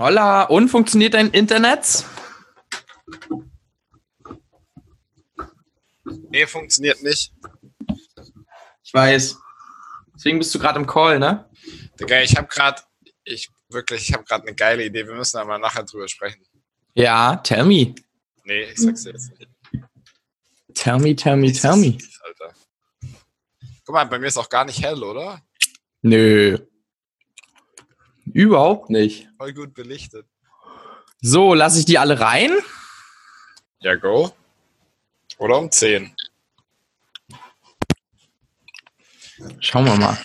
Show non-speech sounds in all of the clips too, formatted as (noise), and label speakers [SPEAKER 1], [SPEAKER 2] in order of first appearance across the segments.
[SPEAKER 1] Holla, und funktioniert dein Internet?
[SPEAKER 2] Nee, funktioniert nicht.
[SPEAKER 1] Ich weiß. Deswegen bist du gerade im Call, ne?
[SPEAKER 2] Digga, ich habe gerade, ich wirklich, ich habe gerade eine geile Idee. Wir müssen aber nachher drüber sprechen.
[SPEAKER 1] Ja, tell me.
[SPEAKER 2] Nee, ich sag's dir jetzt nicht.
[SPEAKER 1] Tell me, tell me, tell me.
[SPEAKER 2] Alter. Guck mal, bei mir ist auch gar nicht hell, oder?
[SPEAKER 1] Nö. Überhaupt nicht.
[SPEAKER 2] Voll gut belichtet.
[SPEAKER 1] So, lasse ich die alle rein?
[SPEAKER 2] Ja, go. Oder um 10.
[SPEAKER 1] Schauen wir mal.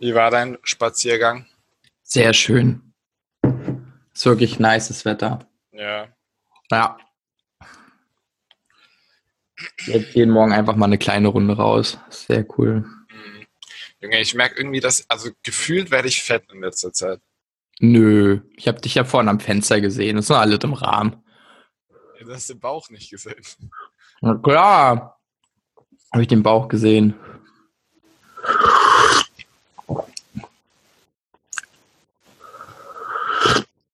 [SPEAKER 2] Wie war dein Spaziergang?
[SPEAKER 1] Sehr schön. Ist wirklich nices Wetter.
[SPEAKER 2] Ja.
[SPEAKER 1] Ja. Jetzt jeden Morgen einfach mal eine kleine Runde raus. Sehr cool.
[SPEAKER 2] Mhm. Junge, ich merke irgendwie, dass, also gefühlt werde ich fett in letzter Zeit.
[SPEAKER 1] Nö, ich habe dich ja vorhin am Fenster gesehen. Das ist noch alles im Rahmen.
[SPEAKER 2] Ja, Du hast den Bauch nicht gesehen.
[SPEAKER 1] Na klar. Habe ich den Bauch gesehen.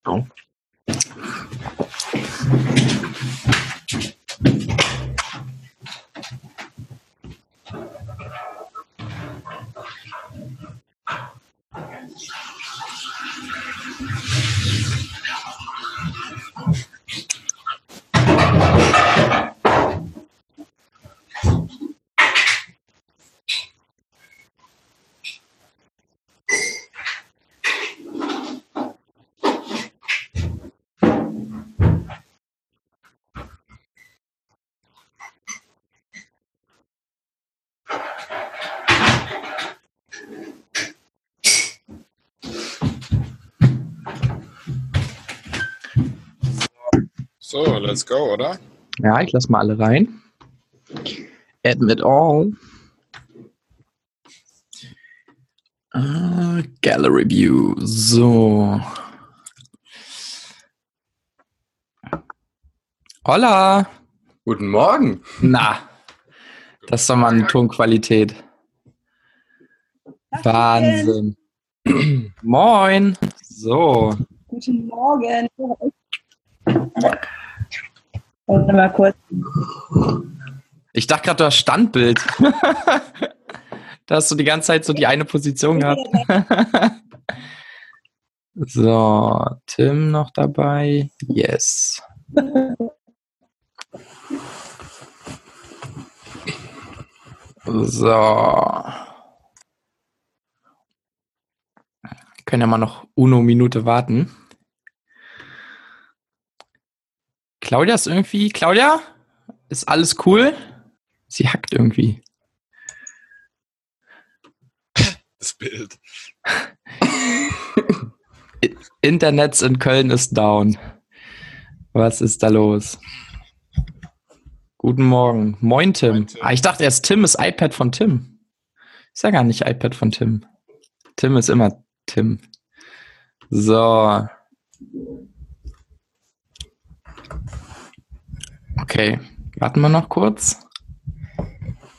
[SPEAKER 1] Oh.
[SPEAKER 2] So, let's go, oder?
[SPEAKER 1] Ja, ich lass mal alle rein. Admit all. Äh, Gallery View. So. Holla.
[SPEAKER 3] Guten Morgen.
[SPEAKER 1] Na, das ist doch mal eine Tonqualität. Wahnsinn. Moin. So.
[SPEAKER 4] Guten Morgen. Warte mal kurz.
[SPEAKER 1] Ich dachte gerade, du hast Standbild. (laughs) da hast du die ganze Zeit so die eine Position gehabt. (laughs) so, Tim noch dabei. Yes. So. Können ja mal noch Uno Minute warten. Claudia ist irgendwie. Claudia? Ist alles cool? Sie hackt irgendwie.
[SPEAKER 2] Das Bild. (laughs)
[SPEAKER 1] Internets in Köln ist down. Was ist da los? Guten Morgen. Moin, Tim.
[SPEAKER 2] Moin, Tim.
[SPEAKER 1] Ah, ich dachte erst, Tim ist iPad von Tim. Ist ja gar nicht iPad von Tim. Tim ist immer Tim. So. Okay, warten wir noch kurz.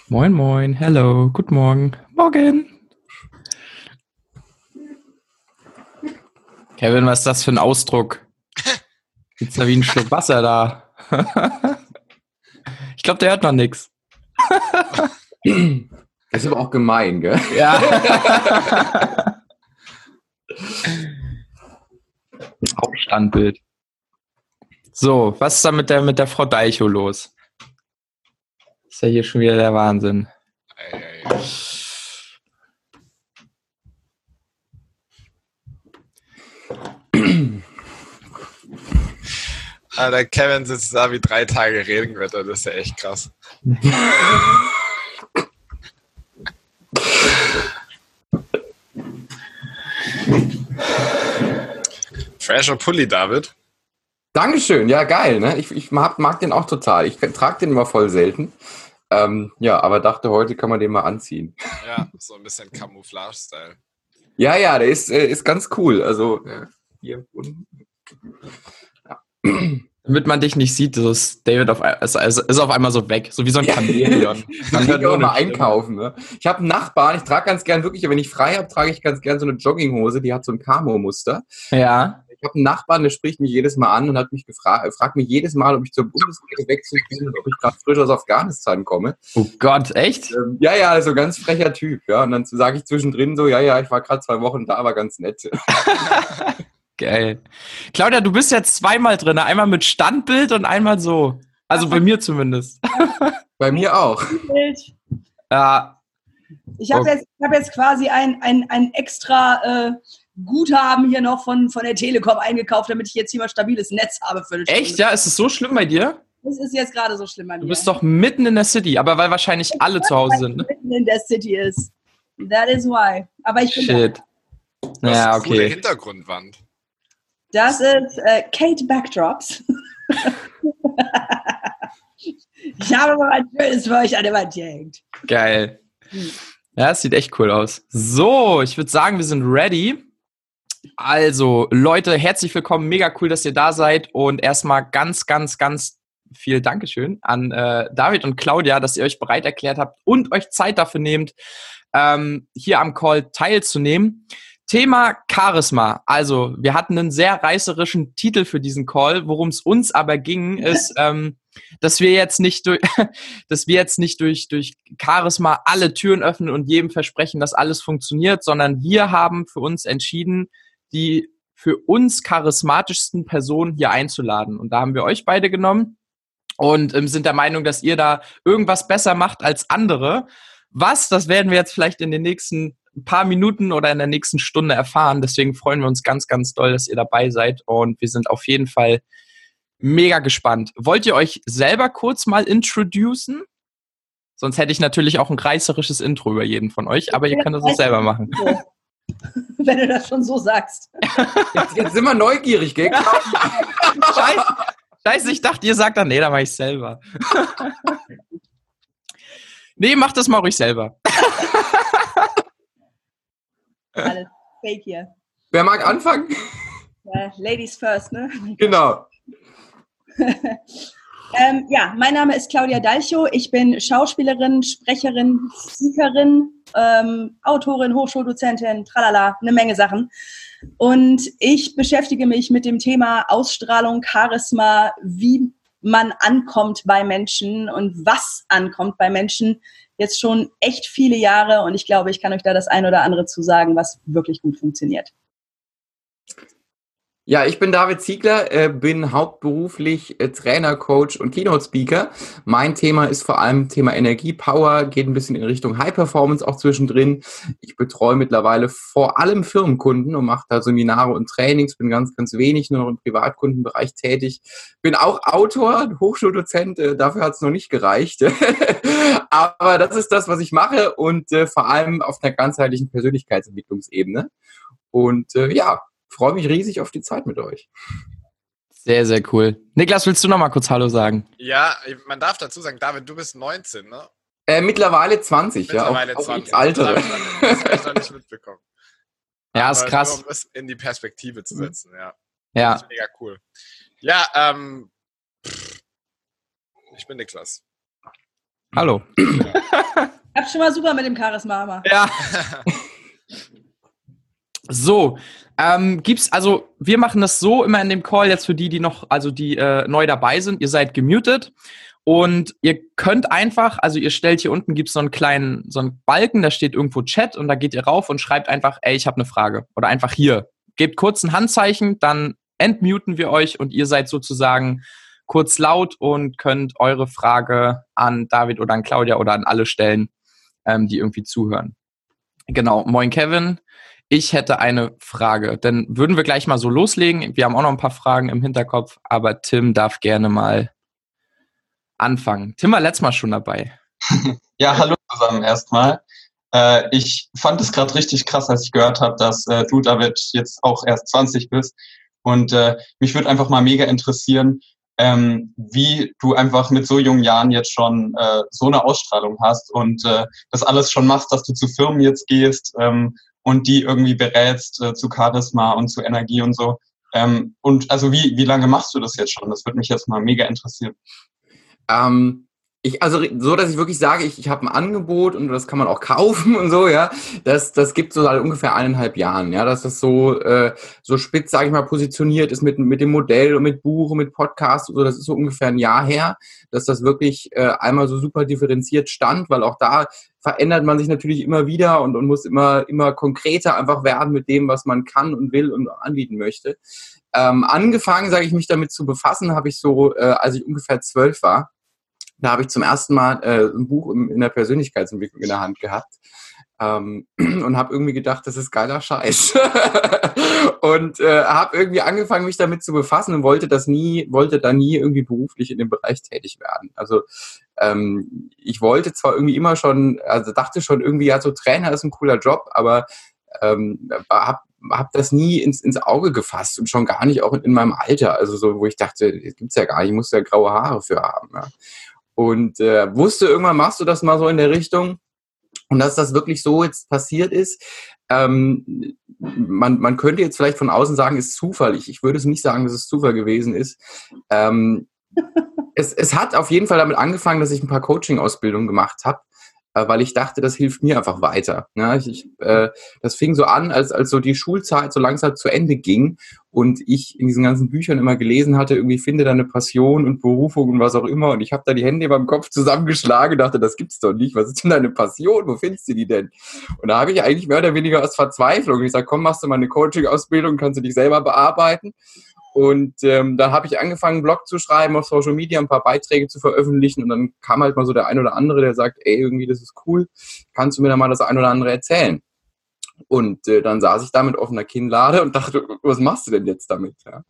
[SPEAKER 1] Moin, moin. Hello. Guten Morgen. Morgen. Kevin, was ist das für ein Ausdruck? (laughs) Gibt's da wie ein Schluck Wasser da? (laughs) ich glaube, der hört noch nix.
[SPEAKER 3] Das (laughs) ist aber auch gemein, gell?
[SPEAKER 1] Ja. Hauptstandbild. So, was ist da mit der, mit der Frau Deicho los? Ist ja hier schon wieder der Wahnsinn.
[SPEAKER 2] Ei, ei, ei. Alter, Kevin sitzt da wie drei Tage Regenwetter, das ist ja echt krass. (laughs) Fresher Pulli, David.
[SPEAKER 3] Dankeschön, ja geil, ne? Ich, ich mag, mag den auch total. Ich trage den immer voll selten. Ähm, ja, aber dachte, heute kann man den mal anziehen.
[SPEAKER 2] Ja, so ein bisschen Camouflage-Style.
[SPEAKER 3] Ja, ja, der ist, äh, ist ganz cool. Also, äh, hier unten.
[SPEAKER 1] Damit man dich nicht sieht, so ist David auf, ist, ist auf einmal so weg, so wie so ein Chamäleon. (laughs)
[SPEAKER 3] Man kann auch mal einkaufen. Ne? Ich habe einen Nachbarn, ich trage ganz gern wirklich, wenn ich frei habe, trage ich ganz gern so eine Jogginghose, die hat so ein Camo-Muster.
[SPEAKER 1] Ja.
[SPEAKER 3] Ich habe einen Nachbarn, der spricht mich jedes Mal an und hat mich gefragt, fragt mich jedes Mal, ob ich zur Bundeswehr wechseln kann und ob ich gerade frisch aus Afghanistan komme.
[SPEAKER 1] Oh Gott, echt?
[SPEAKER 3] Ähm, ja, ja, so also ganz frecher Typ. Ja, und dann sage ich zwischendrin so, ja, ja, ich war gerade zwei Wochen da, war ganz nett. (laughs)
[SPEAKER 1] Geil. Claudia, du bist jetzt zweimal drin, einmal mit Standbild und einmal so. Also bei mir zumindest. (laughs)
[SPEAKER 3] bei mir auch.
[SPEAKER 1] Ja.
[SPEAKER 4] Ich habe okay. jetzt, hab jetzt quasi ein, ein, ein extra äh, Guthaben hier noch von, von der Telekom eingekauft, damit ich jetzt hier mal stabiles Netz habe für eine
[SPEAKER 1] Stunde. Echt? Ja, ist es so schlimm bei dir?
[SPEAKER 4] Es ist jetzt gerade so schlimm bei mir.
[SPEAKER 1] Du bist doch mitten in der City, aber weil wahrscheinlich ich alle zu Hause sind. Ne?
[SPEAKER 4] Mitten in der City ist. That is why. Aber ich bin
[SPEAKER 1] Shit.
[SPEAKER 2] Da. Ja, okay. Eine Hintergrundwand.
[SPEAKER 4] Das ist äh, Kate Backdrops. (laughs) ich habe mal ein schönes für euch an der Wand gehängt.
[SPEAKER 1] Geil. Hm. Ja, es sieht echt cool aus. So, ich würde sagen, wir sind ready. Also, Leute, herzlich willkommen. Mega cool, dass ihr da seid. Und erstmal ganz, ganz, ganz viel Dankeschön an äh, David und Claudia, dass ihr euch bereit erklärt habt und euch Zeit dafür nehmt, ähm, hier am Call teilzunehmen. Thema Charisma. Also, wir hatten einen sehr reißerischen Titel für diesen Call. Worum es uns aber ging, ist, (laughs) ähm, dass wir jetzt nicht durch, (laughs) dass wir jetzt nicht durch, durch Charisma alle Türen öffnen und jedem versprechen, dass alles funktioniert, sondern wir haben für uns entschieden, die für uns charismatischsten Personen hier einzuladen. Und da haben wir euch beide genommen und ähm, sind der Meinung, dass ihr da irgendwas besser macht als andere. Was, das werden wir jetzt vielleicht in den nächsten paar Minuten oder in der nächsten Stunde erfahren. Deswegen freuen wir uns ganz, ganz doll, dass ihr dabei seid und wir sind auf jeden Fall mega gespannt. Wollt ihr euch selber kurz mal introducen? Sonst hätte ich natürlich auch ein reißerisches Intro über jeden von euch, aber ihr könnt das auch selber machen. (laughs) (laughs)
[SPEAKER 4] Wenn du das schon so sagst.
[SPEAKER 3] Jetzt, jetzt sind wir neugierig, gell? (laughs)
[SPEAKER 1] Scheiße, Scheiße, ich dachte, ihr sagt dann, nee, da mache ich selber. (laughs) nee, macht das mal ruhig selber.
[SPEAKER 4] Alles fake hier.
[SPEAKER 3] Wer mag anfangen?
[SPEAKER 4] Ja, Ladies first, ne?
[SPEAKER 3] Genau.
[SPEAKER 4] Ähm, ja, mein Name ist Claudia Dalcho. Ich bin Schauspielerin, Sprecherin, Speakerin, ähm, Autorin, Hochschuldozentin, tralala, eine Menge Sachen. Und ich beschäftige mich mit dem Thema Ausstrahlung, Charisma, wie man ankommt bei Menschen und was ankommt bei Menschen, jetzt schon echt viele Jahre und ich glaube, ich kann euch da das ein oder andere zu sagen, was wirklich gut funktioniert.
[SPEAKER 3] Ja, ich bin David Ziegler, äh, bin hauptberuflich äh, Trainer, Coach und Keynote Speaker. Mein Thema ist vor allem Thema Energie, Power, geht ein bisschen in Richtung High Performance auch zwischendrin. Ich betreue mittlerweile vor allem Firmenkunden und mache da Seminare und Trainings, bin ganz, ganz wenig nur noch im Privatkundenbereich tätig. Bin auch Autor, Hochschuldozent, äh, dafür hat es noch nicht gereicht. (laughs) Aber das ist das, was ich mache und vor allem auf einer ganzheitlichen Persönlichkeitsentwicklungsebene. Und ja, freue mich riesig auf die Zeit mit euch.
[SPEAKER 1] Sehr, sehr cool. Niklas, willst du noch mal kurz Hallo sagen?
[SPEAKER 2] Ja, man darf dazu sagen, David, du bist 19, ne?
[SPEAKER 3] Äh, mittlerweile 20,
[SPEAKER 2] mittlerweile
[SPEAKER 3] ja. Auch,
[SPEAKER 2] 20.
[SPEAKER 3] Auch Alter.
[SPEAKER 2] Das habe ich noch nicht mitbekommen. (laughs)
[SPEAKER 1] Ja, Aber ist krass.
[SPEAKER 2] Um es in die Perspektive zu setzen, ja.
[SPEAKER 1] Ja.
[SPEAKER 2] Das ist mega cool. Ja, ähm, ich bin Niklas.
[SPEAKER 1] Hallo. (laughs)
[SPEAKER 4] Ja. Hab schon mal super mit dem Charisma.
[SPEAKER 1] Ja. (laughs) So, ähm, gibt's, also wir machen das so immer in dem Call jetzt für die, die noch, also die äh, neu dabei sind. Ihr seid gemutet und ihr könnt einfach, also ihr stellt hier unten, gibt's so einen kleinen, so einen Balken, da steht irgendwo Chat und da geht ihr rauf und schreibt einfach, ey, ich habe eine Frage. Oder einfach hier. Gebt kurz ein Handzeichen, dann entmuten wir euch und ihr seid sozusagen kurz laut und könnt eure Frage an David oder an Claudia oder an alle stellen, ähm, die irgendwie zuhören. Genau, moin Kevin. Ich hätte eine Frage. Dann würden wir gleich mal so loslegen. Wir haben auch noch ein paar Fragen im Hinterkopf, aber Tim darf gerne mal anfangen. Tim war letztes Mal schon dabei. (laughs)
[SPEAKER 5] ja, hallo zusammen erstmal. Äh, ich fand es gerade richtig krass, als ich gehört habe, dass äh, du, David, jetzt auch erst 20 bist. Und äh, mich würde einfach mal mega interessieren, ähm, wie du einfach mit so jungen Jahren jetzt schon äh, so eine Ausstrahlung hast und äh, das alles schon machst, dass du zu Firmen jetzt gehst ähm, und die irgendwie berätst äh, zu Charisma und zu Energie und so. Ähm, und also wie, wie lange machst du das jetzt schon? Das würde mich jetzt mal mega interessieren.
[SPEAKER 3] Ähm, ich, also so, dass ich wirklich sage, ich, ich habe ein Angebot und das kann man auch (laughs) kaufen und so, ja. Das, das gibt so seit ungefähr eineinhalb Jahren, ja, dass das so, äh, so spitz, sage ich mal, positioniert ist mit, mit dem Modell und mit Buch und mit Podcast und so. Das ist so ungefähr ein Jahr her, dass das wirklich äh, einmal so super differenziert stand, weil auch da verändert man sich natürlich immer wieder und, und muss immer, immer konkreter einfach werden mit dem, was man kann und will und anbieten möchte. Ähm, angefangen, sage ich, mich damit zu befassen, habe ich so, äh, als ich ungefähr zwölf war da habe ich zum ersten Mal äh, ein Buch in, der Persönlichkeitsentwicklung in der Hand gehabt ähm, (clears throat) und habe irgendwie gedacht, das ist geiler Scheiß. (laughs) und äh, habe irgendwie angefangen, mich damit zu befassen und wollte das nie, wollte da nie irgendwie beruflich in dem Bereich tätig werden. Also ähm, ich wollte zwar irgendwie immer schon, also dachte schon irgendwie, ja, so Trainer ist ein cooler Job, aber ähm, habe hab das nie ins, ins Auge gefasst und schon gar nicht auch in, in meinem Alter. Also so, wo ich dachte, das gibt's ja gar nicht, ich muss ja graue Haare für haben. Ja und äh, wusste, irgendwann machst du das mal so in der Richtung. Und dass das wirklich so jetzt passiert ist, ähm, man, man könnte jetzt vielleicht von außen sagen, ist Zufall. Ich, würde es nicht sagen, dass es Zufall gewesen ist. Ähm, (laughs) es, es hat auf jeden Fall damit angefangen, dass ich ein paar Coaching-Ausbildungen gemacht habe weil ich dachte, das hilft mir einfach weiter. Ja, ich, ich, äh, das fing so an, als, als so die Schulzeit so langsam zu Ende ging und ich in diesen ganzen Büchern immer gelesen hatte, irgendwie finde deine Passion und Berufung und was auch immer. Und ich habe da die Hände beim Kopf zusammengeschlagen und dachte, das gibt's doch nicht. Was ist denn deine Passion? Wo findest du die denn? Und da habe ich eigentlich mehr oder weniger aus Verzweiflung. Sage, komm, machst du mal eine Coaching-Ausbildung, kannst du dich selber bearbeiten. Und ähm, dann habe ich angefangen, einen Blog zu schreiben, auf Social Media ein paar Beiträge zu veröffentlichen. Und dann kam halt mal so der ein oder andere, der sagt, ey, irgendwie, das ist cool, kannst du mir da mal das ein oder andere erzählen? Und äh, dann saß ich da mit offener Kinnlade und dachte, was machst du denn jetzt damit? Ja?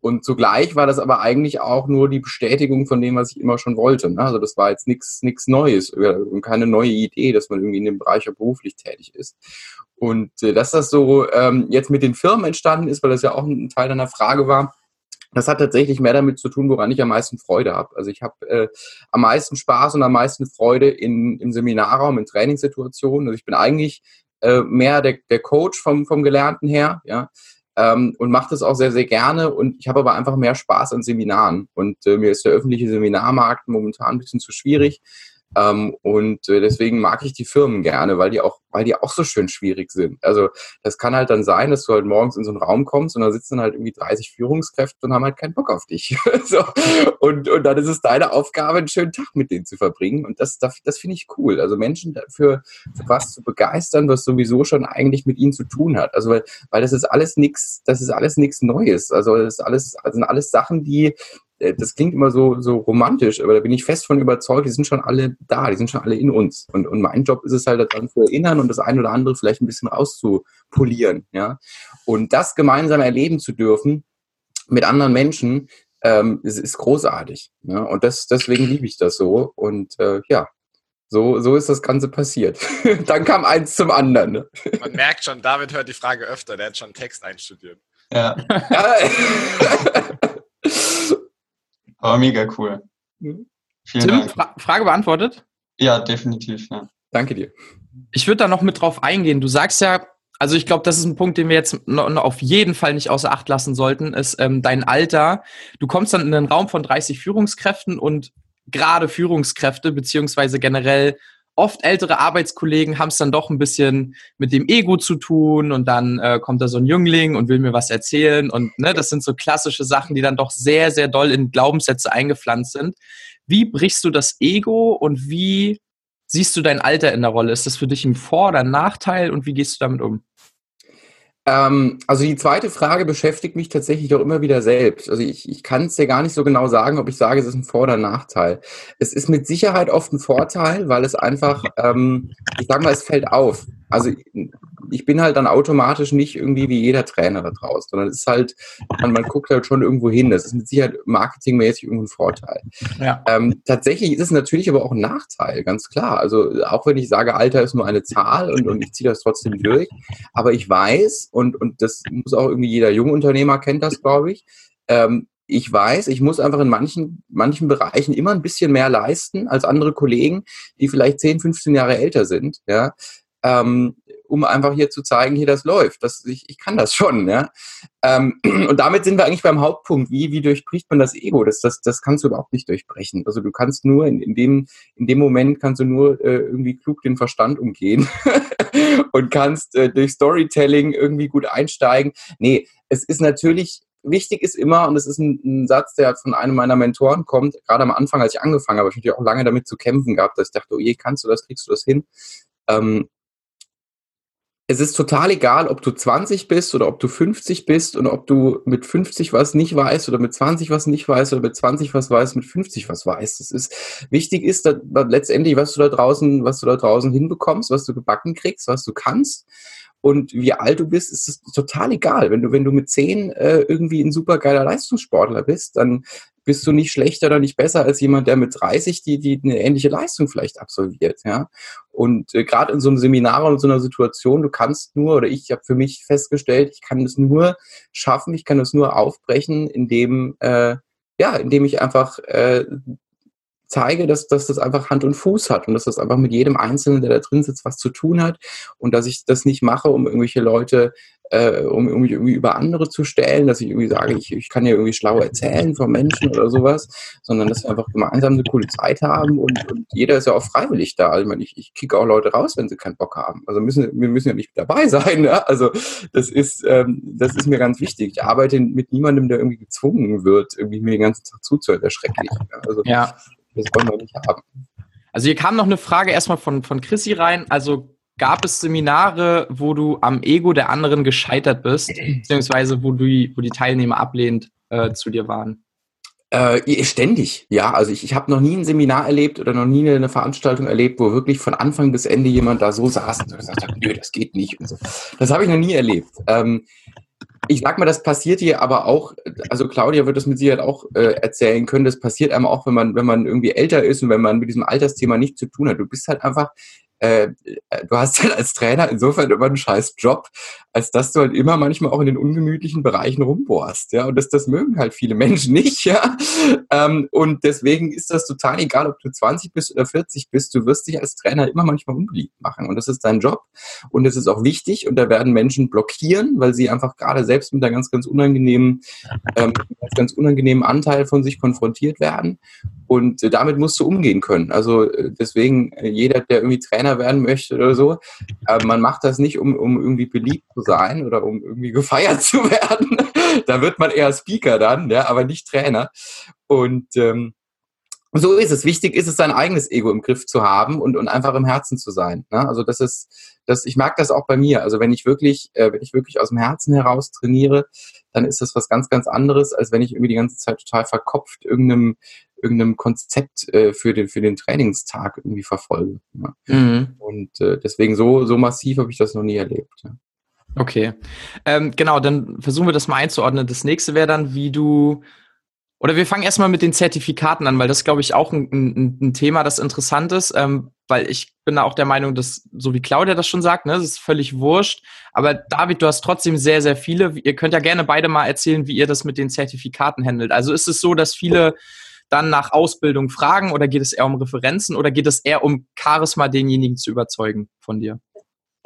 [SPEAKER 3] Und zugleich war das aber eigentlich auch nur die Bestätigung von dem, was ich immer schon wollte. Ne? Also das war jetzt nichts nichts Neues und keine neue Idee, dass man irgendwie in dem Bereich auch beruflich tätig ist. Und äh, dass das so ähm, jetzt mit den Firmen entstanden ist, weil das ja auch ein Teil deiner Frage war, das hat tatsächlich mehr damit zu tun, woran ich am meisten Freude habe. Also ich habe äh, am meisten Spaß und am meisten Freude in, im Seminarraum, in Trainingssituationen. Also ich bin eigentlich äh, mehr der, der Coach vom, vom Gelernten her, ja ähm, und mache das auch sehr, sehr gerne. Und ich habe aber einfach mehr Spaß an Seminaren. Und äh, mir ist der öffentliche Seminarmarkt momentan ein bisschen zu schwierig. Ähm, und äh, deswegen mag ich die Firmen gerne, weil die auch, weil die auch so schön schwierig sind. Also das kann halt dann sein, dass du halt morgens in so einen Raum kommst und da sitzen halt irgendwie 30 Führungskräfte und haben halt keinen Bock auf dich. (laughs) so. und, und dann ist es deine Aufgabe, einen schönen Tag mit denen zu verbringen. Und das, das, das finde ich cool. Also Menschen dafür für was zu begeistern, was sowieso schon eigentlich mit ihnen zu tun hat. Also weil, weil das ist alles nichts, das ist alles nichts Neues. Also das ist alles, das sind alles Sachen, die das klingt immer so, so romantisch, aber da bin ich fest von überzeugt, die sind schon alle da, die sind schon alle in uns. Und, und mein Job ist es halt daran zu erinnern und das eine oder andere vielleicht ein bisschen rauszupolieren, ja. Und das gemeinsam erleben zu dürfen mit anderen Menschen, ähm, ist, ist großartig. Ja? Und das, deswegen liebe ich das so. Und äh, ja, so, so ist das Ganze passiert. (laughs) Dann kam eins zum anderen. Ne?
[SPEAKER 2] Man merkt schon, David hört die Frage öfter, der hat schon Text einstudiert.
[SPEAKER 5] Ja. (laughs) (laughs) Aber mega cool.
[SPEAKER 1] Vielen Tim, Dank. Fra Frage beantwortet?
[SPEAKER 5] Ja, definitiv. Ja.
[SPEAKER 3] Danke dir.
[SPEAKER 1] Ich würde da noch mit drauf eingehen. Du sagst ja, also ich glaube, das ist ein Punkt, den wir jetzt noch, noch auf jeden Fall nicht außer Acht lassen sollten, ist ähm, dein Alter. Du kommst dann in einen Raum von 30 Führungskräften und gerade Führungskräfte, beziehungsweise generell oft ältere Arbeitskollegen haben es dann doch ein bisschen mit dem Ego zu tun und dann äh, kommt da so ein Jüngling und will mir was erzählen und ne, das sind so klassische Sachen, die dann doch sehr, sehr doll in Glaubenssätze eingepflanzt sind. Wie brichst du das Ego und wie siehst du dein Alter in der Rolle? Ist das für dich ein Vor- oder Nachteil und wie gehst du damit um?
[SPEAKER 3] Ähm, also die zweite Frage beschäftigt mich tatsächlich doch immer wieder selbst. Also ich, ich kann es dir gar nicht so genau sagen, ob ich sage, es ist ein Vor- oder Nachteil. Es ist mit Sicherheit oft ein Vorteil, weil es einfach, ähm, ich sage mal, es fällt auf. Also ich bin halt dann automatisch nicht irgendwie wie jeder Trainer da draußen, sondern es ist halt, man, man guckt halt schon irgendwo hin. Das ist mit Sicherheit marketingmäßig irgendein Vorteil. Ja. Ähm, tatsächlich ist es natürlich aber auch ein Nachteil, ganz klar. Also auch wenn ich sage, Alter ist nur eine Zahl und, und ich ziehe das trotzdem durch, aber ich weiß, und, und das muss auch irgendwie jeder junge Unternehmer kennt das, glaube ich, ähm, ich weiß, ich muss einfach in manchen, manchen Bereichen immer ein bisschen mehr leisten als andere Kollegen, die vielleicht 10, 15 Jahre älter sind. Ja? Ähm, um einfach hier zu zeigen, hier das läuft. Das, ich, ich kann das schon. Ja? Ähm, (clears throat) und damit sind wir eigentlich beim Hauptpunkt. Wie, wie durchbricht man das Ego? Das, das, das kannst du überhaupt nicht durchbrechen. Also du kannst nur in, in, dem, in dem Moment kannst du nur äh, irgendwie klug den Verstand umgehen (laughs) und kannst äh, durch Storytelling irgendwie gut einsteigen. Nee, es ist natürlich wichtig ist immer, und das ist ein, ein, Satz, der von einem meiner Mentoren kommt, gerade am Anfang, als ich angefangen habe, ich natürlich auch lange damit zu kämpfen gehabt, dass ich dachte, oh je, kannst du das, kriegst du das hin? Ähm, es ist total egal, ob du 20 bist oder ob du 50 bist und ob du mit 50 was nicht weißt oder mit 20 was nicht weißt oder mit 20 was weißt, mit 50 was weißt. Das ist, wichtig ist dass, letztendlich, was du da draußen, was du da draußen hinbekommst, was du gebacken kriegst, was du kannst und wie alt du bist, ist es total egal. Wenn du, wenn du mit zehn äh, irgendwie ein supergeiler Leistungssportler bist, dann bist du nicht schlechter oder nicht besser als jemand, der mit 30 die, die eine ähnliche Leistung vielleicht absolviert, ja. Und äh, gerade in so einem Seminar und so einer Situation, du kannst nur, oder ich habe für mich festgestellt, ich kann es nur schaffen, ich kann es nur aufbrechen, indem, äh, ja, indem ich einfach äh, zeige, dass, dass das einfach Hand und Fuß hat und dass das einfach mit jedem Einzelnen, der da drin sitzt, was zu tun hat und dass ich das nicht mache, um irgendwelche Leute, äh, um, um mich irgendwie über andere zu stellen, dass ich irgendwie sage, ich, ich kann ja irgendwie schlau erzählen von Menschen oder sowas, sondern dass wir einfach gemeinsam eine coole Zeit haben und, und jeder ist ja auch freiwillig da. Also ich meine, ich, ich kicke auch Leute raus, wenn sie keinen Bock haben. Also müssen, wir müssen ja nicht dabei sein. Ja? Also das ist, ähm, das ist mir ganz wichtig. Ich arbeite mit niemandem, der irgendwie gezwungen wird, irgendwie mir den ganzen Tag zuzuhören. Das ist schrecklich. Ja? Also ja. Das wollen wir nicht haben.
[SPEAKER 1] Also hier kam noch eine Frage erstmal von, von Chrissy rein. Also gab es Seminare, wo du am Ego der anderen gescheitert bist, beziehungsweise wo, du, wo die Teilnehmer ablehnend äh, zu dir waren?
[SPEAKER 3] Äh, ständig, ja. Also ich, ich habe noch nie ein Seminar erlebt oder noch nie eine Veranstaltung erlebt, wo wirklich von Anfang bis Ende jemand da so saß und gesagt hat, nö, das geht nicht. Und so. Das habe ich noch nie erlebt. Ähm, ich sag mal, das passiert hier aber auch, also Claudia wird das mit Sicherheit auch äh, erzählen können, das passiert einem auch, wenn man, wenn man irgendwie älter ist und wenn man mit diesem Altersthema nichts zu tun hat. Du bist halt einfach äh, du hast halt als Trainer insofern immer einen scheiß Job, als dass du halt immer manchmal auch in den ungemütlichen Bereichen rumbohrst, ja, und das, das mögen halt viele (laughs) Menschen nicht, ja, ähm, und deswegen ist das total egal, ob du 20 bist oder 40 bist, du wirst dich als Trainer immer manchmal unbeliebt machen und das ist dein Job und das ist auch wichtig und da werden Menschen blockieren, weil sie einfach gerade selbst mit einer ganz, ganz unangenehmen, ähm, ganz, ganz unangenehmen Anteil von sich konfrontiert werden und damit musst du umgehen können, also äh, deswegen äh, jeder, der irgendwie Trainer Trainer werden möchte oder so. Aber man macht das nicht, um, um irgendwie beliebt zu sein oder um irgendwie gefeiert (laughs) zu werden. da wird man eher Speaker dann, ja, aber nicht Trainer. Und ähm, so ist es. Wichtig ist es, sein eigenes Ego im Griff zu haben und, und einfach im Herzen zu sein. Ne? Also das ist, das, ich merke das auch bei mir. Also wenn ich wirklich, äh, wenn ich wirklich aus dem Herzen heraus trainiere, dann ist das was ganz, ganz anderes, als wenn ich irgendwie die ganze Zeit total verkopft irgendeinem, irgendeinem Konzept äh, für, den, für den Trainingstag irgendwie verfolge. Ja. Mhm. Und äh, deswegen so, so massiv habe ich das noch nie erlebt. Ja.
[SPEAKER 1] Okay. Ähm, genau, dann versuchen wir das mal einzuordnen. Das nächste wäre dann, wie du oder wir fangen erstmal mit den Zertifikaten an, weil das, glaube ich, auch ein, ein, ein, Thema, das interessant ist, ähm, weil ich bin da auch der Meinung, dass, so wie Claudia das schon sagt, ne, das ist völlig wurscht. Aber David, du hast trotzdem sehr, sehr viele. Ihr könnt ja gerne beide mal erzählen, wie ihr das mit den Zertifikaten handelt. Also ist es so, dass viele dann nach Ausbildung fragen oder geht es eher um Referenzen oder geht es eher um Charisma, denjenigen zu überzeugen von dir?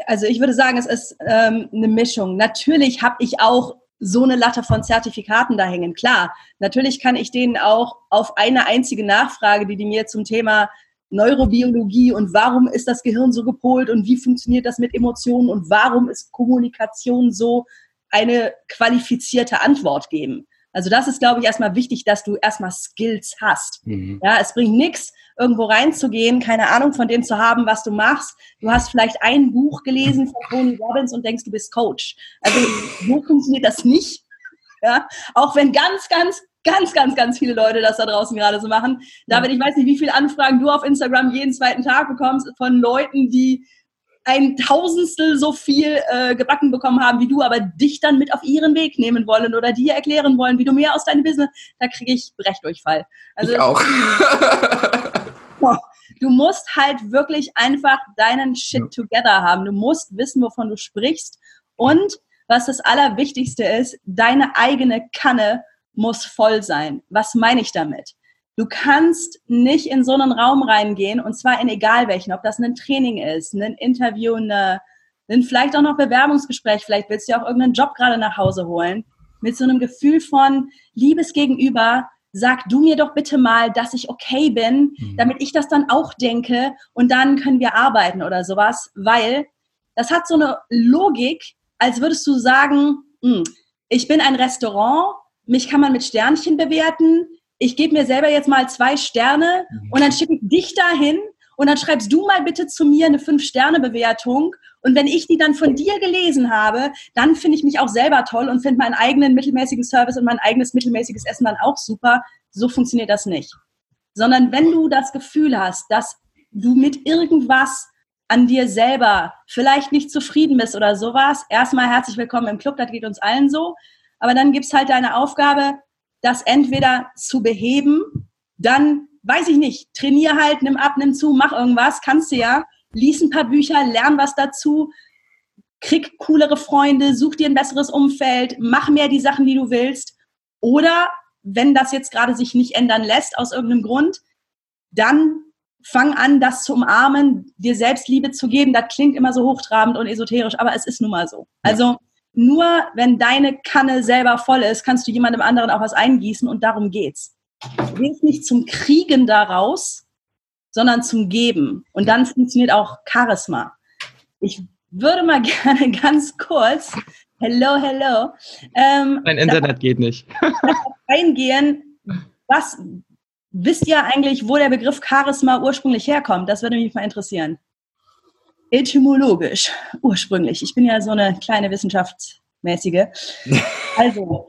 [SPEAKER 4] Also ich würde sagen, es ist ähm, eine Mischung. Natürlich habe ich auch so eine Latte von Zertifikaten da hängen. Klar, natürlich kann ich denen auch auf eine einzige Nachfrage, die die mir zum Thema Neurobiologie und warum ist das Gehirn so gepolt und wie funktioniert das mit Emotionen und warum ist Kommunikation so eine qualifizierte Antwort geben. Also das ist, glaube ich, erstmal wichtig, dass du erstmal Skills hast. Mhm. Ja, es bringt nichts, irgendwo reinzugehen, keine Ahnung von dem zu haben, was du machst. Du hast vielleicht ein Buch gelesen von Tony Robbins und denkst, du bist Coach. Also so funktioniert das nicht. Ja, auch wenn ganz, ganz, ganz, ganz, ganz viele Leute das da draußen gerade so machen. David, ich weiß nicht, wie viele Anfragen du auf Instagram jeden zweiten Tag bekommst von Leuten, die ein Tausendstel so viel äh, gebacken bekommen haben wie du, aber dich dann mit auf ihren Weg nehmen wollen oder dir erklären wollen, wie du mehr aus deinem Business, da kriege ich Brechdurchfall.
[SPEAKER 3] Also, ich auch. (laughs)
[SPEAKER 4] du musst halt wirklich einfach deinen Shit together haben. Du musst wissen, wovon du sprichst. Und was das Allerwichtigste ist, deine eigene Kanne muss voll sein. Was meine ich damit? Du kannst nicht in so einen Raum reingehen und zwar in egal welchen, ob das ein Training ist, ein Interview, eine, Dann vielleicht auch noch Bewerbungsgespräch, vielleicht willst du ja auch irgendeinen Job gerade nach Hause holen. Mit so einem Gefühl von Liebes gegenüber, sag du mir doch bitte mal, dass ich okay bin, mhm. damit ich das dann auch denke und dann können wir arbeiten oder sowas, weil das hat so eine Logik, als würdest du sagen, hm, ich bin ein Restaurant, mich kann man mit Sternchen bewerten, ich gebe mir selber jetzt mal zwei Sterne mhm. und dann schicke ich dich dahin und dann schreibst du mal bitte zu mir eine Fünf-Sterne-Bewertung. Und wenn ich die dann von dir gelesen habe, dann finde ich mich auch selber toll und finde meinen eigenen mittelmäßigen Service und mein eigenes mittelmäßiges Essen dann auch super. So funktioniert das nicht. Sondern wenn du das Gefühl hast, dass du mit irgendwas an dir selber vielleicht nicht zufrieden bist oder sowas, erstmal herzlich willkommen im Club, das geht uns allen so. Aber dann gibt es halt deine Aufgabe, das entweder zu beheben, dann weiß ich nicht, trainier halt, nimm ab, nimm zu, mach irgendwas, kannst du ja, lies ein paar Bücher, lern was dazu, krieg coolere Freunde, such dir ein besseres Umfeld, mach mehr die Sachen, die du willst. Oder wenn das jetzt gerade sich nicht ändern lässt aus irgendeinem Grund, dann fang an, das zu umarmen, dir Selbstliebe zu geben. Das klingt immer so hochtrabend und esoterisch, aber es ist nun mal so. Also nur wenn deine Kanne selber voll ist, kannst du jemandem anderen auch was eingießen und darum geht's. Gehst nicht zum Kriegen daraus, sondern zum Geben. Und dann funktioniert auch Charisma. Ich würde mal (laughs) gerne ganz kurz, hello, hello.
[SPEAKER 1] Ähm, mein Internet geht nicht. (laughs)
[SPEAKER 4] eingehen, was wisst ihr eigentlich, wo der Begriff Charisma ursprünglich herkommt? Das würde mich mal interessieren. Etymologisch, ursprünglich. Ich bin ja so eine kleine Wissenschaftsmäßige. (laughs) Also,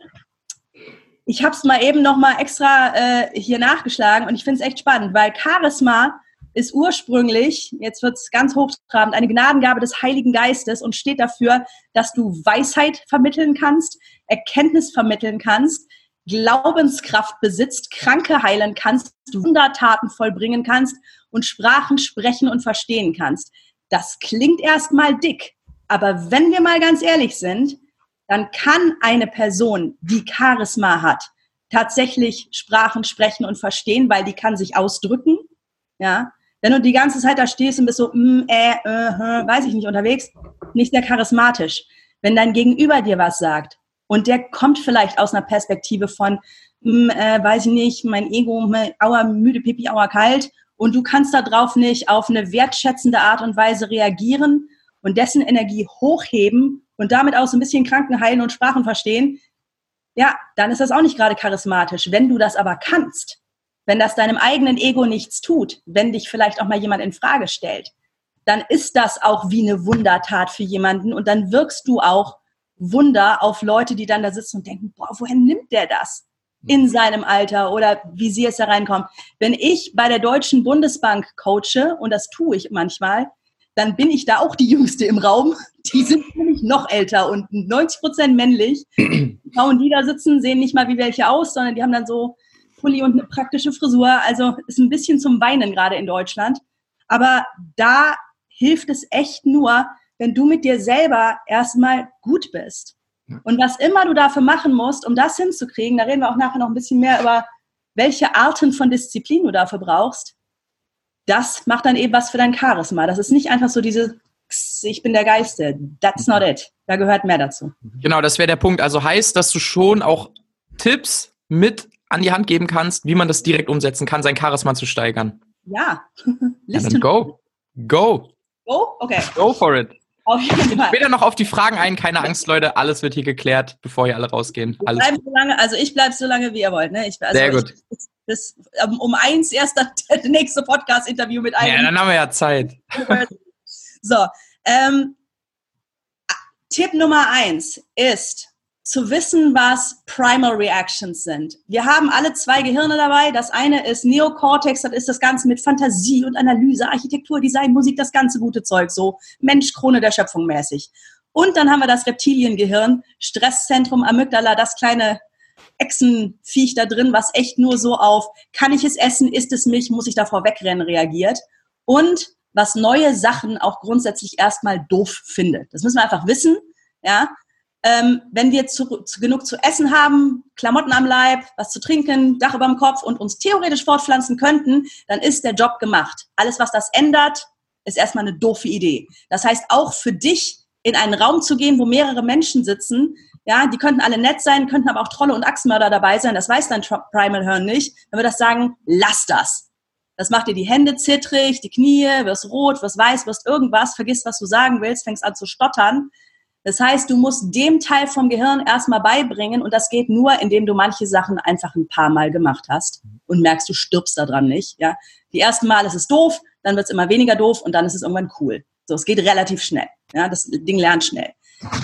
[SPEAKER 4] ich habe es mal eben noch mal extra äh, hier nachgeschlagen und ich finde es echt spannend, weil Charisma ist ursprünglich, jetzt wird es ganz hochtrabend, eine Gnadengabe des Heiligen Geistes und steht dafür, dass du Weisheit vermitteln kannst, Erkenntnis vermitteln kannst, Glaubenskraft besitzt, Kranke heilen kannst, Wundertaten vollbringen kannst und Sprachen sprechen und verstehen kannst. Das klingt erstmal dick, aber wenn wir mal ganz ehrlich sind, dann kann eine Person, die Charisma hat, tatsächlich Sprachen sprechen und verstehen, weil die kann sich ausdrücken. Ja, wenn du die ganze Zeit da stehst und bist so, mm, äh, äh, weiß ich nicht, unterwegs, nicht sehr charismatisch. Wenn dein Gegenüber dir was sagt und der kommt vielleicht aus einer Perspektive von, mm, äh, weiß ich nicht, mein Ego, aua, müde, pipi, aua, kalt und du kannst darauf nicht auf eine wertschätzende Art und Weise reagieren und dessen Energie hochheben und damit auch so ein bisschen Kranken heilen und Sprachen verstehen, ja, dann ist das auch nicht gerade charismatisch. Wenn du das aber kannst, wenn das deinem eigenen Ego nichts tut, wenn dich vielleicht auch mal jemand in Frage stellt, dann ist das auch wie eine Wundertat für jemanden und dann wirkst du auch Wunder auf Leute, die dann da sitzen und denken, boah, woher nimmt der das? In seinem Alter oder wie sie jetzt da reinkommen. Wenn ich bei der Deutschen Bundesbank coache, und das tue ich manchmal, dann bin ich da auch die Jüngste im Raum. Die sind nämlich noch älter und 90 Prozent männlich. Die Frauen, die da sitzen, sehen nicht mal wie welche aus, sondern die haben dann so Pulli und eine praktische Frisur. Also ist ein bisschen zum Weinen gerade in Deutschland. Aber da hilft es echt nur, wenn du mit dir selber erstmal gut bist. Und was immer du dafür machen musst, um das hinzukriegen, da reden wir auch nachher noch ein bisschen mehr über, welche Arten von Disziplin du dafür brauchst, das macht dann eben was für dein Charisma. Das ist nicht einfach so diese, ich bin der Geiste. That's not it. Da gehört mehr dazu.
[SPEAKER 1] Genau, das wäre der Punkt. Also heißt, dass du schon auch Tipps mit an die Hand geben kannst, wie man das direkt umsetzen kann, sein Charisma zu steigern.
[SPEAKER 4] Ja. (laughs)
[SPEAKER 1] ja dann go. Go.
[SPEAKER 4] Go? Okay.
[SPEAKER 1] Go for it. Auf jeden Fall. Später noch auf die Fragen ein, keine Angst, Leute, alles wird hier geklärt, bevor ihr alle rausgehen. Alles
[SPEAKER 4] so lange, also ich bleibe so lange, wie ihr wollt. Ne? Ich, also
[SPEAKER 1] Sehr gut.
[SPEAKER 4] Ich, bis ähm, um eins erst (laughs) das nächste Podcast-Interview mit einem.
[SPEAKER 1] Ja, dann haben wir ja Zeit. (laughs)
[SPEAKER 4] so, ähm, Tipp Nummer eins ist zu wissen, was Primal Reactions sind. Wir haben alle zwei Gehirne dabei. Das eine ist Neocortex, das ist das Ganze mit Fantasie und Analyse, Architektur, Design, Musik, das ganze gute Zeug, so Mensch, Krone der Schöpfung mäßig. Und dann haben wir das Reptiliengehirn, Stresszentrum, Amygdala, das kleine Echsenviech da drin, was echt nur so auf, kann ich es essen, ist es mich, muss ich davor wegrennen, reagiert. Und was neue Sachen auch grundsätzlich erstmal doof findet. Das müssen wir einfach wissen, ja. Ähm, wenn wir zu, zu, genug zu essen haben, Klamotten am Leib, was zu trinken, Dach über dem Kopf und uns theoretisch fortpflanzen könnten, dann ist der Job gemacht. Alles, was das ändert, ist erstmal eine doofe Idee. Das heißt, auch für dich in einen Raum zu gehen, wo mehrere Menschen sitzen, ja, die könnten alle nett sein, könnten aber auch Trolle und Achsenmörder dabei sein, das weiß dein Primal Hirn nicht, dann wird das sagen, lass das. Das macht dir die Hände zittrig, die Knie, wirst rot, wirst weiß, wirst irgendwas, vergisst, was du sagen willst, fängst an zu stottern. Das heißt, du musst dem Teil vom Gehirn erstmal beibringen und das geht nur, indem du manche Sachen einfach ein paar Mal gemacht hast und merkst, du stirbst daran nicht. Ja, die ersten Mal ist es doof, dann wird es immer weniger doof und dann ist es irgendwann cool. So, es geht relativ schnell. Ja, das Ding lernt schnell.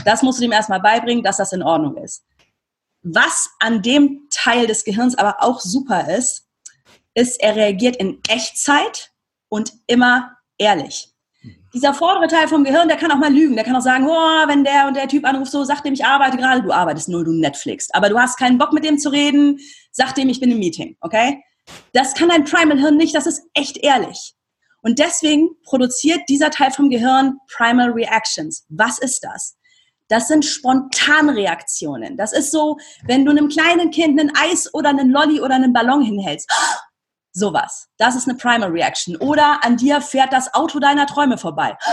[SPEAKER 4] Das musst du dem erstmal beibringen, dass das in Ordnung ist. Was an dem Teil des Gehirns aber auch super ist, ist, er reagiert in Echtzeit und immer ehrlich. Dieser vordere Teil vom Gehirn, der kann auch mal lügen. Der kann auch sagen, oh, wenn der und der Typ anruft, so, sag dem, ich arbeite gerade, du arbeitest nur, du Netflix. Aber du hast keinen Bock mit dem zu reden, sag dem, ich bin im Meeting, okay? Das kann dein Primal Hirn nicht, das ist echt ehrlich. Und deswegen produziert dieser Teil vom Gehirn Primal Reactions. Was ist das? Das sind Spontanreaktionen. Das ist so, wenn du einem kleinen Kind ein Eis oder einen Lolli oder einen Ballon hinhältst. (gasps) Sowas. Das ist eine Primal Reaction. Oder an dir fährt das Auto deiner Träume vorbei. (gasps)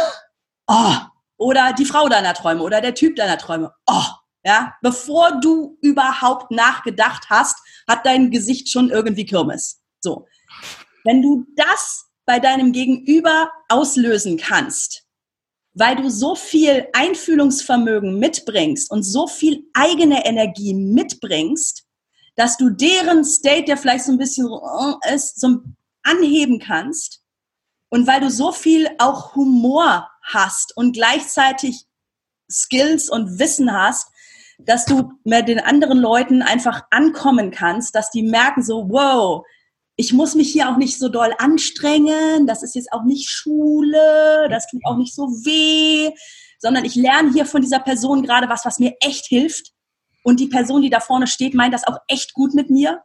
[SPEAKER 4] Oh. Oder die Frau deiner Träume oder der Typ deiner Träume. Oh. Ja, bevor du überhaupt nachgedacht hast, hat dein Gesicht schon irgendwie Kirmes. So. Wenn du das bei deinem Gegenüber auslösen kannst, weil du so viel Einfühlungsvermögen mitbringst und so viel eigene Energie mitbringst, dass du deren State, der vielleicht so ein bisschen äh, ist, so anheben kannst. Und weil du so viel auch Humor hast und gleichzeitig Skills und Wissen hast, dass du mit den anderen Leuten einfach ankommen kannst, dass die merken so, wow, ich muss mich hier auch nicht so doll anstrengen, das ist jetzt auch nicht Schule, das tut auch nicht so weh, sondern ich lerne hier von dieser Person gerade was, was mir echt hilft. Und die Person, die da vorne steht, meint das auch echt gut mit mir.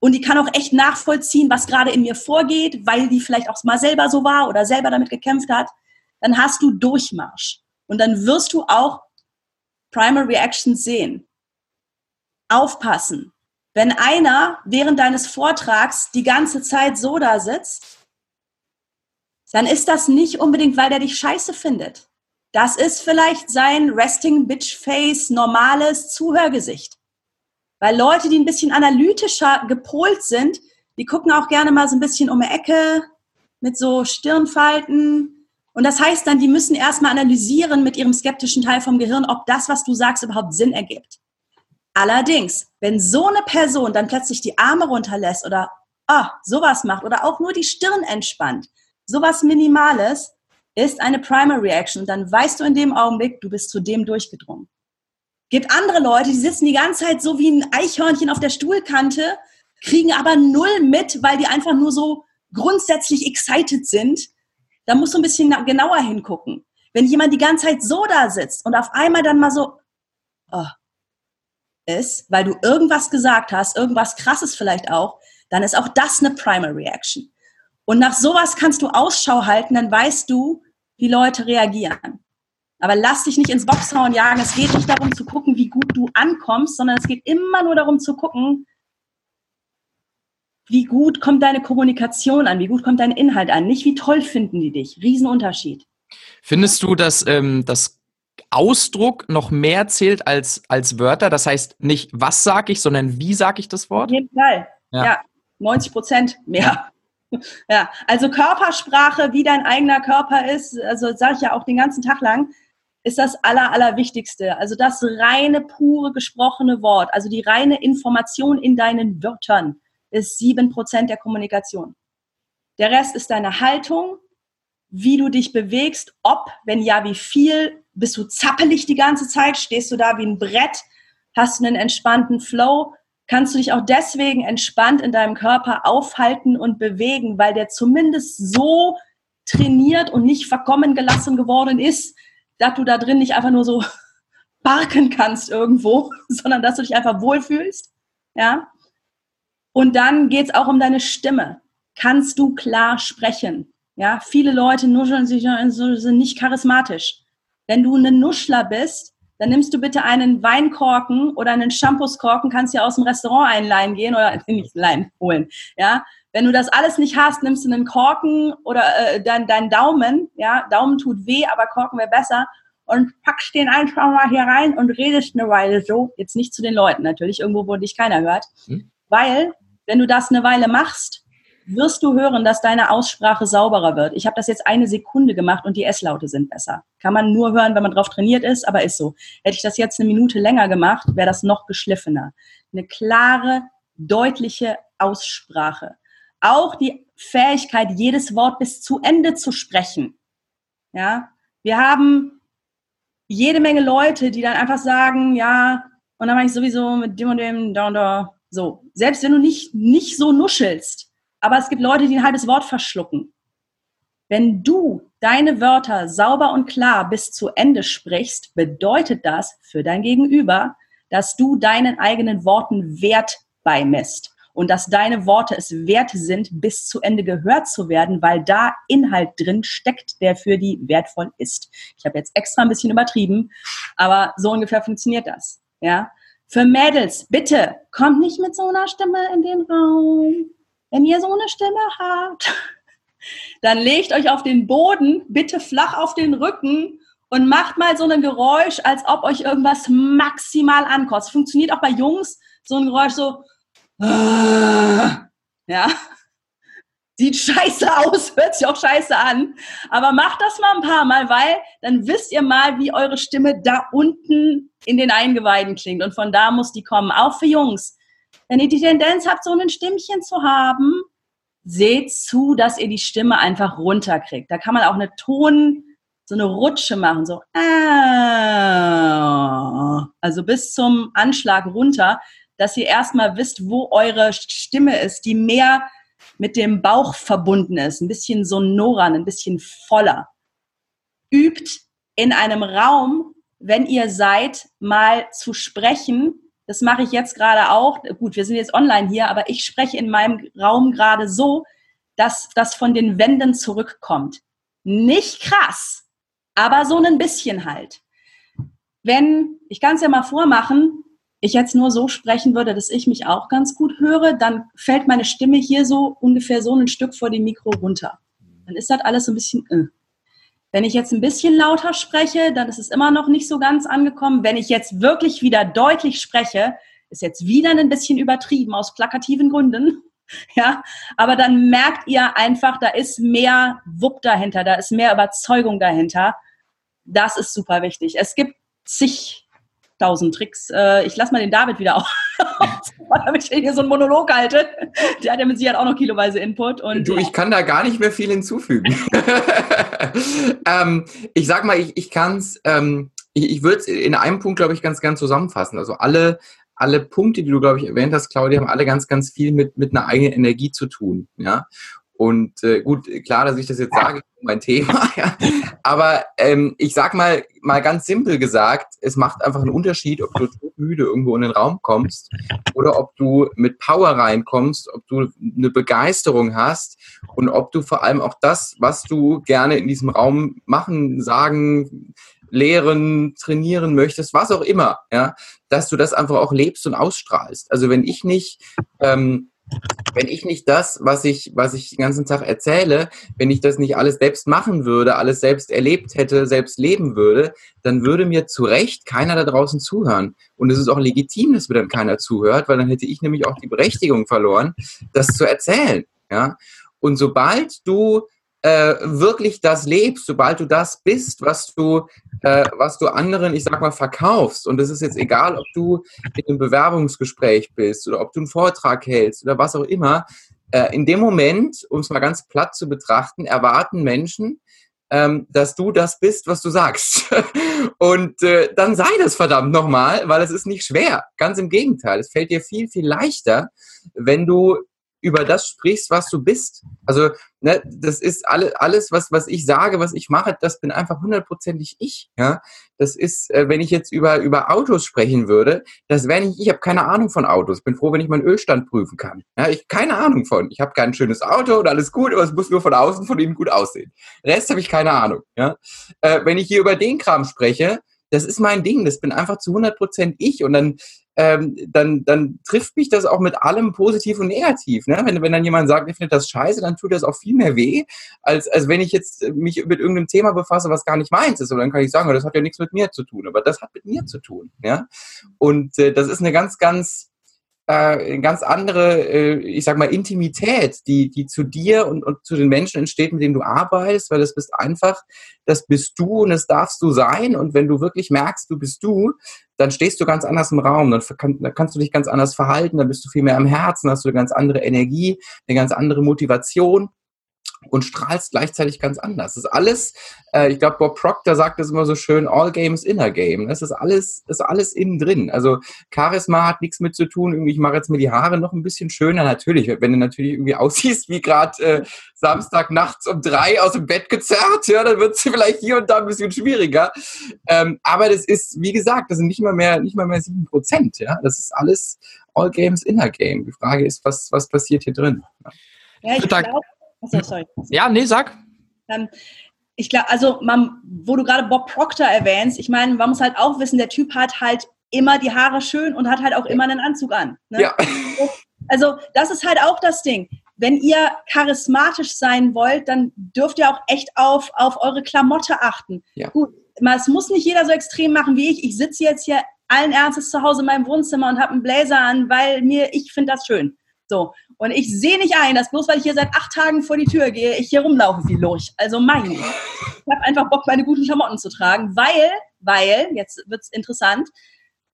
[SPEAKER 4] Und die kann auch echt nachvollziehen, was gerade in mir vorgeht, weil die vielleicht auch mal selber so war oder selber damit gekämpft hat. Dann hast du Durchmarsch. Und dann wirst du auch Primal Reactions sehen. Aufpassen. Wenn einer während deines Vortrags die ganze Zeit so da sitzt, dann ist das nicht unbedingt, weil der dich scheiße findet. Das ist vielleicht sein Resting Bitch Face normales Zuhörgesicht. Weil Leute, die ein bisschen analytischer gepolt sind, die gucken auch gerne mal so ein bisschen um die Ecke mit so Stirnfalten. Und das heißt dann, die müssen erstmal analysieren mit ihrem skeptischen Teil vom Gehirn, ob das, was du sagst, überhaupt Sinn ergibt. Allerdings, wenn so eine Person dann plötzlich die Arme runterlässt oder ah, sowas macht oder auch nur die Stirn entspannt, sowas Minimales, ist eine Primary Reaction. Und dann weißt du in dem Augenblick, du bist zu dem durchgedrungen. Gibt andere Leute, die sitzen die ganze Zeit so wie ein Eichhörnchen auf der Stuhlkante, kriegen aber null mit, weil die einfach nur so grundsätzlich excited sind. Da musst du ein bisschen genauer hingucken. Wenn jemand die ganze Zeit so da sitzt und auf einmal dann mal so, oh, ist, weil du irgendwas gesagt hast, irgendwas krasses vielleicht auch, dann ist auch das eine Primary Reaction. Und nach sowas kannst du Ausschau halten, dann weißt du, wie Leute reagieren. Aber lass dich nicht ins Boxhauen jagen. Es geht nicht darum zu gucken, wie gut du ankommst, sondern es geht immer nur darum zu gucken, wie gut kommt deine Kommunikation an, wie gut kommt dein Inhalt an, nicht wie toll finden die dich. Riesenunterschied.
[SPEAKER 1] Findest du, dass ähm, das Ausdruck noch mehr zählt als, als Wörter. Das heißt nicht, was sage ich, sondern wie sage ich das Wort?
[SPEAKER 4] Auf jeden Fall. Ja, ja 90 Prozent mehr. Ja. (laughs) ja. also Körpersprache, wie dein eigener Körper ist, also sage ich ja auch den ganzen Tag lang, ist das Aller, Allerwichtigste. Also das reine, pure gesprochene Wort, also die reine Information in deinen Wörtern ist sieben Prozent der Kommunikation. Der Rest ist deine Haltung, wie du dich bewegst, ob, wenn ja, wie viel bist du zappelig die ganze Zeit? Stehst du da wie ein Brett? Hast du einen entspannten Flow? Kannst du dich auch deswegen entspannt in deinem Körper aufhalten und bewegen, weil der zumindest so trainiert und nicht verkommen gelassen geworden ist, dass du da drin nicht einfach nur so (laughs) barken kannst irgendwo, (laughs) sondern dass du dich einfach wohlfühlst. Ja? Und dann geht es auch um deine Stimme. Kannst du klar sprechen? Ja, viele Leute nuscheln sich sind nicht charismatisch. Wenn du ein Nuschler bist, dann nimmst du bitte einen Weinkorken oder einen Shampooskorken, kannst ja aus dem Restaurant einleihen gehen oder (laughs) nicht leihen holen. Ja, wenn du das alles nicht hast, nimmst du einen Korken oder äh, deinen dein Daumen. Ja, Daumen tut weh, aber Korken wäre besser und packst den einfach mal hier rein und redest eine Weile so. Jetzt nicht zu den Leuten natürlich, irgendwo, wo dich keiner hört. Hm? Weil, wenn du das eine Weile machst, wirst du hören, dass deine Aussprache sauberer wird. Ich habe das jetzt eine Sekunde gemacht und die S-Laute sind besser. Kann man nur hören, wenn man drauf trainiert ist, aber ist so. Hätte ich das jetzt eine Minute länger gemacht, wäre das noch geschliffener. Eine klare, deutliche Aussprache. Auch die Fähigkeit, jedes Wort bis zu Ende zu sprechen. Ja, wir haben jede Menge Leute, die dann einfach sagen, ja, und dann mache ich sowieso mit dem und dem, da und da. So, selbst wenn du nicht, nicht so nuschelst, aber es gibt Leute, die ein halbes Wort verschlucken. Wenn du deine Wörter sauber und klar bis zu Ende sprichst, bedeutet das für dein Gegenüber, dass du deinen eigenen Worten Wert beimisst und dass deine Worte es wert sind, bis zu Ende gehört zu werden, weil da Inhalt drin steckt, der für die wertvoll ist. Ich habe jetzt extra ein bisschen übertrieben, aber so ungefähr funktioniert das. Ja? Für Mädels, bitte, kommt nicht mit so einer Stimme in den Raum. Wenn ihr so eine Stimme habt, (laughs) dann legt euch auf den Boden, bitte flach auf den Rücken und macht mal so ein Geräusch, als ob euch irgendwas maximal ankotzt. Funktioniert auch bei Jungs so ein Geräusch so, (laughs) ja, sieht scheiße aus, (laughs) hört sich auch scheiße an, aber macht das mal ein paar Mal, weil dann wisst ihr mal, wie eure Stimme da unten in den Eingeweiden klingt und von da muss die kommen, auch für Jungs. Wenn ihr die Tendenz habt, so ein Stimmchen zu haben, seht zu, dass ihr die Stimme einfach runterkriegt. Da kann man auch eine Ton, so eine Rutsche machen, so ah, also bis zum Anschlag runter, dass ihr erstmal wisst, wo eure Stimme ist, die mehr mit dem Bauch verbunden ist, ein bisschen sonoran, ein bisschen voller. Übt in einem Raum, wenn ihr seid, mal zu sprechen, das mache ich jetzt gerade auch. Gut, wir sind jetzt online hier, aber ich spreche in meinem Raum gerade so, dass das von den Wänden zurückkommt. Nicht krass, aber so ein bisschen halt. Wenn, ich kann es ja mal vormachen, ich jetzt nur so sprechen würde, dass ich mich auch ganz gut höre, dann fällt meine Stimme hier so ungefähr so ein Stück vor dem Mikro runter. Dann ist das alles so ein bisschen. Äh. Wenn ich jetzt ein bisschen lauter spreche, dann ist es immer noch nicht so ganz angekommen. Wenn ich jetzt wirklich wieder deutlich spreche, ist jetzt wieder ein bisschen übertrieben aus plakativen Gründen. (laughs) Ja, aber dann merkt ihr einfach, da ist mehr Wupp dahinter, da ist mehr Überzeugung dahinter. Das ist super wichtig. Es gibt zigtausend Tricks. Äh, ich lasse mal den David wieder (laughs) auf, damit ich hier so einen Monolog halte. Der hat ja mit Sicherheit auch noch kiloweise Input. Und,
[SPEAKER 3] du, ich kann da gar nicht mehr viel hinzufügen. (laughs) ähm, ich sag mal, ich, ich kann es, ähm, ich, ich würde es in einem Punkt, glaube ich, ganz gern zusammenfassen. Also alle, alle Punkte, die du, glaube ich, erwähnt hast, Claudia, haben alle ganz, ganz viel mit, mit einer eigenen Energie zu tun. Ja. Und äh, gut, klar, dass ich das jetzt sage, mein Thema. (laughs) Ja. Aber ähm, ich sag mal, mal ganz simpel gesagt, es macht einfach einen Unterschied, ob du müde irgendwo in den Raum kommst oder ob du mit Power reinkommst, ob du eine Begeisterung hast und ob du vor allem auch das, was du gerne in diesem Raum machen, sagen, lehren, trainieren möchtest, was auch immer, ja, dass du das einfach auch lebst und ausstrahlst. Also wenn ich nicht ähm, wenn ich nicht das, was ich, was ich den ganzen Tag erzähle, wenn ich das nicht alles selbst machen würde, alles selbst erlebt hätte, selbst leben würde, dann würde mir zu Recht keiner da draußen zuhören. Und es ist auch legitim, dass mir dann keiner zuhört, weil dann hätte ich nämlich auch die Berechtigung verloren, das zu erzählen. Ja? Und sobald du äh, wirklich das lebst, sobald du das bist, was du, äh, was du anderen, ich sag mal, verkaufst. Und es ist jetzt egal, ob du in einem Bewerbungsgespräch bist oder ob du einen Vortrag hältst oder was auch immer. Äh, in dem Moment, um es mal ganz platt zu betrachten, erwarten Menschen, ähm, dass du das bist, was du sagst. (laughs) Und äh, dann sei das verdammt nochmal, weil es ist nicht schwer. Ganz im Gegenteil. Es fällt dir viel, viel leichter, wenn du über das sprichst, was du bist. Also, ne, das ist alle, alles, was, was ich sage, was ich mache, das bin einfach hundertprozentig ich. Ja? Das ist, äh, wenn ich jetzt über, über Autos sprechen würde, das wäre nicht, ich habe keine Ahnung von Autos. Bin froh, wenn ich meinen Ölstand prüfen kann. Ja, ich keine Ahnung von. Ich habe kein schönes Auto und alles gut, aber es muss nur von außen von innen gut aussehen. Rest habe ich keine Ahnung. Ja? Äh, wenn ich hier über den Kram spreche, das ist mein Ding, das bin einfach zu 100% ich und dann ähm, dann, dann trifft mich das auch mit allem positiv und negativ. Ne? Wenn, wenn dann jemand sagt, ich finde das scheiße, dann tut das auch viel mehr weh, als, als wenn ich jetzt mich mit irgendeinem Thema befasse, was gar nicht meins ist. Und dann kann ich sagen, das hat ja nichts mit mir zu tun, aber das hat mit mir zu tun. Ja? Und äh, das ist eine ganz, ganz äh, ganz andere, äh, ich sag mal, Intimität, die, die zu dir und, und zu den Menschen entsteht, mit denen du arbeitest, weil das bist einfach, das bist du und das darfst du sein. Und wenn du wirklich merkst, du bist du, dann stehst du ganz anders im Raum, dann, kann, dann kannst du dich ganz anders verhalten, dann bist du viel mehr am Herzen, hast du eine ganz andere Energie, eine ganz andere Motivation und strahlst gleichzeitig ganz anders. Das ist alles, äh, ich glaube, Bob Proctor sagt das immer so schön, all games inner game. Das ist alles, ist alles innen drin. Also Charisma hat nichts mit zu tun, irgendwie, ich mache jetzt mir die Haare noch ein bisschen schöner. Natürlich, wenn du natürlich irgendwie aussiehst wie gerade äh, Samstag nachts um drei aus dem Bett gezerrt, ja, dann wird es vielleicht hier und da ein bisschen schwieriger. Ähm, aber das ist, wie gesagt, das sind nicht mal mehr, nicht mal mehr sieben Prozent, ja. Das ist alles all games inner game. Die Frage ist, was, was passiert hier drin?
[SPEAKER 4] Ja, ja ich glaube,
[SPEAKER 1] Achso, sorry. Ja, nee, sag.
[SPEAKER 4] Ähm, ich glaube, also man, wo du gerade Bob Proctor erwähnst, ich meine, man muss halt auch wissen, der Typ hat halt immer die Haare schön und hat halt auch immer einen Anzug an. Ne? Ja. (laughs) Also das ist halt auch das Ding. Wenn ihr charismatisch sein wollt, dann dürft ihr auch echt auf, auf eure Klamotte achten. Ja. Gut, es muss nicht jeder so extrem machen wie ich. Ich sitze jetzt hier allen Ernstes zu Hause in meinem Wohnzimmer und habe einen Blazer an, weil mir, ich finde das schön. So. Und ich sehe nicht ein, dass bloß weil ich hier seit acht Tagen vor die Tür gehe, ich hier rumlaufe wie Lurch. Also mein. Ich habe einfach Bock, meine guten Klamotten zu tragen, weil, weil, jetzt wird's interessant,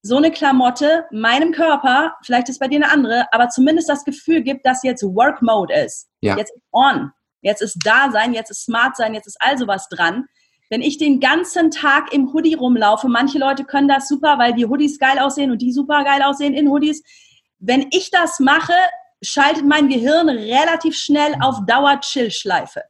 [SPEAKER 4] so eine Klamotte meinem Körper, vielleicht ist bei dir eine andere, aber zumindest das Gefühl gibt, dass jetzt Work Mode ist. Ja. Jetzt ist on. Jetzt ist da sein, jetzt ist smart sein, jetzt ist also was dran. Wenn ich den ganzen Tag im Hoodie rumlaufe, manche Leute können das super, weil die Hoodies geil aussehen und die super geil aussehen in Hoodies. Wenn ich das mache, schaltet mein Gehirn relativ schnell auf Dauer-Chill-Schleife.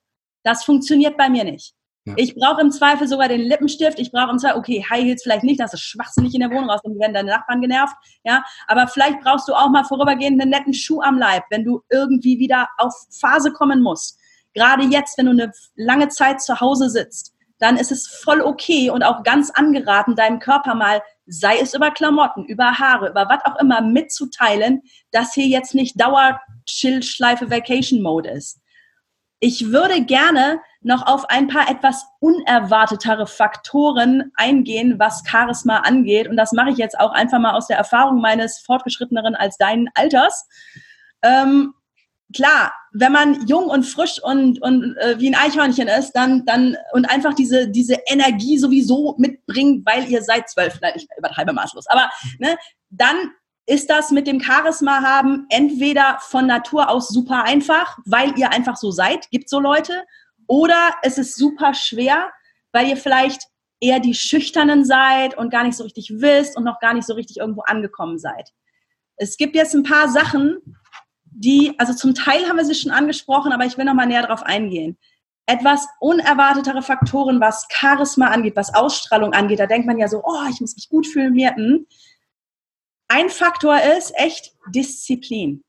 [SPEAKER 4] Das funktioniert bei mir nicht. Ja. Ich brauche im Zweifel sogar den Lippenstift. Ich brauche im Zweifel, okay, High Heels vielleicht nicht, das ist schwachsinnig in der Wohnung raus, dann werden deine Nachbarn genervt. Ja, aber vielleicht brauchst du auch mal vorübergehend einen netten Schuh am Leib, wenn du irgendwie wieder auf Phase kommen musst. Gerade jetzt, wenn du eine lange Zeit zu Hause sitzt, dann ist es voll okay und auch ganz angeraten, deinem Körper mal sei es über Klamotten, über Haare, über was auch immer mitzuteilen, dass hier jetzt nicht Dauer-Chill-Schleife Vacation-Mode ist. Ich würde gerne noch auf ein paar etwas unerwartetere Faktoren eingehen, was Charisma angeht. Und das mache ich jetzt auch einfach mal aus der Erfahrung meines fortgeschritteneren als deinen Alters. Ähm, klar, wenn man jung und frisch und, und äh, wie ein Eichhörnchen ist, dann, dann und einfach diese, diese Energie sowieso mitbringt, weil ihr seid zwölf, nein, ich übertreibe maßlos, aber ne, dann ist das mit dem Charisma haben entweder von Natur aus super einfach, weil ihr einfach so seid, gibt so Leute, oder es ist super schwer, weil ihr vielleicht eher die Schüchternen seid und gar nicht so richtig wisst und noch gar nicht so richtig irgendwo angekommen seid. Es gibt jetzt ein paar Sachen, die, also zum Teil haben wir sie schon angesprochen, aber ich will noch mal näher darauf eingehen. Etwas unerwartetere Faktoren, was Charisma angeht, was Ausstrahlung angeht, da denkt man ja so, oh, ich muss mich gut fühlen, mir. Hm. Ein Faktor ist echt Disziplin.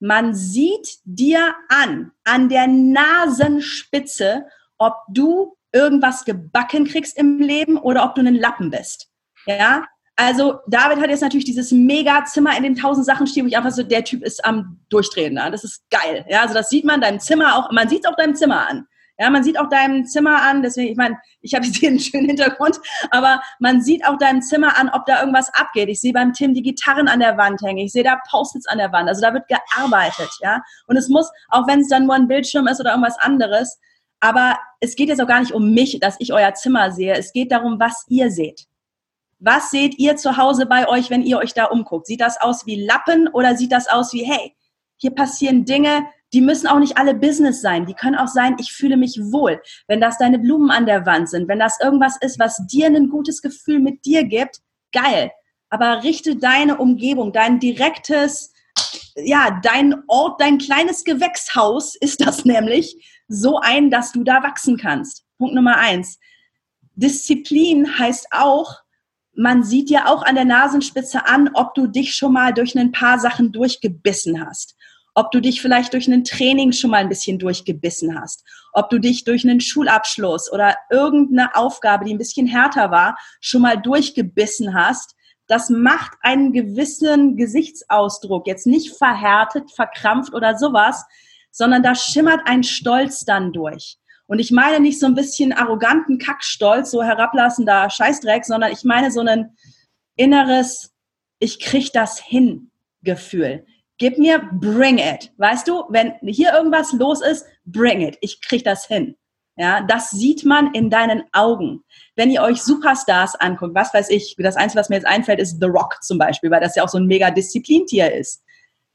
[SPEAKER 4] Man sieht dir an, an der Nasenspitze, ob du irgendwas gebacken kriegst im Leben oder ob du ein Lappen bist. Ja, also David hat jetzt natürlich dieses Mega-Zimmer in den tausend Sachen stehen, wo ich einfach so, der Typ ist am Durchdrehen. Ne? Das ist geil. Ja, also das sieht man deinem Zimmer auch, man sieht es auch deinem Zimmer an. Ja, man sieht auch deinem Zimmer an, deswegen, ich meine, ich habe (laughs) jetzt hier einen schönen Hintergrund, aber man sieht auch deinem Zimmer an, ob da irgendwas abgeht. Ich sehe beim Tim die Gitarren an der Wand hängen, ich sehe da Post-its an der Wand, also da wird gearbeitet, ja. Und es muss, auch wenn es dann nur ein Bildschirm ist oder irgendwas anderes, aber es geht jetzt auch gar nicht um mich, dass ich euer Zimmer sehe. Es geht darum, was ihr seht. Was seht ihr zu Hause bei euch, wenn ihr euch da umguckt? Sieht das aus wie Lappen oder sieht das aus wie, hey, hier passieren Dinge, die müssen auch nicht alle Business sein. Die können auch sein, ich fühle mich wohl. Wenn das deine Blumen an der Wand sind, wenn das irgendwas ist, was dir ein gutes Gefühl mit dir gibt, geil. Aber richte deine Umgebung, dein direktes, ja, dein Ort, dein kleines Gewächshaus (laughs) ist das nämlich so ein, dass du da wachsen kannst. Punkt Nummer eins. Disziplin heißt auch, man sieht ja auch an der Nasenspitze an, ob du dich schon mal durch ein paar Sachen durchgebissen hast. Ob du dich vielleicht durch ein Training schon mal ein bisschen durchgebissen hast. Ob du dich durch einen Schulabschluss oder irgendeine Aufgabe, die ein bisschen härter war, schon mal durchgebissen hast. das macht einen gewissen Gesichtsausdruck. Jetzt nicht verhärtet, verkrampft oder sowas, sondern da schimmert ein Stolz dann durch. Und ich meine nicht so ein bisschen arroganten Kackstolz, so herablassender Scheißdreck, sondern ich meine so ein inneres, ich krieg das hin Gefühl. Gib mir, bring it. Weißt du, wenn hier irgendwas los ist, bring it. Ich krieg das hin. Ja, das sieht man in deinen Augen. Wenn ihr euch Superstars anguckt, was weiß ich, das Einzige, was mir jetzt einfällt, ist The Rock zum Beispiel, weil das ja auch so ein mega Disziplintier ist.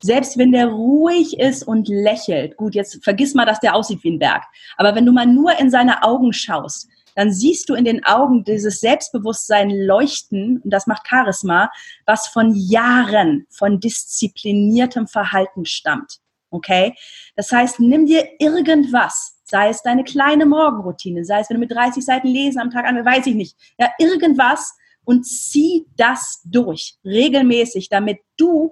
[SPEAKER 4] Selbst wenn der ruhig ist und lächelt, gut, jetzt vergiss mal, dass der aussieht wie ein Berg, aber wenn du mal nur in seine Augen schaust, dann siehst du in den Augen dieses Selbstbewusstsein leuchten, und das macht Charisma, was von Jahren von diszipliniertem Verhalten stammt. Okay? Das heißt, nimm dir irgendwas, sei es deine kleine Morgenroutine, sei es, wenn du mit 30 Seiten lesen am Tag an, weiß ich nicht, ja, irgendwas und zieh das durch, regelmäßig, damit du,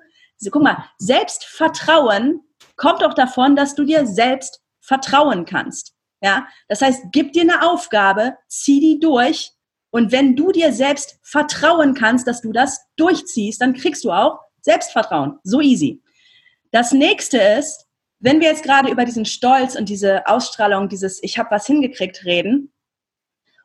[SPEAKER 4] guck mal, Selbstvertrauen kommt auch davon, dass du dir selbst vertrauen kannst. Ja, das heißt, gib dir eine Aufgabe, zieh die durch und wenn du dir selbst vertrauen kannst, dass du das durchziehst, dann kriegst du auch Selbstvertrauen. So easy. Das nächste ist, wenn wir jetzt gerade über diesen Stolz und diese Ausstrahlung, dieses Ich habe was hingekriegt reden,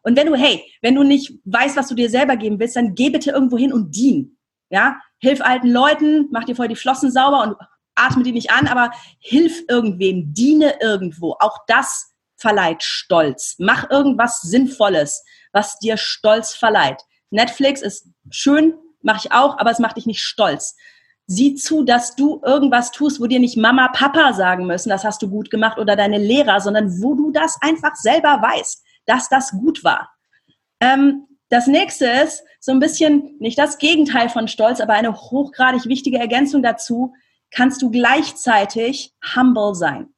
[SPEAKER 4] und wenn du, hey, wenn du nicht weißt, was du dir selber geben willst, dann geh bitte irgendwo hin und dien. Ja, hilf alten Leuten, mach dir vorher die Flossen sauber und atme die nicht an, aber hilf irgendwem, diene irgendwo. Auch das verleiht Stolz. Mach irgendwas Sinnvolles, was dir Stolz verleiht. Netflix ist schön, mache ich auch, aber es macht dich nicht stolz. Sieh zu, dass du irgendwas tust, wo dir nicht Mama, Papa sagen müssen, das hast du gut gemacht oder deine Lehrer, sondern wo du das einfach selber weißt, dass das gut war. Ähm, das nächste ist so ein bisschen nicht das Gegenteil von Stolz, aber eine hochgradig wichtige Ergänzung dazu. Kannst du gleichzeitig humble sein?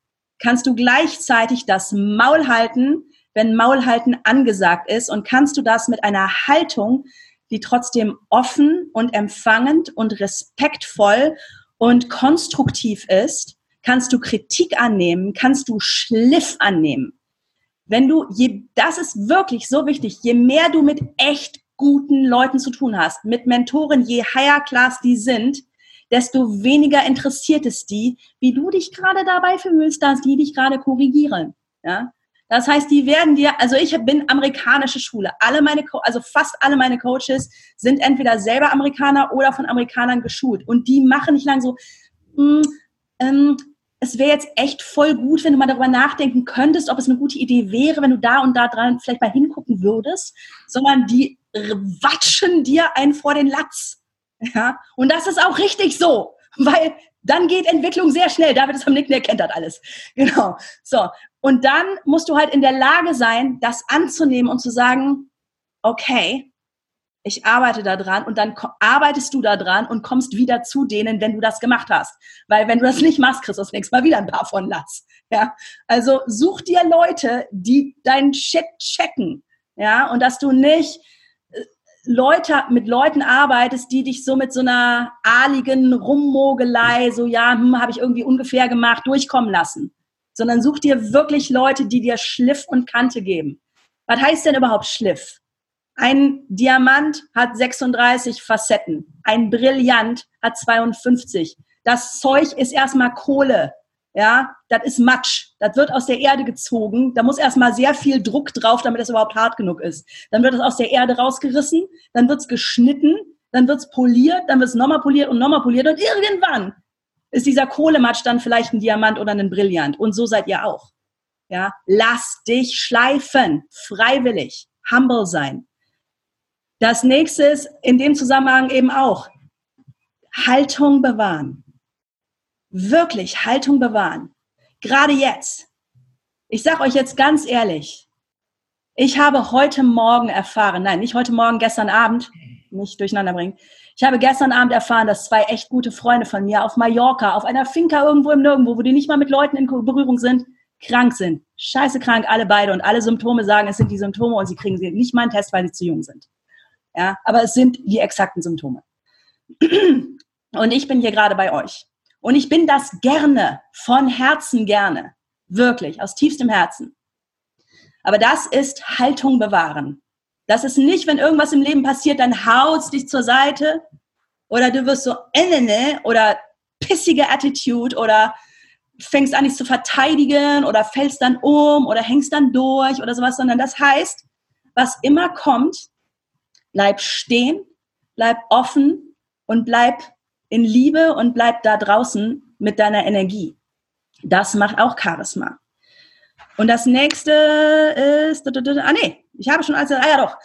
[SPEAKER 4] kannst du gleichzeitig das Maul halten, wenn Maulhalten angesagt ist und kannst du das mit einer Haltung, die trotzdem offen und empfangend und respektvoll und konstruktiv ist, kannst du Kritik annehmen, kannst du Schliff annehmen. Wenn du, je, das ist wirklich so wichtig, je mehr du mit echt guten Leuten zu tun hast, mit Mentoren, je higher class die sind, desto weniger interessiert es die, wie du dich gerade dabei fühlst, dass die dich gerade korrigieren. Ja? Das heißt, die werden dir, also ich bin amerikanische Schule. Alle meine, also fast alle meine Coaches sind entweder selber Amerikaner oder von Amerikanern geschult. Und die machen nicht lang so, mh, hm, ähm, es wäre jetzt echt voll gut, wenn du mal darüber nachdenken könntest, ob es eine gute Idee wäre, wenn du da und da dran vielleicht mal hingucken würdest, sondern die watschen dir einen vor den Latz. Ja, und das ist auch richtig so, weil dann geht Entwicklung sehr schnell. David ist am Nicken, der das alles. Genau. So. Und dann musst du halt in der Lage sein, das anzunehmen und zu sagen, okay, ich arbeite da dran und dann arbeitest du da dran und kommst wieder zu denen, wenn du das gemacht hast. Weil wenn du das nicht machst, kriegst du das nächste Mal wieder ein paar von Latz. Ja. Also such dir Leute, die deinen Shit checken. Ja. Und dass du nicht Leute, mit Leuten arbeitest, die dich so mit so einer ahligen Rummogelei, so ja, hm, habe ich irgendwie ungefähr gemacht, durchkommen lassen. Sondern such dir wirklich Leute, die dir Schliff und Kante geben. Was heißt denn überhaupt Schliff? Ein Diamant hat 36 Facetten. Ein Brillant hat 52. Das Zeug ist erstmal Kohle ja, das ist Matsch. Das wird aus der Erde gezogen. Da muss erstmal sehr viel Druck drauf, damit es überhaupt hart genug ist. Dann wird es aus der Erde rausgerissen, dann wird es geschnitten, dann wird es poliert, dann wird es nochmal poliert und nochmal poliert und irgendwann ist dieser Kohlematsch dann vielleicht ein Diamant oder ein Brillant. Und so seid ihr auch. Ja, lass dich schleifen, freiwillig, humble sein. Das nächste ist in dem Zusammenhang eben auch Haltung bewahren wirklich Haltung bewahren. Gerade jetzt. Ich sage euch jetzt ganz ehrlich, ich habe heute Morgen erfahren, nein, nicht heute Morgen, gestern Abend, nicht durcheinander bringen. Ich habe gestern Abend erfahren, dass zwei echt gute Freunde von mir auf Mallorca, auf einer Finca irgendwo im Nirgendwo, wo die nicht mal mit Leuten in Berührung sind, krank sind. Scheiße krank, alle beide. Und alle Symptome sagen, es sind die Symptome und sie kriegen sie nicht mal einen Test, weil sie zu jung sind. Ja, aber es sind die exakten Symptome. (clears throat) Und ich bin hier gerade bei euch. Und ich bin das gerne, von Herzen gerne. Wirklich, aus tiefstem Herzen. Aber das ist Haltung bewahren. Das ist nicht, wenn irgendwas im Leben passiert, dann haut's dich zur Seite oder du wirst so äh, oder pissige Attitude oder fängst an, dich zu verteidigen oder fällst dann um oder hängst dann durch oder sowas, sondern das heißt, was immer kommt, bleib stehen, bleib offen und bleib in Liebe und bleib da draußen mit deiner Energie. Das macht auch Charisma. Und das nächste ist, ah nee, ich habe schon alles, ah ja doch,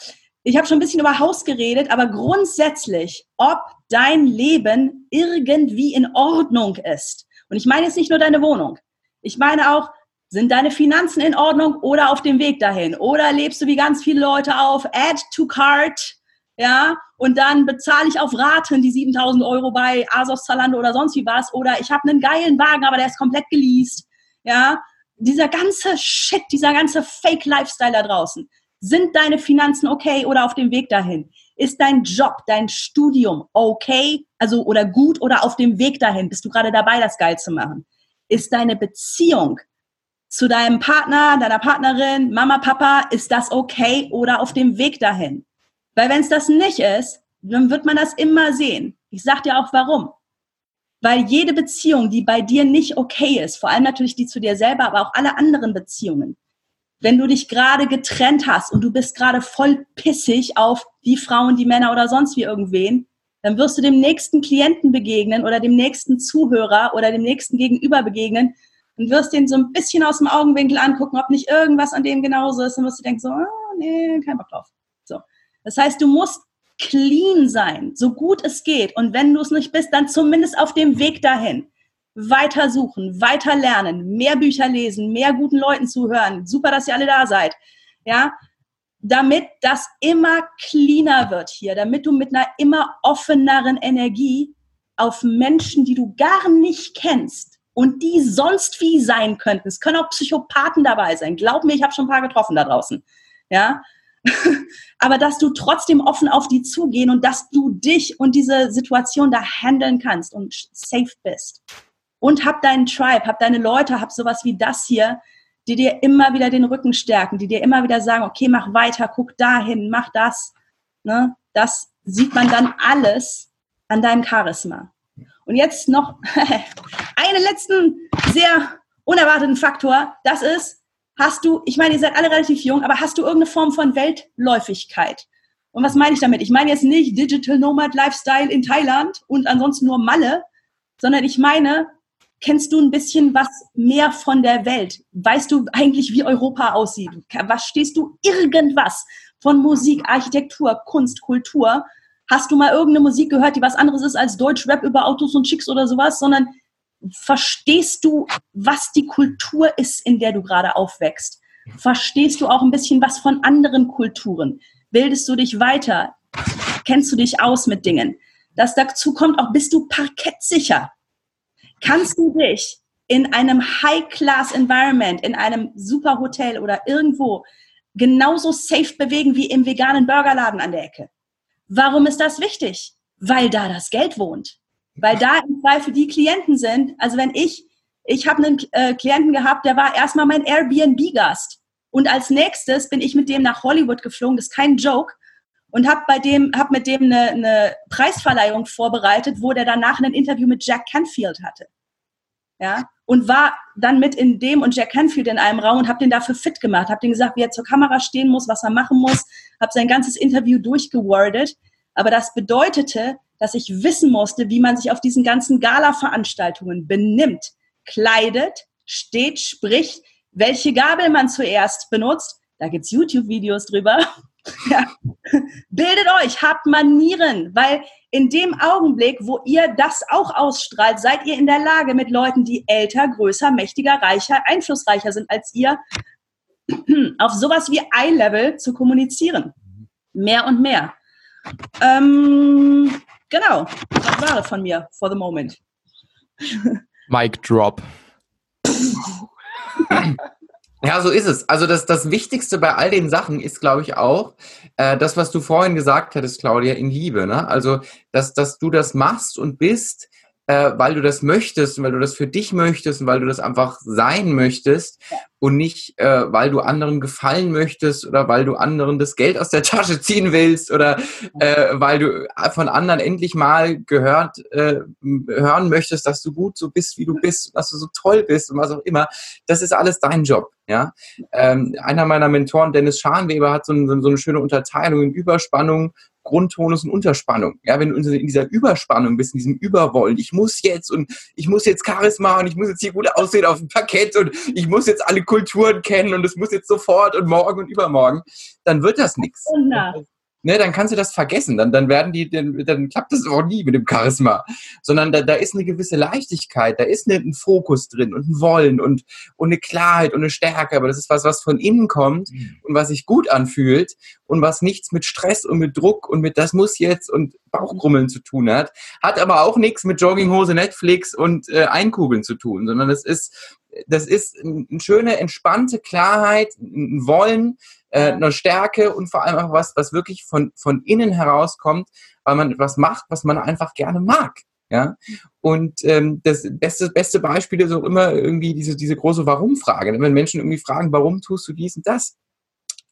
[SPEAKER 4] ich habe schon ein bisschen über Haus geredet, aber grundsätzlich, ob dein Leben irgendwie in Ordnung ist. Und ich meine jetzt nicht nur deine Wohnung. Ich meine auch, sind deine Finanzen in Ordnung oder auf dem Weg dahin? Oder lebst du wie ganz viele Leute auf Add to Cart, ja, und dann bezahle ich auf Raten die 7000 Euro bei Asos, Zalando oder sonst wie was. Oder ich habe einen geilen Wagen, aber der ist komplett geleast, ja. Dieser ganze Shit, dieser ganze Fake-Lifestyle da draußen. Sind deine Finanzen okay oder auf dem Weg dahin? Ist dein Job, dein Studium okay, also oder gut oder auf dem Weg dahin? Bist du gerade dabei, das geil zu machen? Ist deine Beziehung zu deinem Partner, deiner Partnerin, Mama, Papa, ist das okay oder auf dem Weg dahin? Weil wenn es das nicht ist, dann wird man das immer sehen. Ich sag dir auch warum. Weil jede Beziehung, die bei dir nicht okay ist, vor allem natürlich die zu dir selber, aber auch alle anderen Beziehungen, wenn du dich gerade getrennt hast und du bist gerade voll pissig auf die Frauen, die Männer oder sonst wie irgendwen, dann wirst du dem nächsten Klienten begegnen oder dem nächsten Zuhörer oder dem nächsten Gegenüber begegnen und wirst den so ein bisschen aus dem Augenwinkel angucken, ob nicht irgendwas an dem genauso ist. Dann wirst du denken so, oh, nee, kein Bock drauf. Das heißt, du musst clean sein, so gut es geht. Und wenn du es nicht bist, dann zumindest auf dem Weg dahin weiter suchen, weiter lernen, mehr Bücher lesen, mehr guten Leuten zuhören. Super, dass ihr alle da seid. Ja, damit das immer cleaner wird hier, damit du mit einer immer offeneren Energie auf Menschen, die du gar nicht kennst und die sonst wie sein könnten. Es können auch Psychopathen dabei sein. Glaub mir, ich habe schon ein paar getroffen da draußen. Ja, (laughs) aber dass du trotzdem offen auf die zugehen und dass du dich und diese Situation da handeln kannst und safe bist und hab deinen Tribe, hab deine Leute, hab sowas wie das hier, die dir immer wieder den Rücken stärken, die dir immer wieder sagen, okay, mach weiter, guck dahin, mach das. Ne? Das sieht man dann alles an deinem Charisma. Und jetzt noch (laughs) einen letzten sehr unerwarteten Faktor. Das ist, hast du, ich meine, ihr seid alle relativ jung, aber hast du irgendeine Form von Weltläufigkeit? Und was meine ich damit? Ich meine jetzt nicht Digital Nomad Lifestyle in Thailand und ansonsten nur Malle, sondern ich meine, Kennst du ein bisschen was mehr von der Welt? Weißt du eigentlich, wie Europa aussieht? Was stehst du irgendwas von Musik, Architektur, Kunst, Kultur? Hast du mal irgendeine Musik gehört, die was anderes ist als Deutschrap über Autos und Chicks oder sowas, sondern verstehst du, was die Kultur ist, in der du gerade aufwächst? Verstehst du auch ein bisschen was von anderen Kulturen? Bildest du dich weiter? Kennst du dich aus mit Dingen? Das dazu kommt auch, bist du parkettsicher? kannst du dich in einem High-Class-Environment, in einem super Hotel oder irgendwo genauso safe bewegen wie im veganen Burgerladen an der Ecke. Warum ist das wichtig? Weil da das Geld wohnt. Weil da im Zweifel die Klienten sind. Also wenn ich, ich habe einen äh, Klienten gehabt, der war erstmal mein Airbnb-Gast. Und als nächstes bin ich mit dem nach Hollywood geflogen, das ist kein Joke, und habe bei dem, habe mit dem eine, eine Preisverleihung vorbereitet, wo der danach ein Interview mit Jack Canfield hatte. Ja, und war dann mit in dem und Jack Canfield in einem Raum und habe den dafür fit gemacht, habe den gesagt, wie er zur Kamera stehen muss, was er machen muss, habe sein ganzes Interview durchgewordet. Aber das bedeutete, dass ich wissen musste, wie man sich auf diesen ganzen Gala-Veranstaltungen benimmt, kleidet, steht, spricht, welche Gabel man zuerst benutzt. Da gibt's YouTube-Videos drüber. (laughs) Ja. Bildet euch, habt Manieren, weil in dem Augenblick, wo ihr das auch ausstrahlt, seid ihr in der Lage, mit Leuten, die älter, größer, mächtiger, reicher, einflussreicher sind als ihr, (clears throat) auf sowas wie Eye-Level zu kommunizieren. Mehr und mehr. Ähm, genau, das war es von mir for the moment.
[SPEAKER 1] Mic drop. (laughs)
[SPEAKER 3] Ja, so ist es. Also das, das Wichtigste bei all den Sachen ist, glaube ich, auch äh, das, was du vorhin gesagt hattest, Claudia, in Liebe. Ne? Also, dass, dass du das machst und bist, äh, weil du das möchtest und weil du das für dich möchtest und weil du das einfach sein möchtest und nicht, äh, weil du anderen gefallen möchtest oder weil du anderen das Geld aus der Tasche ziehen willst oder äh, weil du von anderen endlich mal gehört äh, hören möchtest, dass du gut so bist, wie du bist, dass du so toll bist und was auch immer. Das ist alles dein Job. Ja, ähm, einer meiner Mentoren, Dennis Scharnweber, hat so, ein, so eine schöne Unterteilung in Überspannung, Grundtonus und Unterspannung. Ja, wenn du in dieser Überspannung bist, in diesem Überwollen, ich muss jetzt und ich muss jetzt Charisma und ich muss jetzt hier gut aussehen auf dem Parkett und ich muss jetzt alle Kulturen kennen und es muss jetzt sofort und morgen und übermorgen, dann wird das nichts ne, dann kannst du das vergessen. Dann, dann werden die, dann, dann klappt das auch nie mit dem Charisma. Sondern da, da ist eine gewisse Leichtigkeit, da ist ein Fokus drin und ein Wollen und, und eine Klarheit und eine Stärke. Aber das ist was, was von innen kommt mhm. und was sich gut anfühlt und was nichts mit Stress und mit Druck und mit das muss jetzt und Bauchgrummeln zu tun hat. Hat aber auch nichts mit Jogginghose, Netflix und äh, Einkugeln zu tun, sondern das ist, das ist eine schöne, entspannte Klarheit, ein Wollen, äh, eine Stärke und vor allem auch was, was wirklich von, von innen herauskommt, weil man etwas macht, was man einfach gerne mag. Ja, und ähm, das beste, beste Beispiel ist auch immer irgendwie diese, diese große Warum-Frage. Wenn Menschen irgendwie fragen, warum tust du dies und das?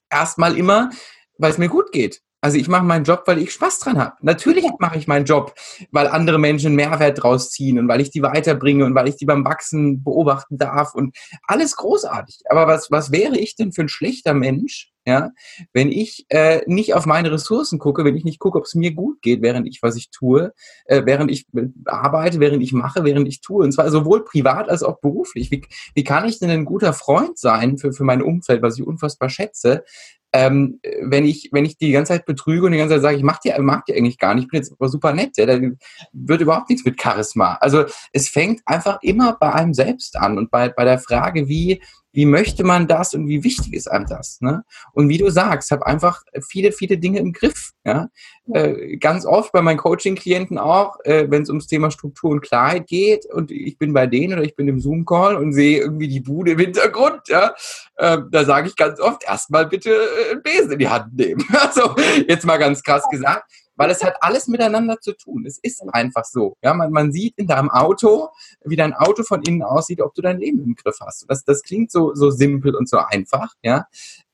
[SPEAKER 3] Erstmal immer, weil es mir gut geht. Also ich mache meinen Job, weil ich Spaß dran habe. Natürlich mache ich meinen Job, weil andere Menschen Mehrwert draus ziehen und weil ich die weiterbringe und weil ich die beim Wachsen beobachten darf und alles großartig. Aber was, was wäre ich denn für ein schlechter Mensch, ja, wenn ich äh, nicht auf meine Ressourcen gucke, wenn ich nicht gucke, ob es mir gut geht, während ich was ich tue, äh, während ich arbeite, während ich mache, während ich tue, und zwar sowohl privat als auch beruflich. Wie, wie kann ich denn ein guter Freund sein für, für mein Umfeld, was ich unfassbar schätze, ähm, wenn ich wenn ich die ganze Zeit betrüge und die ganze Zeit sage, ich mag die, mag die eigentlich gar nicht, ich bin jetzt aber super nett, ja, dann wird überhaupt nichts mit Charisma. Also es fängt einfach immer bei einem selbst an und bei, bei der Frage, wie wie möchte man das und wie wichtig ist einem das? Ne? Und wie du sagst, habe einfach viele, viele Dinge im Griff. Ja? Äh, ganz oft bei meinen Coaching-Klienten auch, äh, wenn es ums Thema Struktur und Klarheit geht und ich bin bei denen oder ich bin im Zoom-Call und sehe irgendwie die Bude im Hintergrund, ja, äh, da sage ich ganz oft, erstmal bitte äh, einen Besen in die Hand nehmen. (laughs) Also jetzt mal ganz krass gesagt weil es hat alles miteinander zu tun. Es ist einfach so. Ja, man, man sieht in deinem Auto, wie dein Auto von innen aussieht, ob du dein Leben im Griff hast. Das, das klingt so, so simpel und so einfach, ja.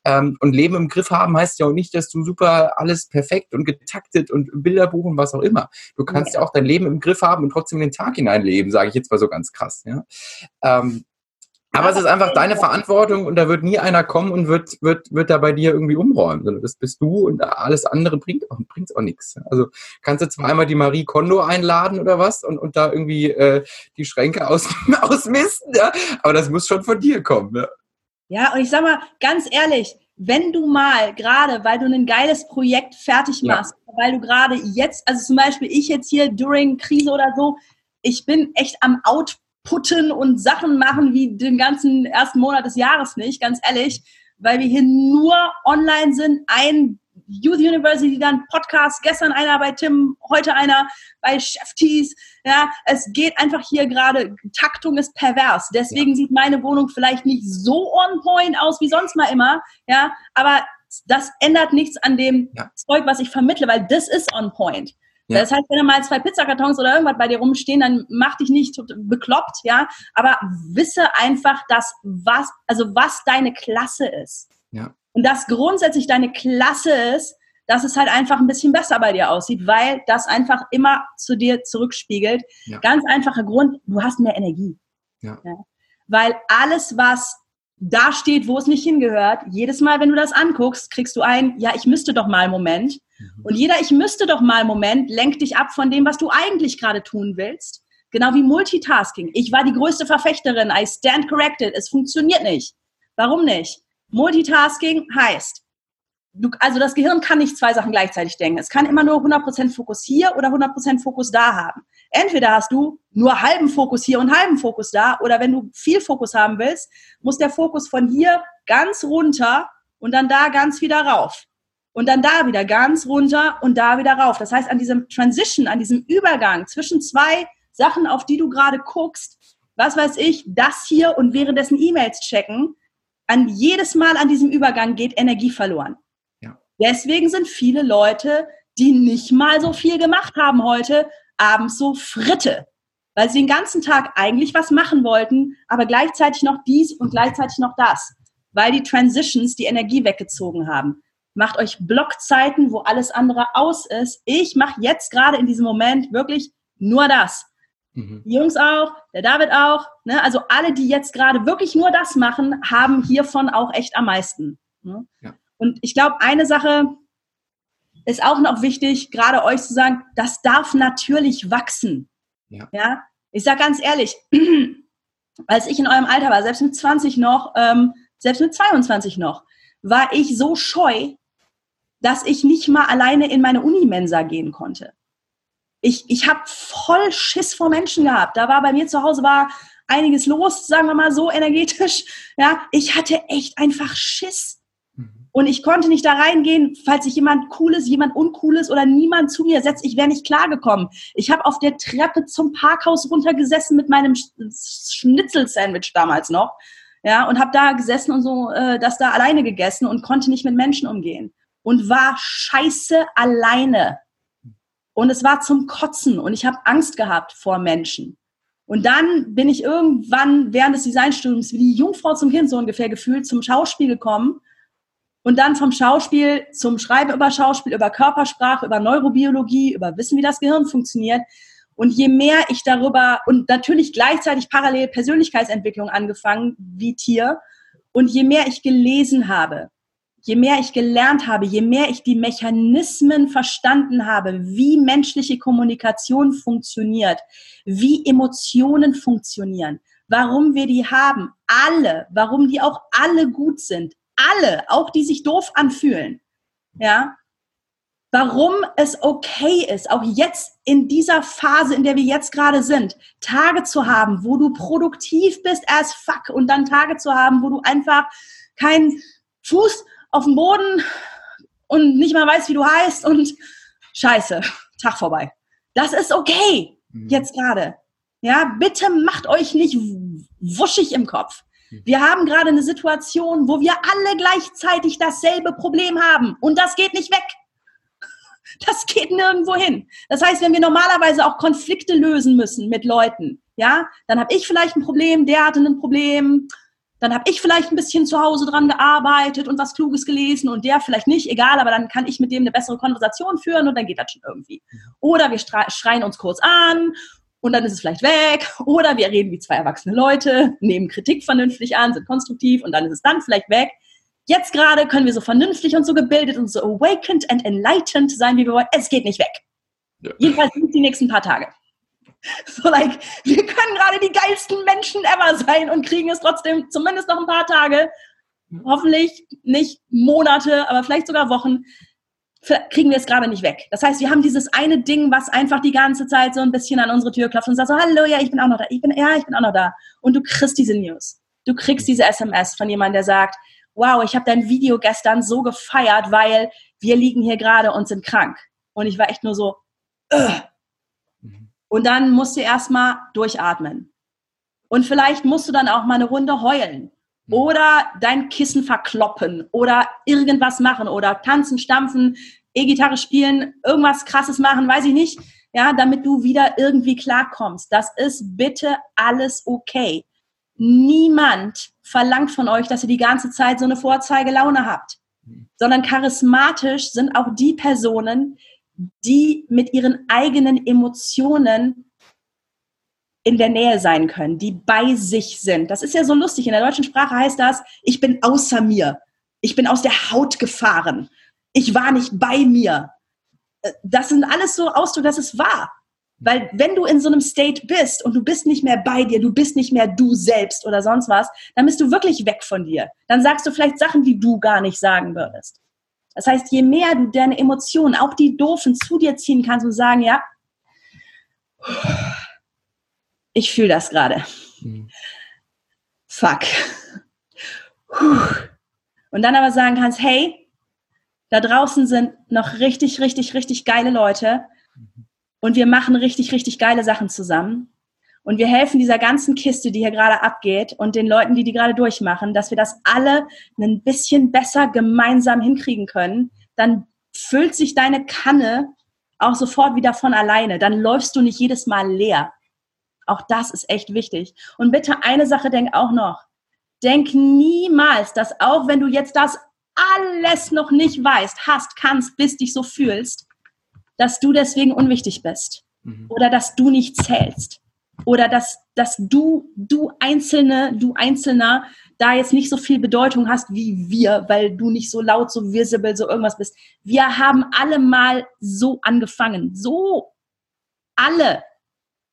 [SPEAKER 3] Ähm, und Leben im Griff haben heißt ja auch nicht, dass du super alles perfekt und getaktet und Bilder buchen, was auch immer. Du kannst ja, ja auch dein Leben im Griff haben und trotzdem den Tag hineinleben, sage ich jetzt mal so ganz krass. Ja? Ähm, aber es ist einfach deine Verantwortung und da wird nie einer kommen und wird, wird, wird da bei dir irgendwie umräumen. Sondern das bist du und alles andere bringt auch, bringt's auch nichts. Also kannst du zweimal die Marie Kondo einladen oder was und, und da irgendwie äh, die Schränke (laughs) aus, ausmisten, ja. Aber das muss schon von dir kommen, ja.
[SPEAKER 4] Ja, und ich sag mal, ganz ehrlich, wenn du mal gerade, weil du ein geiles Projekt fertig machst, ja. weil du gerade jetzt, also zum Beispiel ich jetzt hier during Krise oder so, ich bin echt am Out putten und Sachen machen wie den ganzen ersten Monat des Jahres nicht, ganz ehrlich, weil wir hier nur online sind. Ein Youth University, dann Podcast, gestern einer bei Tim, heute einer bei Chef Tees. Ja, es geht einfach hier gerade, Taktung ist pervers. Deswegen ja. sieht meine Wohnung vielleicht nicht so on point aus wie sonst mal immer. Ja, aber das ändert nichts an dem ja. Zeug, was ich vermittle, weil das ist on point. Ja. Das heißt, wenn da mal zwei Pizzakartons oder irgendwas bei dir rumstehen, dann mach dich nicht bekloppt, ja. Aber wisse einfach, dass was, also was deine Klasse ist. Ja. Und dass grundsätzlich deine Klasse ist, dass es halt einfach ein bisschen besser bei dir aussieht, weil das einfach immer zu dir zurückspiegelt. Ja. Ganz einfacher Grund, du hast mehr Energie. Ja. ja. Weil alles, was da steht, wo es nicht hingehört, jedes Mal, wenn du das anguckst, kriegst du ein, ja, ich müsste doch mal einen Moment. Mhm. Und jeder Ich müsste doch mal Moment lenkt dich ab von dem, was du eigentlich gerade tun willst. Genau wie Multitasking. Ich war die größte Verfechterin. I stand corrected. Es funktioniert nicht. Warum nicht? Multitasking heißt, du, also das Gehirn kann nicht zwei Sachen gleichzeitig denken. Es kann immer nur 100% Fokus hier oder 100% Fokus da haben. Entweder hast du nur halben Fokus hier und halben Fokus da oder wenn du viel Fokus haben willst, muss der Fokus von hier ganz runter und dann da ganz wieder rauf und dann da wieder ganz runter und da wieder rauf. Das heißt, an diesem Transition, an diesem Übergang zwischen zwei Sachen, auf die du gerade guckst, was weiß ich, das hier und währenddessen E-Mails checken, an jedes Mal an diesem Übergang geht Energie verloren. Ja. Deswegen sind viele Leute, die nicht mal so viel gemacht haben heute, abends so Fritte. weil sie den ganzen Tag eigentlich was machen wollten, aber gleichzeitig noch dies und gleichzeitig noch das, weil die Transitions die Energie weggezogen haben. Macht euch Blockzeiten, wo alles andere aus ist. Ich mache jetzt gerade in diesem Moment wirklich nur das. Mhm. Die Jungs auch, der David auch. Ne? Also alle, die jetzt gerade wirklich nur das machen, haben hiervon auch echt am meisten. Ne? Ja. Und ich glaube, eine Sache ist auch noch wichtig, gerade euch zu sagen, das darf natürlich wachsen. Ja. ja? Ich sage ganz ehrlich, (clears throat) als ich in eurem Alter war, selbst mit 20 noch, ähm, selbst mit 22 noch, war ich so scheu, dass ich nicht mal alleine in meine Unimensa gehen konnte ich, ich habe voll Schiss vor Menschen gehabt. Da war bei mir zu Hause war einiges los, sagen wir mal so energetisch. Ja, ich hatte echt einfach Schiss. Mhm. Und ich konnte nicht da reingehen, falls sich jemand Cooles, jemand Uncooles oder niemand zu mir setzt. Ich wäre nicht klargekommen. Ich habe auf der Treppe zum Parkhaus runtergesessen mit meinem Schnitzelsandwich damals noch. Ja, und habe da gesessen und so äh, das da alleine gegessen und konnte nicht mit Menschen umgehen. Und war scheiße alleine. Und es war zum Kotzen und ich habe Angst gehabt vor Menschen. Und dann bin ich irgendwann während des Designstudiums wie die Jungfrau zum Kind so ungefähr gefühlt zum Schauspiel gekommen und dann vom Schauspiel zum Schreiben über Schauspiel, über Körpersprache, über Neurobiologie, über Wissen, wie das Gehirn funktioniert. Und je mehr ich darüber und natürlich gleichzeitig parallel Persönlichkeitsentwicklung angefangen wie Tier und je mehr ich gelesen habe, je mehr ich gelernt habe, je mehr ich die Mechanismen verstanden habe, wie menschliche Kommunikation funktioniert, wie Emotionen funktionieren, warum wir die haben, alle, warum die auch alle gut sind, alle, auch die sich doof anfühlen, ja, warum es okay ist, auch jetzt in dieser Phase, in der wir jetzt gerade sind, Tage zu haben, wo du produktiv bist as fuck und dann Tage zu haben, wo du einfach keinen Fuß auf dem Boden und nicht mal weiß, wie du heißt und scheiße, Tag vorbei. Das ist okay, mhm. jetzt gerade. Ja, bitte macht euch nicht wuschig im Kopf. Mhm. Wir haben gerade eine Situation, wo wir alle gleichzeitig dasselbe Problem haben und das geht nicht weg. (laughs) Das geht nirgendwo hin. Das heißt, wenn wir normalerweise auch Konflikte lösen müssen mit Leuten, ja, dann habe ich vielleicht ein Problem, der hatte ein Problem, dann habe ich vielleicht ein bisschen zu Hause dran gearbeitet und was Kluges gelesen und der vielleicht nicht, egal, aber dann kann ich mit dem eine bessere Konversation führen und dann geht das schon irgendwie. Oder wir schreien uns kurz an und dann ist es vielleicht weg. Oder wir reden wie zwei erwachsene Leute, nehmen Kritik vernünftig an, sind konstruktiv und dann ist es dann vielleicht weg. Jetzt gerade können wir so vernünftig und so gebildet und so awakened and enlightened sein, wie wir wollen. Es geht nicht weg. Ja. Jedenfalls die nächsten paar Tage. (laughs) So like, wir können gerade die geilsten Menschen ever sein und kriegen es trotzdem zumindest noch ein paar Tage, hoffentlich nicht Monate, aber vielleicht sogar Wochen, kriegen wir es gerade nicht weg. Das heißt, wir haben dieses eine Ding, was einfach die ganze Zeit so ein bisschen an unsere Tür klopft und sagt so, hallo, ja, ich bin auch noch da, ich bin, ja, ich bin auch noch da. Und du kriegst diese News. Du kriegst diese SMS von jemandem, der sagt, wow, ich habe dein Video gestern so gefeiert, weil wir liegen hier gerade und sind krank. Und ich war echt nur so, Ugh. Und dann musst du erstmal durchatmen. Und vielleicht musst du dann auch mal eine Runde heulen hm. oder dein Kissen verkloppen oder irgendwas machen oder tanzen, stampfen, E-Gitarre spielen, irgendwas krasses machen, weiß ich nicht, ja, damit du wieder irgendwie klarkommst. Das ist bitte alles okay. Niemand verlangt von euch, dass ihr die ganze Zeit so eine Vorzeigelaune habt, hm. sondern charismatisch sind auch die Personen, die mit ihren eigenen Emotionen in der Nähe sein können, die bei sich sind. Das ist ja so lustig. In der deutschen Sprache heißt das, ich bin außer mir. Ich bin aus der Haut gefahren. Ich war nicht bei mir. Äh, das sind alles so Ausdrücke, dass es wahr. Weil wenn du in so einem State bist und du bist nicht mehr bei dir, du bist nicht mehr du selbst oder sonst was, dann bist du wirklich weg von dir. Dann sagst du vielleicht Sachen, die du gar nicht sagen würdest. Das heißt, je mehr du deine Emotionen, auch die doofen, zu dir ziehen kannst und sagen, ja, ich fühle das gerade. Mhm. Fuck. Und dann aber sagen kannst, hey, da draußen sind noch richtig, richtig, richtig geile Leute und wir machen richtig, richtig geile Sachen zusammen. Und wir helfen dieser ganzen Kiste, die hier gerade abgeht und den Leuten, die die gerade durchmachen, dass wir das alle ein bisschen besser gemeinsam hinkriegen können. Dann füllt sich deine Kanne auch sofort wieder von alleine. Dann läufst du nicht jedes Mal leer. Auch das ist echt wichtig. Und bitte eine Sache denk auch noch. Denk niemals, dass auch wenn du jetzt das alles noch nicht weißt, hast, kannst, bist, dich so fühlst, dass du deswegen unwichtig bist mhm. oder dass du nicht zählst oder dass, dass du, du Einzelne, du Einzelner da jetzt nicht so viel Bedeutung hast wie wir, weil du nicht so laut, so visible, so irgendwas bist. Wir haben alle mal so angefangen. So. Alle.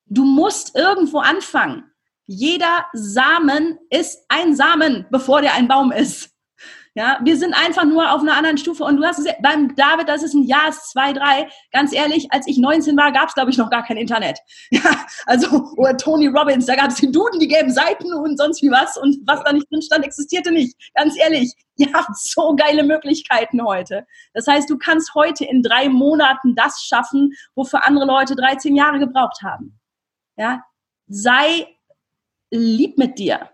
[SPEAKER 4] Du musst irgendwo anfangen. Jeder Samen ist ein Samen, bevor der ein Baum ist. Ja, wir sind einfach nur auf einer anderen Stufe. Und du hast es beim David, das ist ein Jahr, zwei, drei. Ganz ehrlich, als ich 19 war, gab es, glaube ich, noch gar kein Internet. (laughs) Ja, also, oder Tony Robbins, da gab es den Duden, die gelben Seiten und sonst wie was. Und was da nicht drin stand, existierte nicht. Ganz ehrlich, (laughs) ihr habt so geile Möglichkeiten heute. Das heißt, du kannst heute in drei Monaten das schaffen, wofür andere Leute 13 Jahre gebraucht haben. Ja, sei lieb mit dir.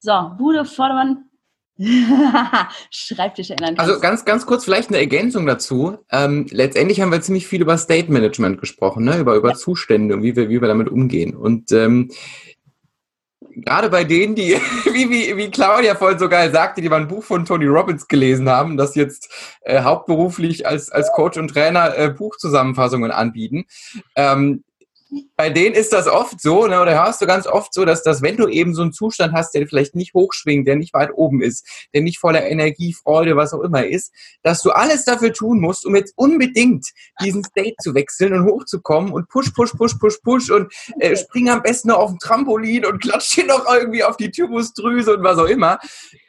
[SPEAKER 4] So, Bude Vordermann, (laughs) Schreibtisch erinnern
[SPEAKER 3] kannst. Also ganz, ganz kurz vielleicht eine Ergänzung dazu. Ähm, letztendlich haben wir ziemlich viel über State Management gesprochen, ne? über, über ja. Zustände und wie wir, wie wir damit umgehen. Und ähm, gerade bei denen, die, (laughs) wie, wie, wie Claudia vorhin so geil sagte, die mal ein Buch von Tony Robbins gelesen haben, das jetzt äh, hauptberuflich als, als Coach und Trainer äh, Buchzusammenfassungen anbieten, ähm, bei denen ist das oft so, ne, oder hörst du ganz oft so, dass, dass wenn du eben so einen Zustand hast, der vielleicht nicht hochschwingt, der nicht weit oben ist, der nicht voller Energie, Freude, was auch immer ist, dass du alles dafür tun musst, um jetzt unbedingt diesen State zu wechseln und hochzukommen und push, push, push, push, push und äh, spring am besten noch auf den Trampolin und klatsch dir noch irgendwie auf die Thymusdrüse und was auch immer.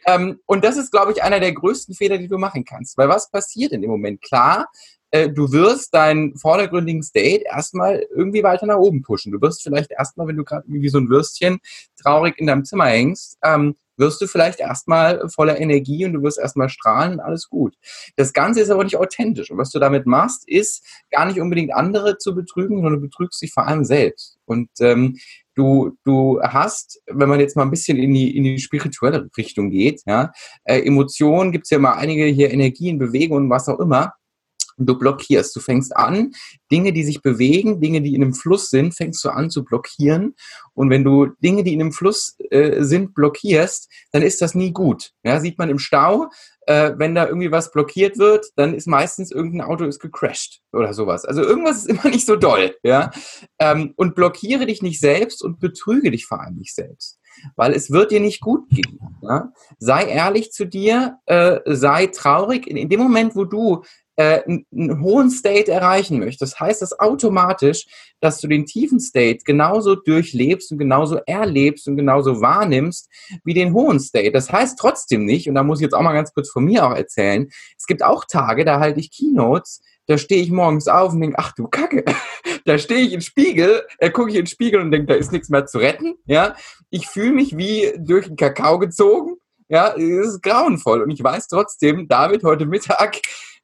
[SPEAKER 3] Ähm, und das ist, glaube ich, einer der größten Fehler, die du machen kannst. Weil was passiert in dem Moment? Klar, äh, du wirst deinen vordergründigen State erstmal irgendwie weiter nach oben pushen. Du wirst vielleicht erstmal, wenn du gerade wie so ein Würstchen traurig in deinem Zimmer hängst, ähm, wirst du vielleicht erstmal voller Energie und du wirst erstmal strahlen, alles gut. Das Ganze ist aber nicht authentisch. Und was du damit machst, ist gar nicht unbedingt andere zu betrügen, sondern du betrügst dich vor allem selbst. Und ähm, du, du hast, wenn man jetzt mal ein bisschen in die, in die spirituelle Richtung geht, ja, äh, Emotionen gibt's ja mal einige hier Energien, Bewegungen, was auch immer du blockierst. Du fängst an, Dinge, die sich bewegen, Dinge, die in einem Fluss sind, fängst du an zu blockieren. Und wenn du Dinge, die in einem Fluss äh, sind, blockierst, dann ist das nie gut. Ja, sieht man im Stau, äh, wenn da irgendwie was blockiert wird, dann ist meistens irgendein Auto ist gecrashed oder sowas. Also irgendwas ist immer nicht so doll. Ja, ähm, und blockiere dich nicht selbst und betrüge dich vor allem nicht selbst weil es wird dir nicht gut gehen. Ja? Sei ehrlich zu dir, äh, sei traurig. In, in, dem Moment, wo du äh, einen hohen State erreichen möchtest, heißt das automatisch, dass du den tiefen State genauso durchlebst und genauso erlebst und genauso wahrnimmst wie den hohen State. Das heißt trotzdem nicht, und da muss ich jetzt auch mal ganz kurz von mir auch erzählen, es gibt auch Tage, da halte ich Keynotes, da stehe ich morgens auf und denke, ach du Kacke, (laughs) da stehe ich in Spiegel, da gucke ich in den Spiegel und denke, da ist nichts mehr zu retten. Ja, ich fühle mich wie durch den Kakao gezogen. Ja, es ist grauenvoll. Und ich weiß trotzdem, David, heute Mittag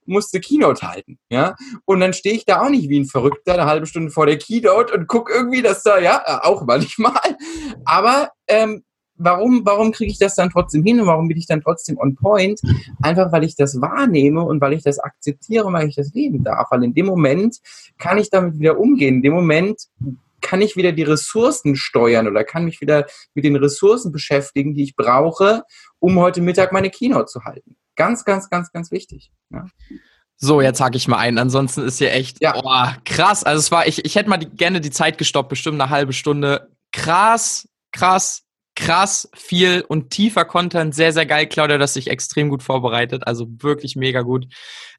[SPEAKER 3] musste Keynote halten, ja. Und dann stehe ich da auch nicht wie ein Verrückter eine halbe Stunde vor der Keynote und gucke irgendwie, dass da, ja, auch manchmal. Aber ähm, warum, warum kriege ich das dann trotzdem hin und warum bin ich dann trotzdem on point? Einfach, weil ich das wahrnehme und weil ich das akzeptiere und weil ich das leben darf. Weil in dem Moment kann ich damit wieder umgehen. In dem Moment kann ich wieder die Ressourcen steuern oder kann mich wieder mit den Ressourcen beschäftigen, die ich brauche, um heute Mittag meine Keynote zu halten. Ganz, ganz, ganz, ganz wichtig. Ja.
[SPEAKER 1] So, jetzt hake ich mal ein. Ansonsten ist hier echt ja. oh, krass. Also es war, ich, ich hätte mal die, gerne die Zeit gestoppt, bestimmt eine halbe Stunde. Krass, krass, krass viel und tiefer Content. Sehr, sehr geil, Claudia, dass sich extrem gut vorbereitet. Also wirklich mega gut.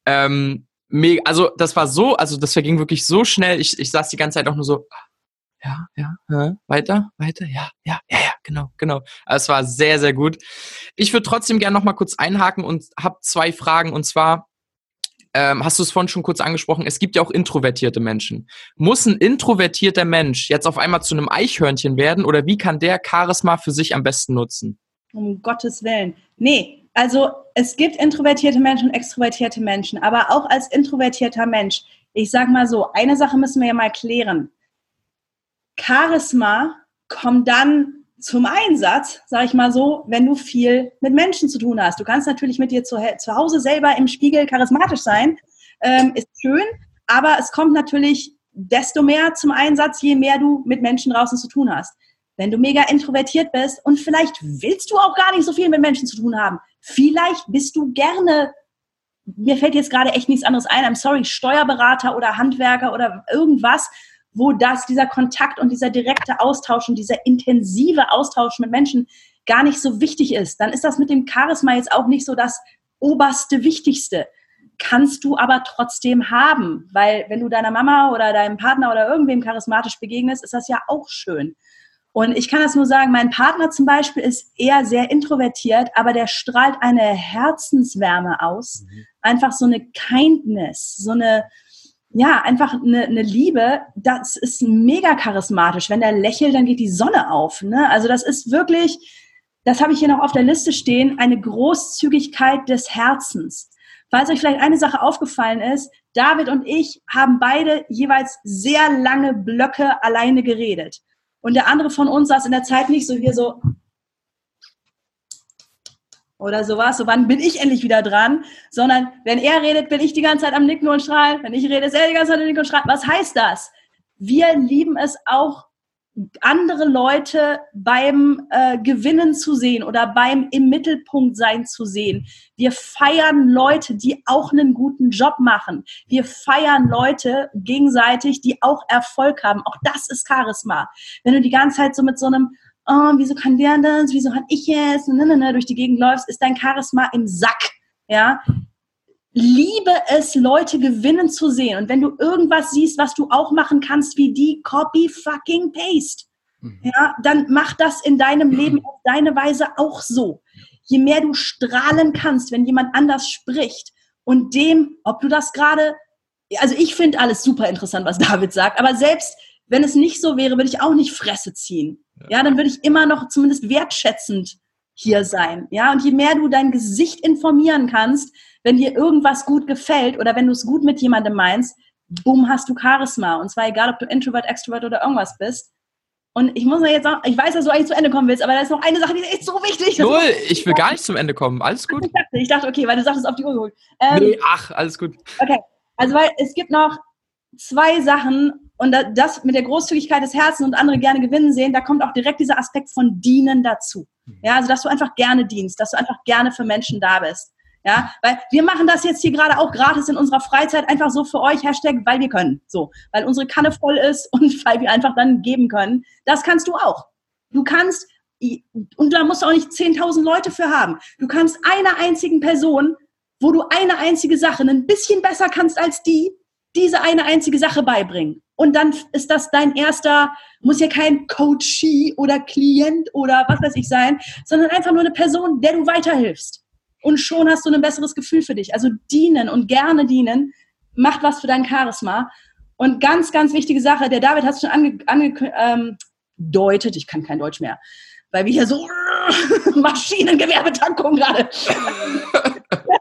[SPEAKER 1] Ähm, mega, also das war so, also das verging wirklich so schnell. Ich, ich saß die ganze Zeit auch nur so, ja, ja, ja, weiter, weiter, ja, ja, ja, ja, genau, genau. Es war sehr, sehr gut. Ich würde trotzdem gerne noch mal kurz einhaken und habe zwei Fragen. Und zwar, ähm, hast du es vorhin schon kurz angesprochen, es gibt ja auch introvertierte Menschen. Muss ein introvertierter Mensch jetzt auf einmal zu einem Eichhörnchen werden oder wie kann der Charisma für sich am besten nutzen?
[SPEAKER 4] Um Gottes Willen. Nee, also es gibt introvertierte Menschen und extrovertierte Menschen, aber auch als introvertierter Mensch, ich sag mal so, eine Sache müssen wir ja mal klären. Charisma kommt dann zum Einsatz, sage ich mal so, wenn du viel mit Menschen zu tun hast. Du kannst natürlich mit dir zu, zu Hause selber im Spiegel charismatisch sein, ähm, ist schön, aber es kommt natürlich desto mehr zum Einsatz, je mehr du mit Menschen draußen zu tun hast. Wenn du mega introvertiert bist und vielleicht willst du auch gar nicht so viel mit Menschen zu tun haben, vielleicht bist du gerne, mir fällt jetzt gerade echt nichts anderes ein, I'm sorry, Steuerberater oder Handwerker oder irgendwas, wo das, dieser Kontakt und dieser direkte Austausch und dieser intensive Austausch mit Menschen gar nicht so wichtig ist, dann ist das mit dem Charisma jetzt auch nicht so das oberste Wichtigste. Kannst du aber trotzdem haben, weil wenn du deiner Mama oder deinem Partner oder irgendwem charismatisch begegnest, ist das ja auch schön. Und ich kann das nur sagen, mein Partner zum Beispiel ist eher sehr introvertiert, aber der strahlt eine Herzenswärme aus. Mhm. Einfach so eine Kindness, so eine, ja, einfach eine, eine Liebe, das ist mega charismatisch. Wenn der lächelt, dann geht die Sonne auf. Ne? Also das ist wirklich, das habe ich hier noch auf der Liste stehen, eine Großzügigkeit des Herzens. Falls euch vielleicht eine Sache aufgefallen ist, David und ich haben beide jeweils sehr lange Blöcke alleine geredet. Und der andere von uns saß in der Zeit nicht so hier so oder sowas, so wann bin ich endlich wieder dran, sondern wenn er redet, bin ich die ganze Zeit am Nicken und strahlen, wenn ich rede, ist er die ganze Zeit am Nicken und strahlen. Was heißt das? Wir lieben es auch, andere Leute beim äh, Gewinnen zu sehen oder beim im Mittelpunkt sein zu sehen. Wir feiern Leute, die auch einen guten Job machen. Wir feiern Leute gegenseitig, die auch Erfolg haben. Auch das ist Charisma. Wenn du die ganze Zeit so mit so einem oh, wieso kann der das, wieso kann ich es, ne, ne, ne, durch die Gegend läufst, ist dein Charisma im Sack. Ja, liebe es, Leute gewinnen zu sehen. Und wenn du irgendwas siehst, was du auch machen kannst, wie die Copy fucking Paste, mhm. ja, dann mach das in deinem Leben auf deine Weise auch so. Je mehr du strahlen kannst, wenn jemand anders spricht und dem, ob du das gerade, also ich finde alles super interessant, was (laughs) David sagt, aber selbst wenn es nicht so wäre, würde ich auch nicht Fresse ziehen. Ja, dann würde ich immer noch zumindest wertschätzend hier sein. Ja, und je mehr du dein Gesicht informieren kannst, wenn dir irgendwas gut gefällt oder wenn du es gut mit jemandem meinst, bumm, hast du Charisma. Und zwar egal, ob du Introvert, Extrovert oder irgendwas bist. Und ich muss mal jetzt auch, ich weiß, dass du eigentlich zu Ende kommen willst, aber da ist noch eine Sache, die ist echt so wichtig.
[SPEAKER 1] Null, ich will gar nicht zum Ende kommen. Alles gut.
[SPEAKER 4] Ich dachte, ich dachte okay, weil du sagst es auf die Uhr geholt.
[SPEAKER 1] Ähm, nee, ach, alles gut.
[SPEAKER 4] Okay, also weil es gibt noch zwei Sachen und das mit der Großzügigkeit des Herzens und andere gerne gewinnen sehen, da kommt auch direkt dieser Aspekt von dienen dazu. Mhm. Ja, also dass du einfach gerne dienst, dass du einfach gerne für Menschen da bist. Ja, weil wir machen das jetzt hier gerade auch gratis in unserer Freizeit einfach so für euch, Hashtag, weil wir können. So, weil unsere Kanne voll ist (laughs) und weil wir einfach dann geben können. Das kannst du auch. Du kannst, und da musst du auch nicht 10.000 Leute für haben. Du kannst einer einzigen Person, wo du eine einzige Sache ein bisschen besser kannst als die, diese eine einzige Sache beibringen. Und dann ist das dein erster, muss ja kein Coachee oder Klient oder was weiß ich sein, sondern einfach nur eine Person, der du weiterhilfst. Und schon hast du ein besseres Gefühl für dich. Also dienen und gerne dienen macht was für dein Charisma. Und ganz, ganz wichtige Sache, der David hat es schon angedeutet, ange, ähm, ich kann kein Deutsch mehr, weil wir hier so (laughs) Maschinengewerbetankung gerade. (laughs)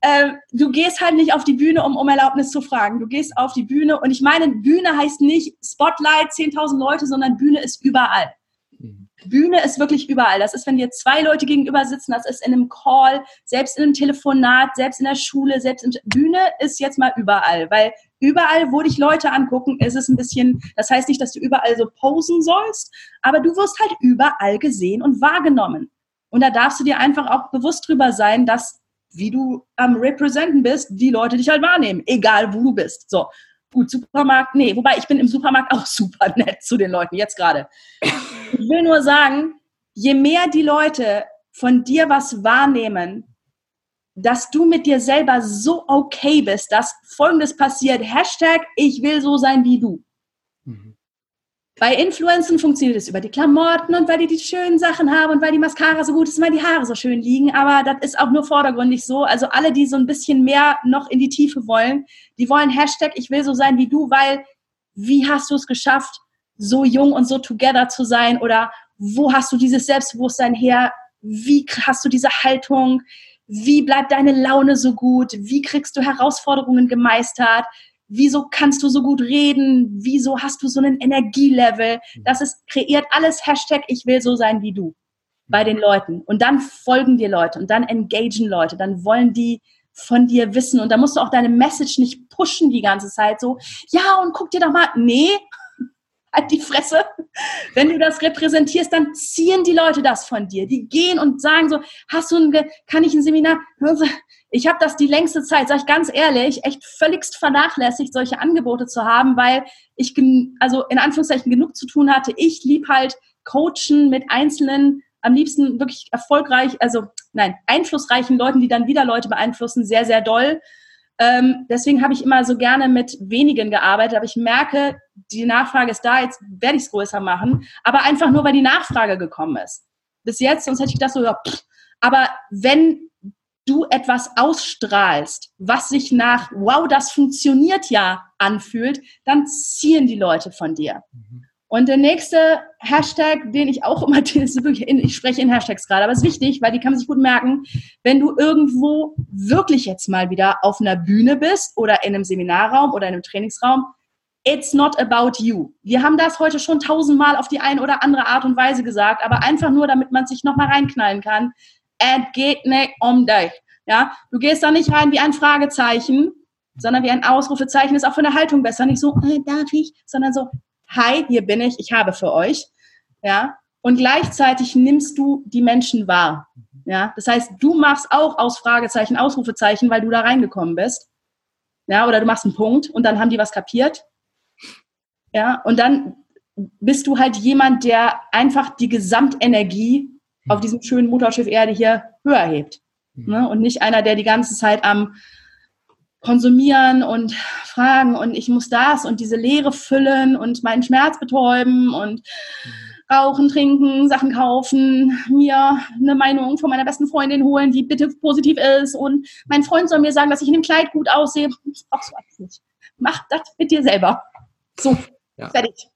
[SPEAKER 4] äh, du gehst halt nicht auf die Bühne, um um Erlaubnis zu fragen. Du gehst auf die Bühne und ich meine, Bühne heißt nicht Spotlight, 10.000 Leute, sondern Bühne ist überall. Mhm. Bühne ist wirklich überall. Das ist, wenn dir zwei Leute gegenüber sitzen, das ist in einem Call, selbst in einem Telefonat, selbst in der Schule, selbst in Bühne ist jetzt mal überall, weil überall, wo dich Leute angucken, ist es ein bisschen, das heißt nicht, dass du überall so posen sollst, aber du wirst halt überall gesehen und wahrgenommen. Und da darfst du dir einfach auch bewusst drüber sein, dass wie du am Representen bist, die Leute dich halt wahrnehmen, egal wo du bist. So, gut, Supermarkt, nee, wobei ich bin im Supermarkt auch (laughs) super nett zu den Leuten, jetzt gerade. Ich will nur sagen, je mehr die Leute von dir was wahrnehmen, dass du mit dir selber so okay bist, dass Folgendes passiert, Hashtag, ich will so sein wie du. Mhm. Bei Influencern funktioniert es über die Klamotten und weil die die schönen Sachen haben und weil die Mascara so gut ist, weil die Haare so schön liegen. Aber das ist auch nur vordergründig so. Also alle, die so ein bisschen mehr noch in die Tiefe wollen, die wollen Hashtag, ich will so sein wie du, weil wie hast du es geschafft, so jung und so together zu sein? Oder wo hast du dieses Selbstbewusstsein her? Wie hast du diese Haltung? Wie bleibt deine Laune so gut? Wie kriegst du Herausforderungen gemeistert? Wieso kannst du so gut reden, wieso hast du so einen Energielevel. Mhm. Das ist, kreiert alles Hashtag, ich will so sein wie du bei den Leuten. Und dann folgen dir Leute und dann engagen Leute, dann wollen die von dir wissen und da musst du auch deine Message nicht pushen die ganze Zeit so, ja und guck dir doch mal, nee, halt die Fresse. Wenn du das repräsentierst, dann ziehen die Leute das von dir. Die gehen und sagen so, hast du ein, kann ich ein Seminar? Ich habe das die längste Zeit, sage ich ganz ehrlich, echt völligst vernachlässigt, solche Angebote zu haben, weil ich, also in Anführungszeichen genug zu tun hatte. Ich lieb halt Coachen mit einzelnen, am liebsten wirklich erfolgreich, also nein, einflussreichen Leuten, die dann wieder Leute beeinflussen, sehr, sehr doll. Ähm, deswegen habe ich immer so gerne mit wenigen gearbeitet, aber ich merke, die Nachfrage ist da, jetzt werde ich es größer machen, aber einfach nur, weil die Nachfrage gekommen ist. Bis jetzt, sonst hätte ich gedacht, so, ja, pff. aber wenn du etwas ausstrahlst, was sich nach, wow, das funktioniert ja anfühlt, dann ziehen die Leute von dir. Mhm. Und der nächste Hashtag, den ich auch immer, (laughs) ich spreche in Hashtags gerade, aber es ist wichtig, weil die kann man sich gut merken, wenn du irgendwo wirklich jetzt mal wieder auf einer Bühne bist oder in einem Seminarraum oder in einem Trainingsraum, it's not about you. Wir haben das heute schon tausendmal auf die eine oder andere Art und Weise gesagt, aber einfach nur, damit man sich nochmal reinknallen kann. Es geht nicht um dich. Ja, du gehst da nicht rein wie ein Fragezeichen, sondern wie ein Ausrufezeichen ist auch von der Haltung besser. Nicht so, äh, darf ich, sondern so, hi, hier bin ich, ich habe für euch. Ja, und gleichzeitig nimmst du die Menschen wahr. Ja, das heißt, du machst auch aus Fragezeichen, Ausrufezeichen, weil du da reingekommen bist. Ja, oder du machst einen Punkt und dann haben die was kapiert. Ja, und dann bist du halt jemand, der einfach die Gesamtenergie auf diesem schönen Motorschiff Erde hier höher hebt. Ne? Und nicht einer, der die ganze Zeit am konsumieren und fragen und ich muss das und diese Leere füllen und meinen Schmerz betäuben und rauchen, trinken, Sachen kaufen, mir eine Meinung von meiner besten Freundin holen, die bitte positiv ist und mein Freund soll mir sagen, dass ich in dem Kleid gut aussehe. Das brauchst du alles nicht. Mach das mit dir selber. So, ja. fertig.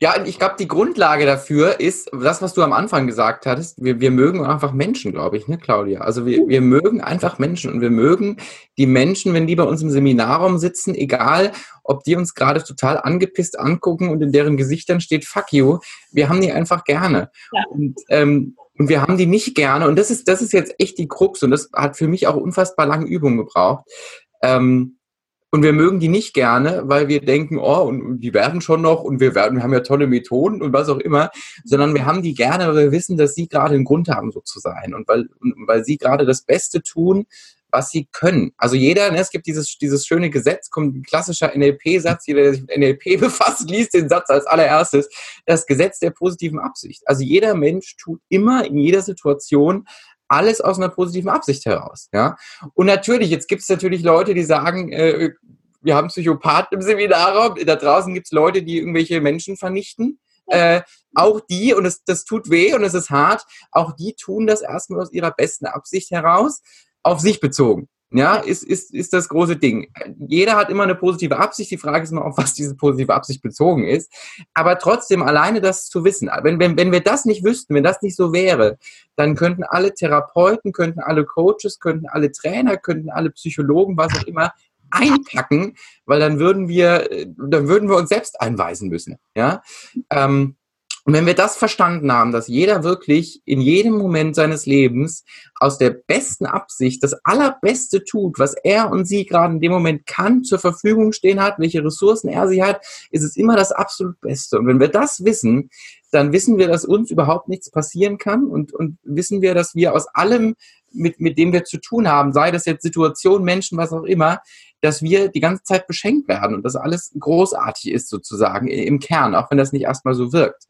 [SPEAKER 3] Ja, ich glaube, die Grundlage dafür ist das, was du am Anfang gesagt hattest. Wir, wir mögen einfach Menschen, glaube ich, ne, Claudia? Also wir, wir mögen einfach Menschen und wir mögen die Menschen, wenn die bei uns im Seminarraum sitzen, egal, ob die uns gerade total angepisst angucken und in deren Gesichtern steht Fuck you. Wir haben die einfach gerne. Ja. Und, ähm, und wir haben die nicht gerne. Und das ist, das ist jetzt echt die Krux. Und das hat für mich auch unfassbar lange Übung gebraucht. Ähm, und wir mögen die nicht gerne, weil wir denken, oh, und die werden schon noch und wir werden, wir haben ja tolle Methoden und was auch immer, sondern wir haben die gerne, weil wir wissen, dass sie gerade einen Grund haben, so zu sein und weil, weil sie gerade das Beste tun, was sie können. Also jeder, ne, es gibt dieses, dieses schöne Gesetz, kommt ein klassischer NLP-Satz, jeder, der sich mit NLP (laughs) befasst, liest den Satz als allererstes, das Gesetz der positiven Absicht. Also jeder Mensch tut immer in jeder Situation alles aus einer positiven Absicht heraus. Ja? Und natürlich, jetzt gibt es natürlich Leute, die sagen, äh, wir haben Psychopathen im Seminarraum, da draußen gibt es Leute, die irgendwelche Menschen vernichten. Äh, auch die, und es, das tut weh und es ist hart, auch die tun das erstmal aus ihrer besten Absicht heraus, auf sich bezogen. Ja, ist, ist, ist das große Ding. Jeder hat immer eine positive Absicht. Die Frage ist immer, auf was diese positive Absicht bezogen ist. Aber trotzdem, alleine das zu wissen, wenn, wenn, wenn wir das nicht wüssten, wenn das nicht so wäre, dann könnten alle Therapeuten, könnten alle Coaches, könnten alle Trainer, könnten alle Psychologen, was auch immer, einpacken, weil dann würden wir, dann würden wir uns selbst einweisen müssen. Ja. Ähm, und wenn wir das verstanden haben, dass jeder wirklich in jedem Moment seines Lebens aus der besten Absicht das Allerbeste tut, was er und sie gerade in dem Moment kann, zur Verfügung stehen hat, welche Ressourcen er sie hat, ist es immer das absolut Beste. Und wenn wir das wissen, dann wissen wir, dass uns überhaupt nichts passieren kann und, und wissen wir, dass wir aus allem, mit, mit dem wir zu tun haben, sei das jetzt Situation, Menschen, was auch immer, dass wir die ganze Zeit beschenkt werden und dass alles großartig ist sozusagen im Kern, auch wenn das nicht erstmal so wirkt.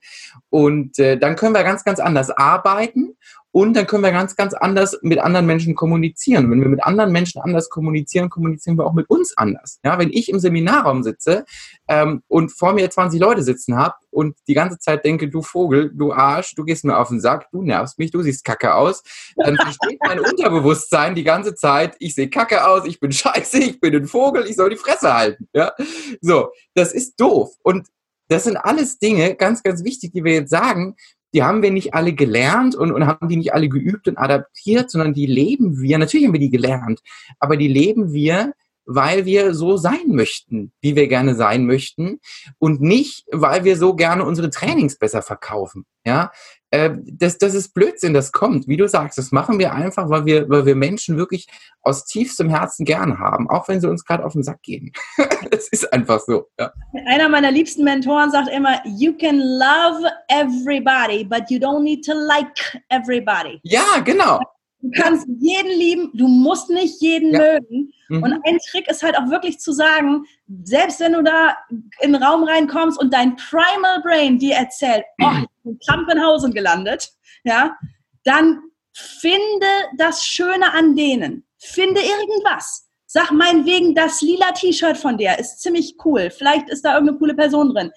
[SPEAKER 3] Und äh, dann können wir ganz, ganz anders arbeiten und dann können wir ganz, ganz anders mit anderen Menschen kommunizieren. Wenn wir mit anderen Menschen anders kommunizieren, kommunizieren wir auch mit uns anders. Ja, wenn ich im Seminarraum sitze ähm, und vor mir 20 Leute sitzen habe und die ganze Zeit denke, du Vogel, du Arsch, du gehst mir auf den Sack, du nervst mich, du siehst kacke aus, dann versteht mein (laughs) Unterbewusstsein die ganze Zeit, ich sehe kacke aus, ich bin scheiße, ich bin ein Vogel, ich soll die Fresse halten. Ja, so, das ist doof. Und das sind alles Dinge, ganz, ganz wichtig, die wir jetzt sagen, die haben wir nicht alle gelernt und, und haben die nicht alle geübt und adaptiert, sondern die leben wir, natürlich haben wir die gelernt, aber die leben wir weil wir so sein möchten, wie wir gerne sein möchten und nicht, weil wir so gerne unsere Trainings besser verkaufen. Ja, äh, das, das ist Blödsinn, das kommt. Wie du sagst, das machen wir einfach, weil wir, weil wir Menschen wirklich aus tiefstem Herzen gern haben, auch wenn sie uns gerade auf den Sack gehen. (laughs) das ist einfach so. Ja.
[SPEAKER 4] Einer meiner liebsten Mentoren sagt immer, you can love everybody, but you don't need to like everybody.
[SPEAKER 3] Ja, genau.
[SPEAKER 4] Du kannst jeden lieben, du musst nicht jeden ja. mögen. Mhm. Und ein Trick ist halt auch wirklich zu sagen, selbst wenn du da in den Raum reinkommst und dein Primal Brain dir erzählt, oh, ich bin Krampenhausen gelandet, ja, dann finde das Schöne an denen. Finde irgendwas. Sag meinetwegen, das lila T-Shirt von der ist ziemlich cool. Vielleicht ist da irgendeine coole Person drin.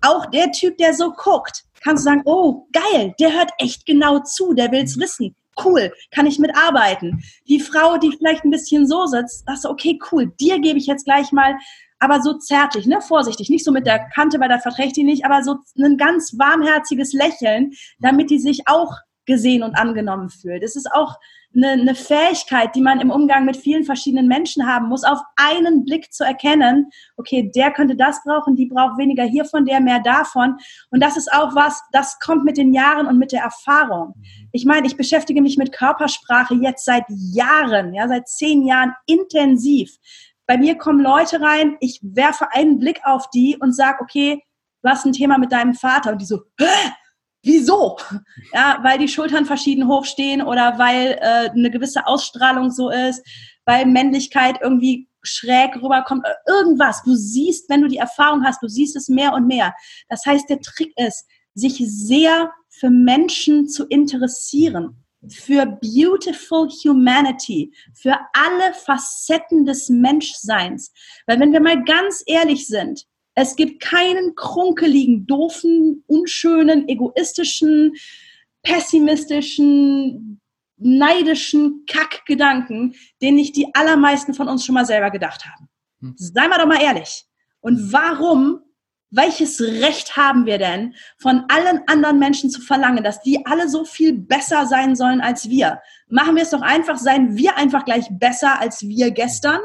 [SPEAKER 4] Auch der Typ, der so guckt, kannst du sagen, oh, geil, der hört echt genau zu, der will's wissen cool, kann ich mitarbeiten. Die Frau, die vielleicht ein bisschen so sitzt, sagst du, okay, cool, dir gebe ich jetzt gleich mal, aber so zärtlich, ne, vorsichtig, nicht so mit der Kante, weil da verträgt die nicht, aber so ein ganz warmherziges Lächeln, damit die sich auch gesehen und angenommen fühlt. Es ist auch eine, eine Fähigkeit, die man im Umgang mit vielen verschiedenen Menschen haben muss, auf einen Blick zu erkennen, okay, der könnte das brauchen, die braucht weniger hiervon, der mehr davon. Und das ist auch was, das kommt mit den Jahren und mit der Erfahrung. Ich meine, ich beschäftige mich mit Körpersprache jetzt seit Jahren, ja, seit zehn Jahren intensiv. Bei mir kommen Leute rein, ich werfe einen Blick auf die und sage, okay, du hast ein Thema mit deinem Vater. Und die so, Hä? Wieso? Ja, weil die Schultern verschieden hochstehen oder weil äh, eine gewisse Ausstrahlung so ist, weil Männlichkeit irgendwie schräg rüberkommt, irgendwas. Du siehst, wenn du die Erfahrung hast, du siehst es mehr und mehr. Das heißt, der Trick ist, sich sehr für Menschen zu interessieren, für beautiful humanity, für alle Facetten des Menschseins. Weil wenn wir mal ganz ehrlich sind, es gibt keinen krunkeligen, doofen, unschönen, egoistischen, pessimistischen, neidischen Kackgedanken, den nicht die allermeisten von uns schon mal selber gedacht haben. Hm. Sei mal doch mal ehrlich. Und warum, welches Recht haben wir denn, von allen anderen Menschen zu verlangen, dass die alle so viel besser sein sollen als wir? Machen wir es doch einfach, seien wir einfach gleich besser als wir gestern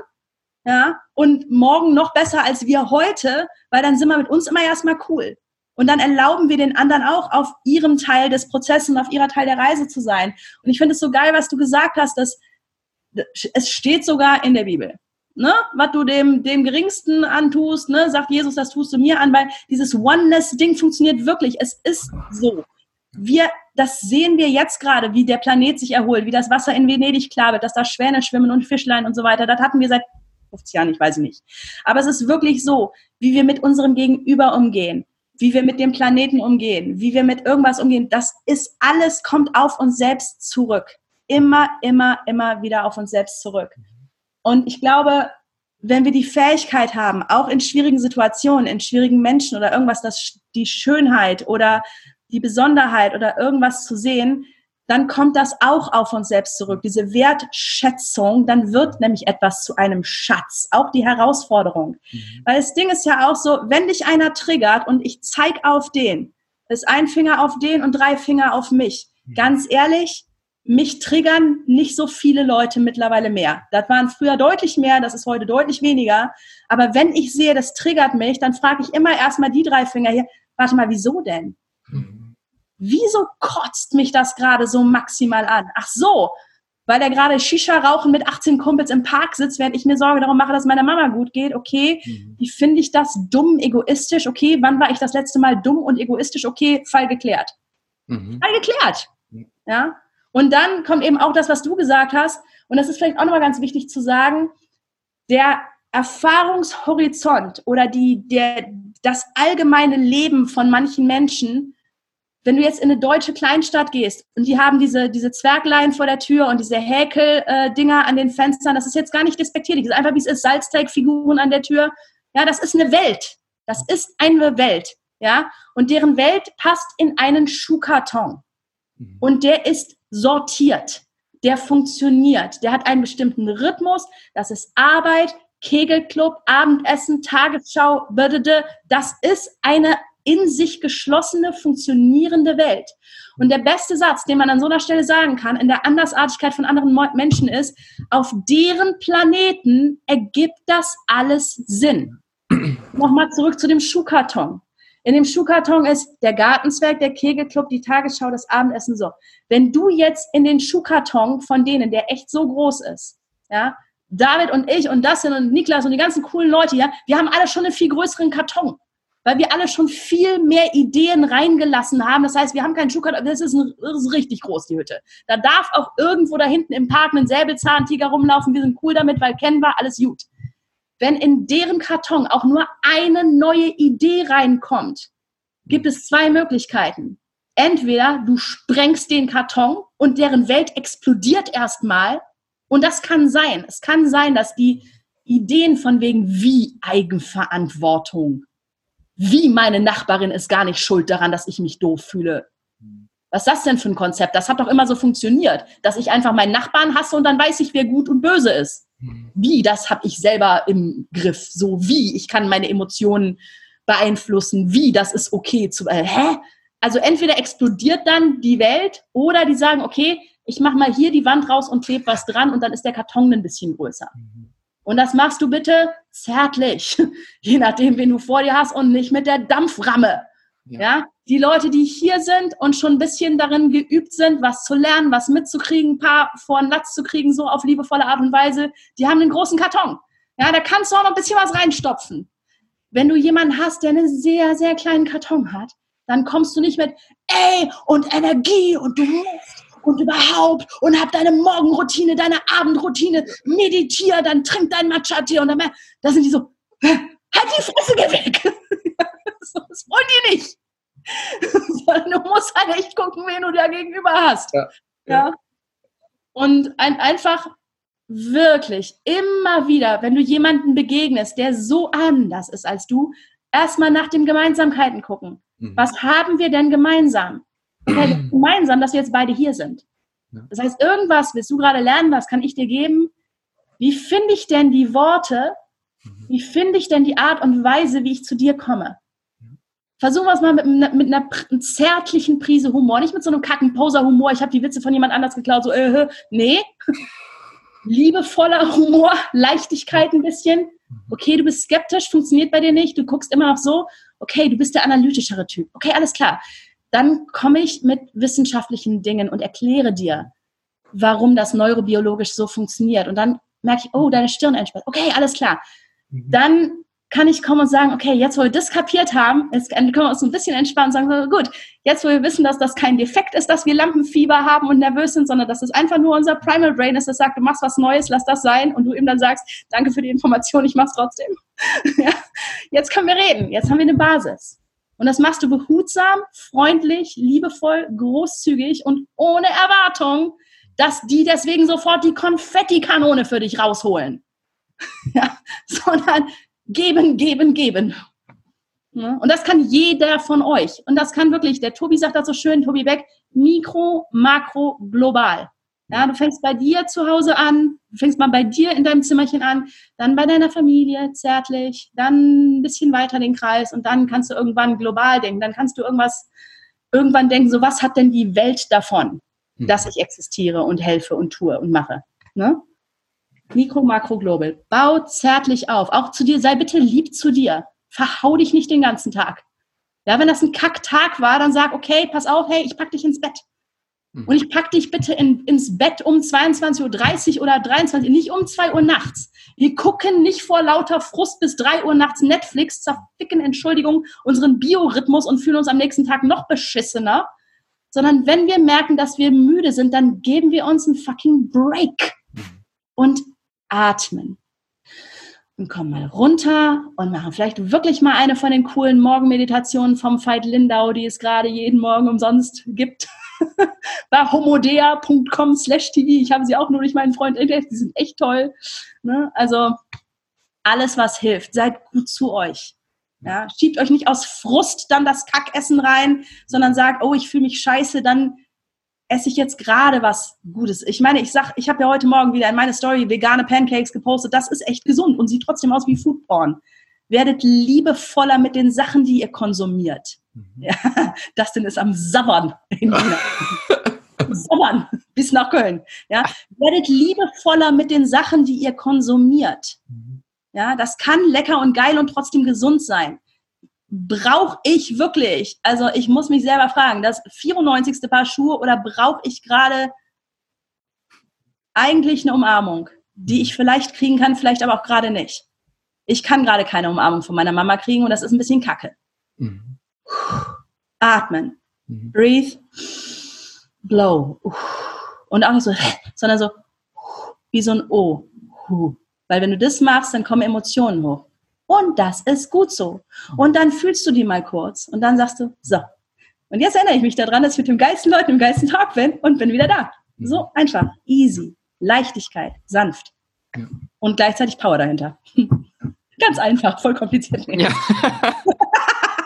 [SPEAKER 4] ja, und morgen noch besser als wir heute, weil dann sind wir mit uns immer erstmal cool. Und dann erlauben wir den anderen auch, auf ihrem Teil des Prozesses und auf ihrer Teil der Reise zu sein. Und ich finde es so geil, was du gesagt hast, dass es steht sogar in der Bibel. Ne? Was du dem, dem Geringsten antust, ne? sagt Jesus, das tust du mir an, weil dieses Oneness-Ding funktioniert wirklich. Es ist so. Wir, das sehen wir jetzt gerade, wie der Planet sich erholt, wie das Wasser in Venedig klar wird, dass da Schwäne schwimmen und Fischlein und so weiter. Das hatten wir seit 50 Jahren, ich weiß nicht. Aber es ist wirklich so, wie wir mit unserem Gegenüber umgehen, wie wir mit dem Planeten umgehen, wie wir mit irgendwas umgehen, das ist alles, kommt auf uns selbst zurück. Immer, immer, immer wieder auf uns selbst zurück. Und ich glaube, wenn wir die Fähigkeit haben, auch in schwierigen Situationen, in schwierigen Menschen oder irgendwas, das die Schönheit oder die Besonderheit oder irgendwas zu sehen, dann kommt das auch auf uns selbst zurück, diese Wertschätzung, dann wird nämlich etwas zu einem Schatz, auch die Herausforderung. Mhm. Weil das Ding ist ja auch so, wenn dich einer triggert und ich zeig auf den, ist ein Finger auf den und drei Finger auf mich. Mhm. Ganz ehrlich, mich triggern nicht so viele Leute mittlerweile mehr. Das waren früher deutlich mehr, das ist heute deutlich weniger. Aber wenn ich sehe, das triggert mich, dann frage ich immer erstmal die drei Finger hier, warte mal, wieso denn? Mhm wieso kotzt mich das gerade so maximal an? Ach so, weil er gerade Shisha rauchen mit 18 Kumpels im Park sitzt, während ich mir Sorge darum mache, dass meiner Mama gut geht. Okay, mhm. wie finde ich das dumm, egoistisch? Okay, wann war ich das letzte Mal dumm und egoistisch? Okay, Fall geklärt. Mhm. Fall geklärt. Ja. Und dann kommt eben auch das, was du gesagt hast. Und das ist vielleicht auch nochmal ganz wichtig zu sagen. Der Erfahrungshorizont oder die, der, das allgemeine Leben von manchen Menschen wenn du jetzt in eine deutsche Kleinstadt gehst und die haben diese, diese Zwerglein vor der Tür und diese Häkel-Dinger äh, an den Fenstern, das ist jetzt gar nicht despektierlich, das ist einfach, wie es ist, Salzteigfiguren an der Tür. Ja, das ist eine Welt. Das ist eine Welt. Ja, und deren Welt passt in einen Schuhkarton. Mhm. Und der ist sortiert. Der funktioniert. Der hat einen bestimmten Rhythmus. Das ist Arbeit, Kegelclub, Abendessen, Tagesschau, das ist eine in sich geschlossene, funktionierende Welt. Und der beste Satz, den man an so einer Stelle sagen kann, in der Andersartigkeit von anderen Menschen ist, auf deren Planeten ergibt das alles Sinn. (clears throat) Nochmal zurück zu dem Schuhkarton. In dem Schuhkarton ist der Gartenzwerg, der Kegelclub, die Tagesschau, das Abendessen so. Wenn du jetzt in den Schuhkarton von denen, der echt so groß ist, ja, David und ich und Dustin und Niklas und die ganzen coolen Leute hier, wir haben alle schon einen viel größeren Karton, weil wir alle schon viel mehr Ideen reingelassen haben. Das heißt, wir haben keinen Schuhkarton, das ist, ein, das ist richtig groß, die Hütte. Da darf auch irgendwo da hinten im Park ein Säbelzahntiger rumlaufen. Wir sind cool damit, weil kennen wir, alles gut. Wenn in deren Karton auch nur eine neue Idee reinkommt, gibt es zwei Möglichkeiten. Entweder du sprengst den Karton und deren Welt explodiert erstmal und das kann sein. Es kann sein, dass die Ideen von wegen wie Eigenverantwortung, wie meine Nachbarin ist gar nicht schuld daran, dass ich mich doof fühle. Was ist das denn für ein Konzept? Das hat doch immer so funktioniert, dass ich einfach meinen Nachbarn hasse und dann weiß ich, wer gut und böse ist. Wie, das habe ich selber im Griff. So wie, ich kann meine Emotionen beeinflussen. Wie, das ist okay zu. Äh, hä? Also entweder explodiert dann die Welt oder die sagen, okay, ich mache mal hier die Wand raus und klebe was dran und dann ist der Karton ein bisschen größer. Mhm. Und das machst du bitte zärtlich, (laughs) je nachdem, wen du vor dir hast und nicht mit der Dampframme. Ja. ja. die Leute, die hier sind und schon ein bisschen darin geübt sind, was zu lernen, was mitzukriegen, ein paar vor den Latz zu kriegen, so auf liebevolle Art und Weise, die haben einen großen Karton. Ja, da kannst du auch noch ein bisschen was reinstopfen. Wenn du jemanden hast, der einen sehr, sehr kleinen Karton hat, dann kommst du nicht mit, ey, und Energie und du musst und überhaupt und hab deine Morgenroutine, deine Abendroutine, meditier, dann trink dein Matcha-Tee und dann, da sind die so, halt die Fresse, geh weg. (laughs) das wollen die nicht. (laughs) du musst halt echt gucken, wen du da gegenüber hast. Ja. ja. Und ein, einfach wirklich immer wieder, wenn du jemanden begegnest, der so anders ist als du, erstmal nach den Gemeinsamkeiten gucken. Mhm. Was haben wir denn gemeinsam? Okay, (clears throat) gemeinsam, dass wir jetzt beide hier sind. Das heißt, irgendwas willst du gerade lernen, was kann ich dir geben? Wie finde ich denn die Worte? Mhm. Wie finde ich denn die Art und Weise, wie ich zu dir komme? Versuchen wir es mal mit, mit einer zärtlichen Prise Humor, nicht mit so einem kacken Poser-Humor, ich habe die Witze von jemand anders geklaut, so, äh, nee. (laughs) Liebevoller Humor, Leichtigkeit ein bisschen. Mhm. Okay, du bist skeptisch, funktioniert bei dir nicht, du guckst immer noch so. Okay, du bist der analytischere Typ. Okay, alles klar dann komme ich mit wissenschaftlichen Dingen und erkläre dir, warum das neurobiologisch so funktioniert. Und dann merke ich, oh, deine Stirn entspannt. Okay, alles klar. Mhm. Dann kann ich kommen und sagen, okay, jetzt wo wir das kapiert haben, jetzt können wir uns ein bisschen entspannen und sagen, so, gut, jetzt wo wir wissen, dass das kein Defekt ist, dass wir Lampenfieber haben und nervös sind, sondern dass es einfach nur unser Primal Brain ist, das sagt, du machst was Neues, lass das sein und du ihm dann sagst, danke für die Information, ich mach's trotzdem. (laughs) ja, jetzt können wir reden, jetzt haben wir eine Basis. Und das machst du behutsam, freundlich, liebevoll, großzügig und ohne Erwartung, dass die deswegen sofort die Konfettikanone für dich rausholen. (laughs) ja, sondern geben, geben, geben. Und das kann jeder von euch. Und das kann wirklich, der Tobi sagt das so schön, Tobi Beck, Mikro, Makro, global. Ja, du fängst bei dir zu Hause an, du fängst mal bei dir in deinem Zimmerchen an, dann bei deiner Familie zärtlich, dann ein bisschen weiter den Kreis und dann kannst du irgendwann global denken. Dann kannst du irgendwas, irgendwann denken, so was hat denn die Welt davon, hm. dass ich existiere und helfe und tue und mache. Ne? Mikro, Makro, Global. Bau zärtlich auf. Auch zu dir, sei bitte lieb zu dir. Verhau dich nicht den ganzen Tag. Ja, wenn das ein Kacktag war, dann sag, okay, pass auf, hey, ich pack dich ins Bett. Mhm. Und ich pack dich bitte in, ins Bett um 22.30 Uhr oder 23 Uhr, nicht um 2 Uhr nachts. Wir gucken nicht vor lauter Frust bis 3 Uhr nachts Netflix, zerficken, Entschuldigung, unseren Biorhythmus und fühlen uns am nächsten Tag noch beschissener. Sondern wenn wir merken, dass wir müde sind, dann geben wir uns einen fucking Break mhm. und atmen und kommen mal runter und machen vielleicht wirklich mal eine von den coolen Morgenmeditationen vom Veit Lindau, die es gerade jeden Morgen umsonst gibt. (laughs) Bei homodea.com slash TV. Ich habe sie auch nur durch meinen Freund entdeckt. Die sind echt toll. Ne? Also alles, was hilft. Seid gut zu euch. Ja? Schiebt euch nicht aus Frust dann das Kackessen rein, sondern sagt, oh, ich fühle mich scheiße, dann esse ich jetzt gerade was Gutes. Ich meine, ich sag, ich habe ja heute Morgen wieder in meine Story vegane Pancakes gepostet. Das ist echt gesund und sieht trotzdem aus wie Foodporn. werdet liebevoller mit den Sachen, die ihr konsumiert. Mhm. Ja, (laughs) das denn ist am Sabbern. (laughs) Sabbern bis nach Köln. Ja, werdet liebevoller mit den Sachen, die ihr konsumiert. Mhm. Ja, das kann lecker und geil und trotzdem gesund sein. Brauche ich wirklich, also ich muss mich selber fragen, das 94. Paar Schuhe oder brauche ich gerade eigentlich eine Umarmung, die ich vielleicht kriegen kann, vielleicht aber auch gerade nicht. Ich kann gerade keine Umarmung von meiner Mama kriegen und das ist ein bisschen kacke. Mhm. Atmen. Mhm. Breathe. Blow. Und auch nicht so, sondern so wie so ein O. Weil wenn du das machst, dann kommen Emotionen hoch. Und das ist gut so. Und dann fühlst du die mal kurz und dann sagst du, so. Und jetzt erinnere ich mich daran, dass ich mit dem geilsten Leuten im geilsten Tag bin und bin wieder da. So mhm. einfach. Easy. Leichtigkeit. Sanft. Und gleichzeitig Power dahinter. (laughs) Ganz einfach, voll kompliziert. Ja. (laughs)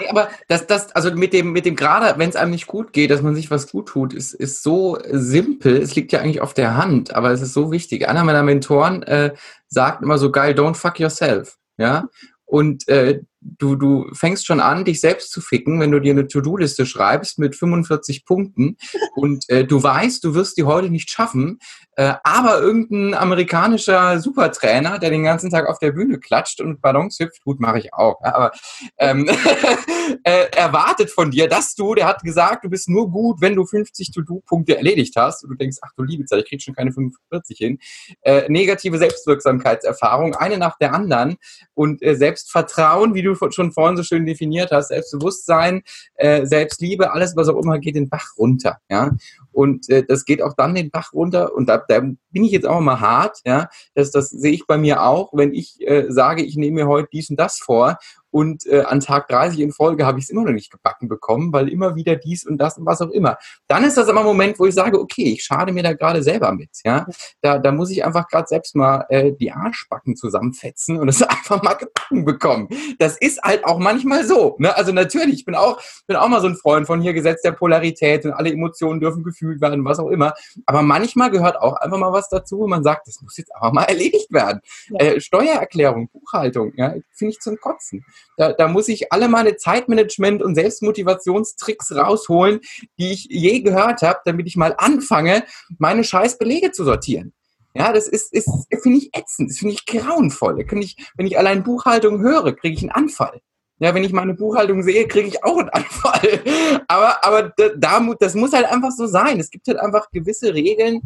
[SPEAKER 3] aber das, das, also mit dem, mit dem gerade, wenn es einem nicht gut geht, dass man sich was gut tut, ist, ist so simpel. Es liegt ja eigentlich auf der Hand, aber es ist so wichtig. Einer meiner Mentoren äh, sagt immer so geil, don't fuck yourself. Ja. Und äh, du, du fängst schon an, dich selbst zu ficken, wenn du dir eine To-Do-Liste schreibst mit 45 Punkten (laughs) und äh, du weißt, du wirst die heute nicht schaffen, äh, aber irgendein amerikanischer Supertrainer, der den ganzen Tag auf der Bühne klatscht und Ballons hüpft, gut, mache ich auch, ja, aber ähm, (laughs) äh, erwartet von dir, dass du, der hat gesagt, du bist nur gut, wenn du 50 To-Do-Punkte erledigt hast und du denkst, ach du liebe Zeit, ich krieg schon keine 45 hin. Äh, negative Selbstwirksamkeitserfahrung, eine nach der anderen und äh, Selbstvertrauen, wie du du schon vorhin so schön definiert hast, Selbstbewusstsein, äh, Selbstliebe, alles, was auch immer, geht den Bach runter. Ja? Und äh, das geht auch dann den Bach runter. Und da, da bin ich jetzt auch mal hart. Ja? Das, das sehe ich bei mir auch, wenn ich äh, sage, ich nehme mir heute dies und das vor und äh, an Tag 30 in Folge habe ich es immer noch nicht gebacken bekommen, weil immer wieder dies und das und was auch immer. Dann ist das immer ein Moment, wo ich sage, okay, ich schade mir da gerade selber mit. Ja, da, da muss ich einfach gerade selbst mal äh, die Arschbacken zusammenfetzen und es (laughs) einfach mal gebacken bekommen. Das ist halt auch manchmal so. Ne? Also natürlich, ich bin auch, bin auch mal so ein Freund von hier Gesetz der Polarität und alle Emotionen dürfen gefühlt werden, was auch immer. Aber manchmal gehört auch einfach mal was dazu, wo man sagt, das muss jetzt einfach mal (laughs) erledigt werden. Ja. Äh, Steuererklärung, Buchhaltung, ja, finde ich zum Kotzen. Da, da muss ich alle meine Zeitmanagement- und Selbstmotivationstricks rausholen, die ich je gehört habe, damit ich mal anfange, meine scheiß Belege zu sortieren. Ja, das ist, ist finde ich ätzend, das finde ich grauenvoll. Da ich, wenn ich allein Buchhaltung höre, kriege ich einen Anfall. Ja, wenn ich meine Buchhaltung sehe, kriege ich auch einen Anfall. (laughs) Aber, aber da, das muss halt einfach so sein. Es gibt halt einfach gewisse Regeln.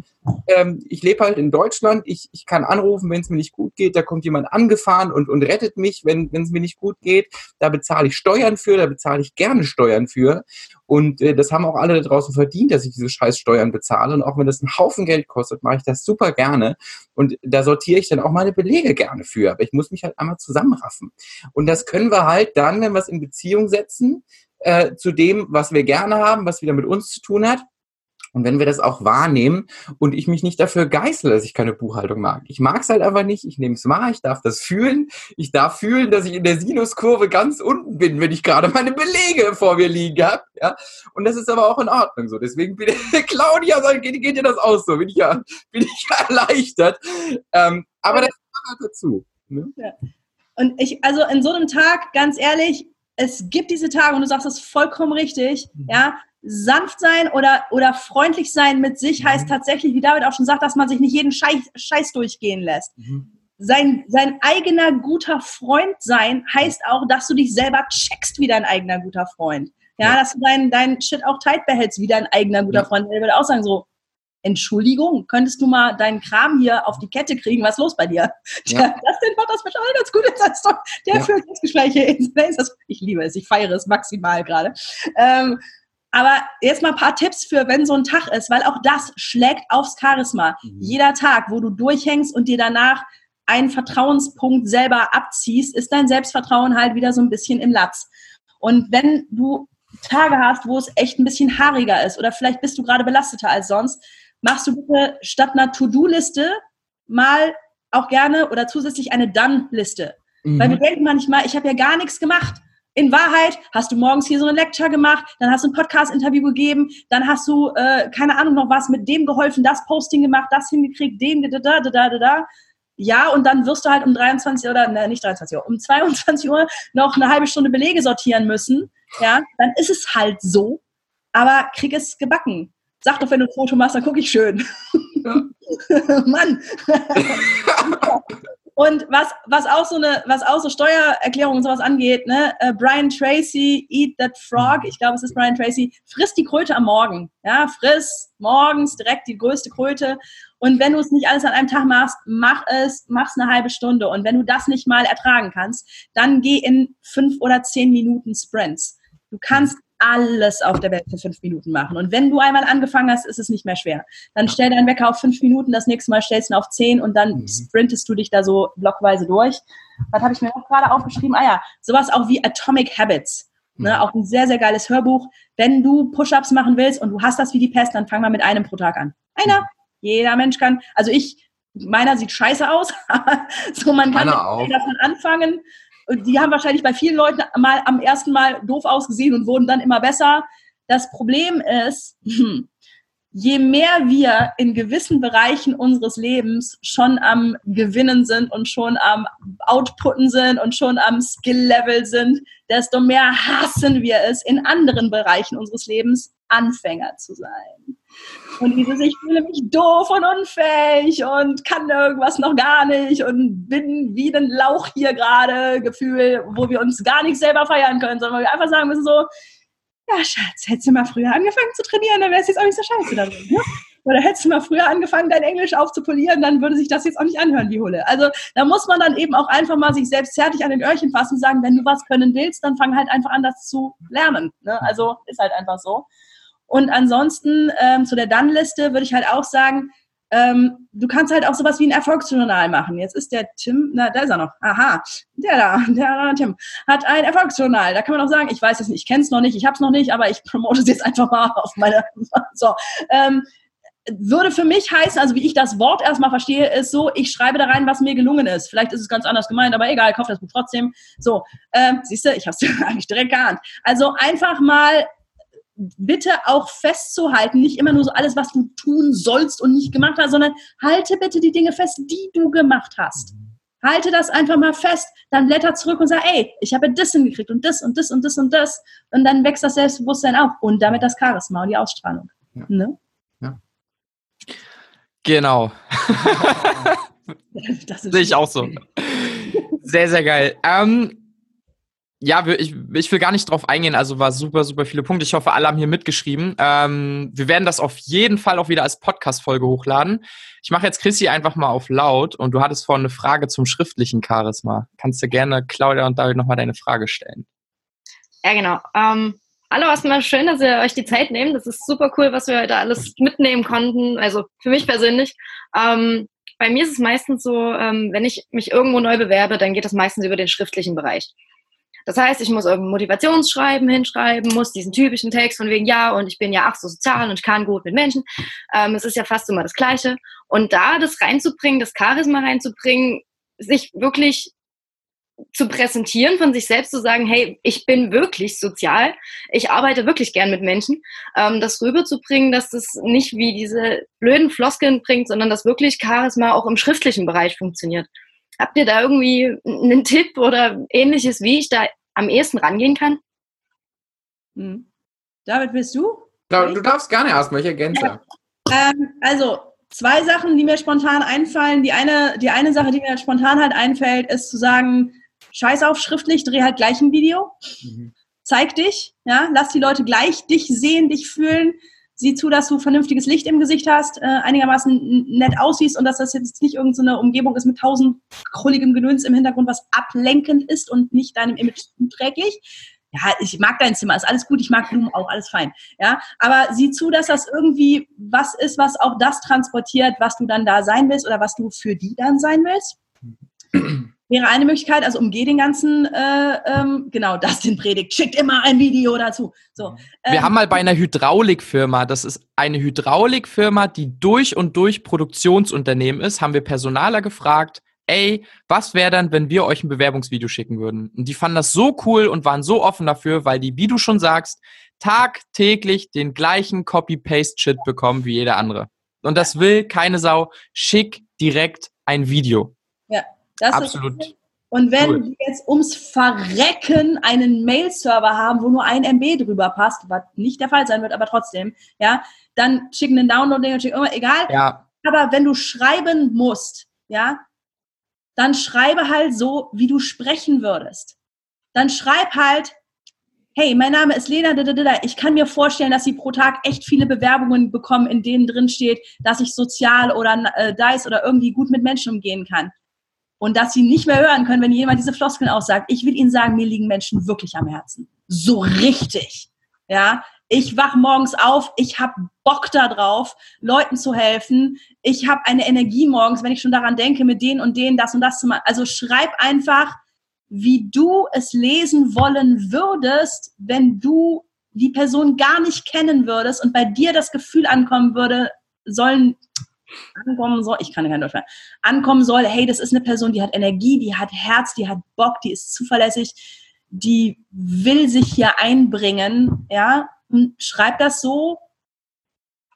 [SPEAKER 3] Ähm, ich lebe halt in Deutschland. Ich, ich kann anrufen, wenn es mir nicht gut geht. Da kommt jemand angefahren und, und rettet mich, wenn es mir nicht gut geht. Da bezahle ich Steuern für, da bezahle ich gerne Steuern für. Und äh, das haben auch alle da draußen verdient, dass ich diese scheiß Steuern bezahle. Und auch wenn das einen Haufen Geld kostet, mache ich das super gerne. Und da sortiere ich dann auch meine Belege gerne für. Aber ich muss mich halt einmal zusammenraffen. Und das können wir halt dann, wenn wir es in Beziehung setzen, äh, zu dem, was wir gerne haben, was wieder mit uns zu tun hat. Und wenn wir das auch wahrnehmen und ich mich nicht dafür geißle, dass ich keine Buchhaltung mag. Ich mag es halt einfach nicht. Ich nehme es wahr. Ich darf das fühlen. Ich darf fühlen, dass ich in der Sinuskurve ganz unten bin, wenn ich gerade meine Belege vor mir liegen habe. Ja? Und das ist aber auch in Ordnung so. Deswegen bin ich, (laughs) Claudia, geht, geht dir das aus so? Bin ich ja, (laughs) bin ich ja erleichtert. Ähm, aber das gehört dazu. Ne?
[SPEAKER 4] Ja. Und ich, also in so einem Tag, ganz ehrlich, es gibt diese Tage und du sagst das vollkommen richtig, mhm. ja, sanft sein oder, oder freundlich sein mit sich mhm. heißt tatsächlich, wie David auch schon sagt, dass man sich nicht jeden Scheiß, Scheiß durchgehen lässt. Mhm. Sein, sein eigener guter Freund sein heißt auch, dass du dich selber checkst wie dein eigener guter Freund. Ja, ja. dass du deinen dein Shit auch tight behältst wie dein eigener guter ja. Freund. Er würde auch sagen so, Entschuldigung, könntest du mal deinen Kram hier auf die Kette kriegen? Was ist los bei dir? Ja. Der, das den macht das wahrscheinlich ganz gut. Das doch, der ja. führt das Gespräche. Ich liebe es, ich feiere es maximal gerade. Ähm, aber jetzt mal ein paar Tipps für, wenn so ein Tag ist, weil auch das schlägt aufs Charisma. Mhm. Jeder Tag, wo du durchhängst und dir danach einen Vertrauenspunkt selber abziehst, ist dein Selbstvertrauen halt wieder so ein bisschen im Latz. Und wenn du Tage hast, wo es echt ein bisschen haariger ist oder vielleicht bist du gerade belasteter als sonst, machst du bitte statt einer To-Do-Liste mal auch gerne oder zusätzlich eine Done-Liste. Mhm. Weil wir denken manchmal, ich habe ja gar nichts gemacht. In Wahrheit hast du morgens hier so eine Lecture gemacht, dann hast du ein Podcast-Interview gegeben, dann hast du, äh, keine Ahnung, noch was mit dem geholfen, das Posting gemacht, das hingekriegt, dem, da, da, da, da, da. ja, und dann wirst du halt um 23 oder ne, nicht 23 Uhr, um 22 Uhr noch eine halbe Stunde Belege sortieren müssen, ja, dann ist es halt so, aber krieg es gebacken. Sag doch, wenn du ein Foto machst, dann gucke ich schön. Ja. (laughs) Mann. (laughs) Und was, was auch so eine, was auch so Steuererklärung und sowas angeht, ne, äh, Brian Tracy, Eat That Frog, ich glaube, es ist Brian Tracy, frisst die Kröte am Morgen. Ja, friss morgens direkt die größte Kröte. Und wenn du es nicht alles an einem Tag machst, mach es, mach's eine halbe Stunde. Und wenn du das nicht mal ertragen kannst, dann geh in fünf oder zehn Minuten Sprints. Du kannst alles auf der Welt für fünf Minuten machen. Und wenn du einmal angefangen hast, ist es nicht mehr schwer. Dann stell deinen Wecker auf fünf Minuten, das nächste Mal stellst du ihn auf zehn und dann mhm. sprintest du dich da so blockweise durch. Was habe ich mir auch gerade aufgeschrieben? Ah ja, sowas auch wie Atomic Habits. Ne, mhm. auch ein sehr, sehr geiles Hörbuch. Wenn du Push-Ups machen willst und du hast das wie die Pest, dann fang mal mit einem pro Tag an. Einer. Mhm. Jeder Mensch kann. Also ich, meiner sieht scheiße aus. (laughs) so man kann davon anfangen die haben wahrscheinlich bei vielen Leuten mal am ersten Mal doof ausgesehen und wurden dann immer besser. Das Problem ist, (clears throat) je mehr wir in gewissen Bereichen unseres Lebens schon am Gewinnen sind und schon am Outputten sind und schon am Skill-Level sind, desto mehr hassen wir es in anderen Bereichen unseres Lebens, Anfänger zu sein. Und dieses, ich fühle mich doof und unfähig und kann irgendwas noch gar nicht und bin wie ein Lauch hier gerade, Gefühl, wo wir uns gar nicht selber feiern können, sondern wir einfach sagen müssen so, ja, Schatz, hättest du mal früher angefangen zu trainieren, dann wäre es jetzt auch nicht so scheiße da drin. Ne? Oder hättest du mal früher angefangen, dein Englisch aufzupolieren, dann würde sich das jetzt auch nicht anhören, wie Hulle. Also da muss man dann eben auch einfach mal sich selbst zärtlich an den Öhrchen fassen und sagen, wenn du was können willst, dann fang halt einfach an, das zu lernen. Ne? Also ist halt einfach so. Und ansonsten ähm, zu der Dann-Liste würde ich halt auch sagen, ähm, du kannst halt auch sowas wie ein Erfolgsjournal machen. Jetzt ist der Tim, na, da ist er noch. Aha, der da, (laughs) der da, Tim, hat ein Erfolgsjournal. Da kann man auch sagen, ich weiß es nicht, ich kenne es noch nicht, ich habe es noch nicht, aber ich promote es jetzt einfach mal (laughs) auf meine. (laughs) So, ähm, würde für mich heißen, also wie ich das Wort erstmal verstehe, ist so, ich schreibe da rein, was mir gelungen ist. Vielleicht ist es ganz anders gemeint, aber egal, kauf das Buch trotzdem. So, ähm, siehst du, ich habe es eigentlich direkt geahnt. Also einfach mal bitte auch festzuhalten, nicht immer nur so alles, was du tun sollst und nicht gemacht hast, sondern halte bitte die Dinge fest, die du gemacht hast. Halte das einfach mal fest, dann blätter zurück und sag, ey, ich habe das hingekriegt und das und das und das und das. Und dann wächst das Selbstbewusstsein auf und damit das Charisma und die Ausstrahlung. Ja. Ne?
[SPEAKER 1] ja. Genau. (laughs) Sehe ich auch so. Sehr, sehr geil. Ähm, ja, ich, ich will gar nicht drauf eingehen, also war super, super viele Punkte. Ich hoffe, alle haben hier mitgeschrieben. Ähm, wir werden das auf jeden Fall auch wieder als Podcast-Folge hochladen. Ich mache jetzt Chrissy einfach mal auf laut und du hattest vorhin eine Frage zum schriftlichen Charisma. Kannst du gerne Claudia und David nochmal deine Frage stellen?
[SPEAKER 6] Ja, genau. Ähm, hallo, erstmal schön, dass ihr euch die Zeit nehmt. Das ist super cool, was wir heute alles mitnehmen konnten. Also für mich persönlich. Ähm, bei mir ist es meistens so, ähm, wenn ich mich irgendwo neu bewerbe, dann geht das meistens über den schriftlichen Bereich. Das heißt, ich muss irgendein Motivationsschreiben hinschreiben, muss diesen typischen Text von wegen, ja, und ich bin ja ach so sozial und ich kann gut mit Menschen. Ähm, es ist ja fast immer das Gleiche. Und da das reinzubringen, das Charisma reinzubringen, sich wirklich zu präsentieren, von sich selbst zu sagen, hey, ich bin wirklich sozial, ich arbeite wirklich gern mit Menschen, ähm, das rüberzubringen, dass das nicht wie diese blöden Floskeln bringt, sondern dass wirklich Charisma auch im schriftlichen Bereich funktioniert. Habt ihr da irgendwie einen Tipp oder ähnliches, wie ich da am ehesten rangehen kann?
[SPEAKER 4] Hm. David, bist du?
[SPEAKER 3] Du darfst gerne erstmal, ich ergänze. Ja.
[SPEAKER 4] Ähm, also, zwei Sachen, die mir spontan einfallen. Die eine, die eine Sache, die mir spontan halt einfällt, ist zu sagen, scheiß auf schriftlich, dreh halt gleich ein Video. Mhm. Zeig dich, ja, lass die Leute gleich dich sehen, dich fühlen sieh zu, dass du vernünftiges Licht im Gesicht hast, äh, einigermaßen nett aussiehst und dass das jetzt nicht irgendeine so Umgebung ist mit tausend krulligem Gedöns im Hintergrund, was ablenkend ist und nicht deinem Image zuträglich. Ja, ich mag dein Zimmer, ist alles gut, ich mag Blumen auch, alles fein. Ja, aber sieh zu, dass das irgendwie was ist, was auch das transportiert, was du dann da sein willst oder was du für die dann sein willst. (clears throat) Wäre eine Möglichkeit, also umgeh den ganzen, äh, ähm, genau, das den Predigt, schickt immer ein Video dazu. So,
[SPEAKER 1] ähm, Wir haben mal bei einer Hydraulikfirma, das ist eine Hydraulikfirma, die durch und durch Produktionsunternehmen ist, haben wir Personaler gefragt, ey, was wäre dann, wenn wir euch ein Bewerbungsvideo schicken würden? Und die fanden das so cool und waren so offen dafür, weil die, wie du schon sagst, tagtäglich den gleichen Copy-Paste-Shit bekommen wie jeder andere. Und das will keine Sau. Schick direkt ein Video.
[SPEAKER 4] Ja, das
[SPEAKER 1] Absolut.
[SPEAKER 4] Ist, und wenn
[SPEAKER 1] Cool.
[SPEAKER 4] wir jetzt ums Verrecken einen Mail-Server haben, wo nur ein MB drüber passt, was nicht der Fall sein wird, aber trotzdem, ja, dann schicken einen Download-Link und schicken, oh, egal.
[SPEAKER 1] Ja,
[SPEAKER 4] Aber wenn du schreiben musst, ja, dann schreibe halt so, wie du sprechen würdest. Dann schreib halt, hey, mein Name ist Lena, ich kann mir vorstellen, dass Sie pro Tag echt viele Bewerbungen bekommen, in denen drin steht, dass ich sozial oder äh, DICE oder irgendwie gut mit Menschen umgehen kann. Und dass Sie nicht mehr hören können, wenn jemand diese Floskeln aussagt. Ich will Ihnen sagen, mir liegen Menschen wirklich am Herzen. So richtig. Ja, ich wach morgens auf, ich habe Bock da drauf, Leuten zu helfen. Ich habe eine Energie morgens, wenn ich schon daran denke, mit denen und denen das und das zu machen. Also schreib einfach, wie du es lesen wollen würdest, wenn du die Person gar nicht kennen würdest und bei dir das Gefühl ankommen würde, sollen ankommen soll, ich kann kein Deutsch mehr, ankommen soll, hey, das ist eine Person, die hat Energie, die hat Herz, die hat Bock, die ist zuverlässig, die will sich hier einbringen, ja, und schreib das so,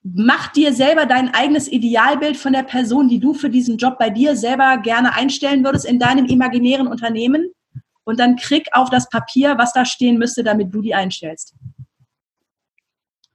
[SPEAKER 4] mach dir selber dein eigenes Idealbild von der Person, die du für diesen Job bei dir selber gerne einstellen würdest in deinem imaginären Unternehmen und dann krieg auf das Papier, was da stehen müsste, damit du die einstellst.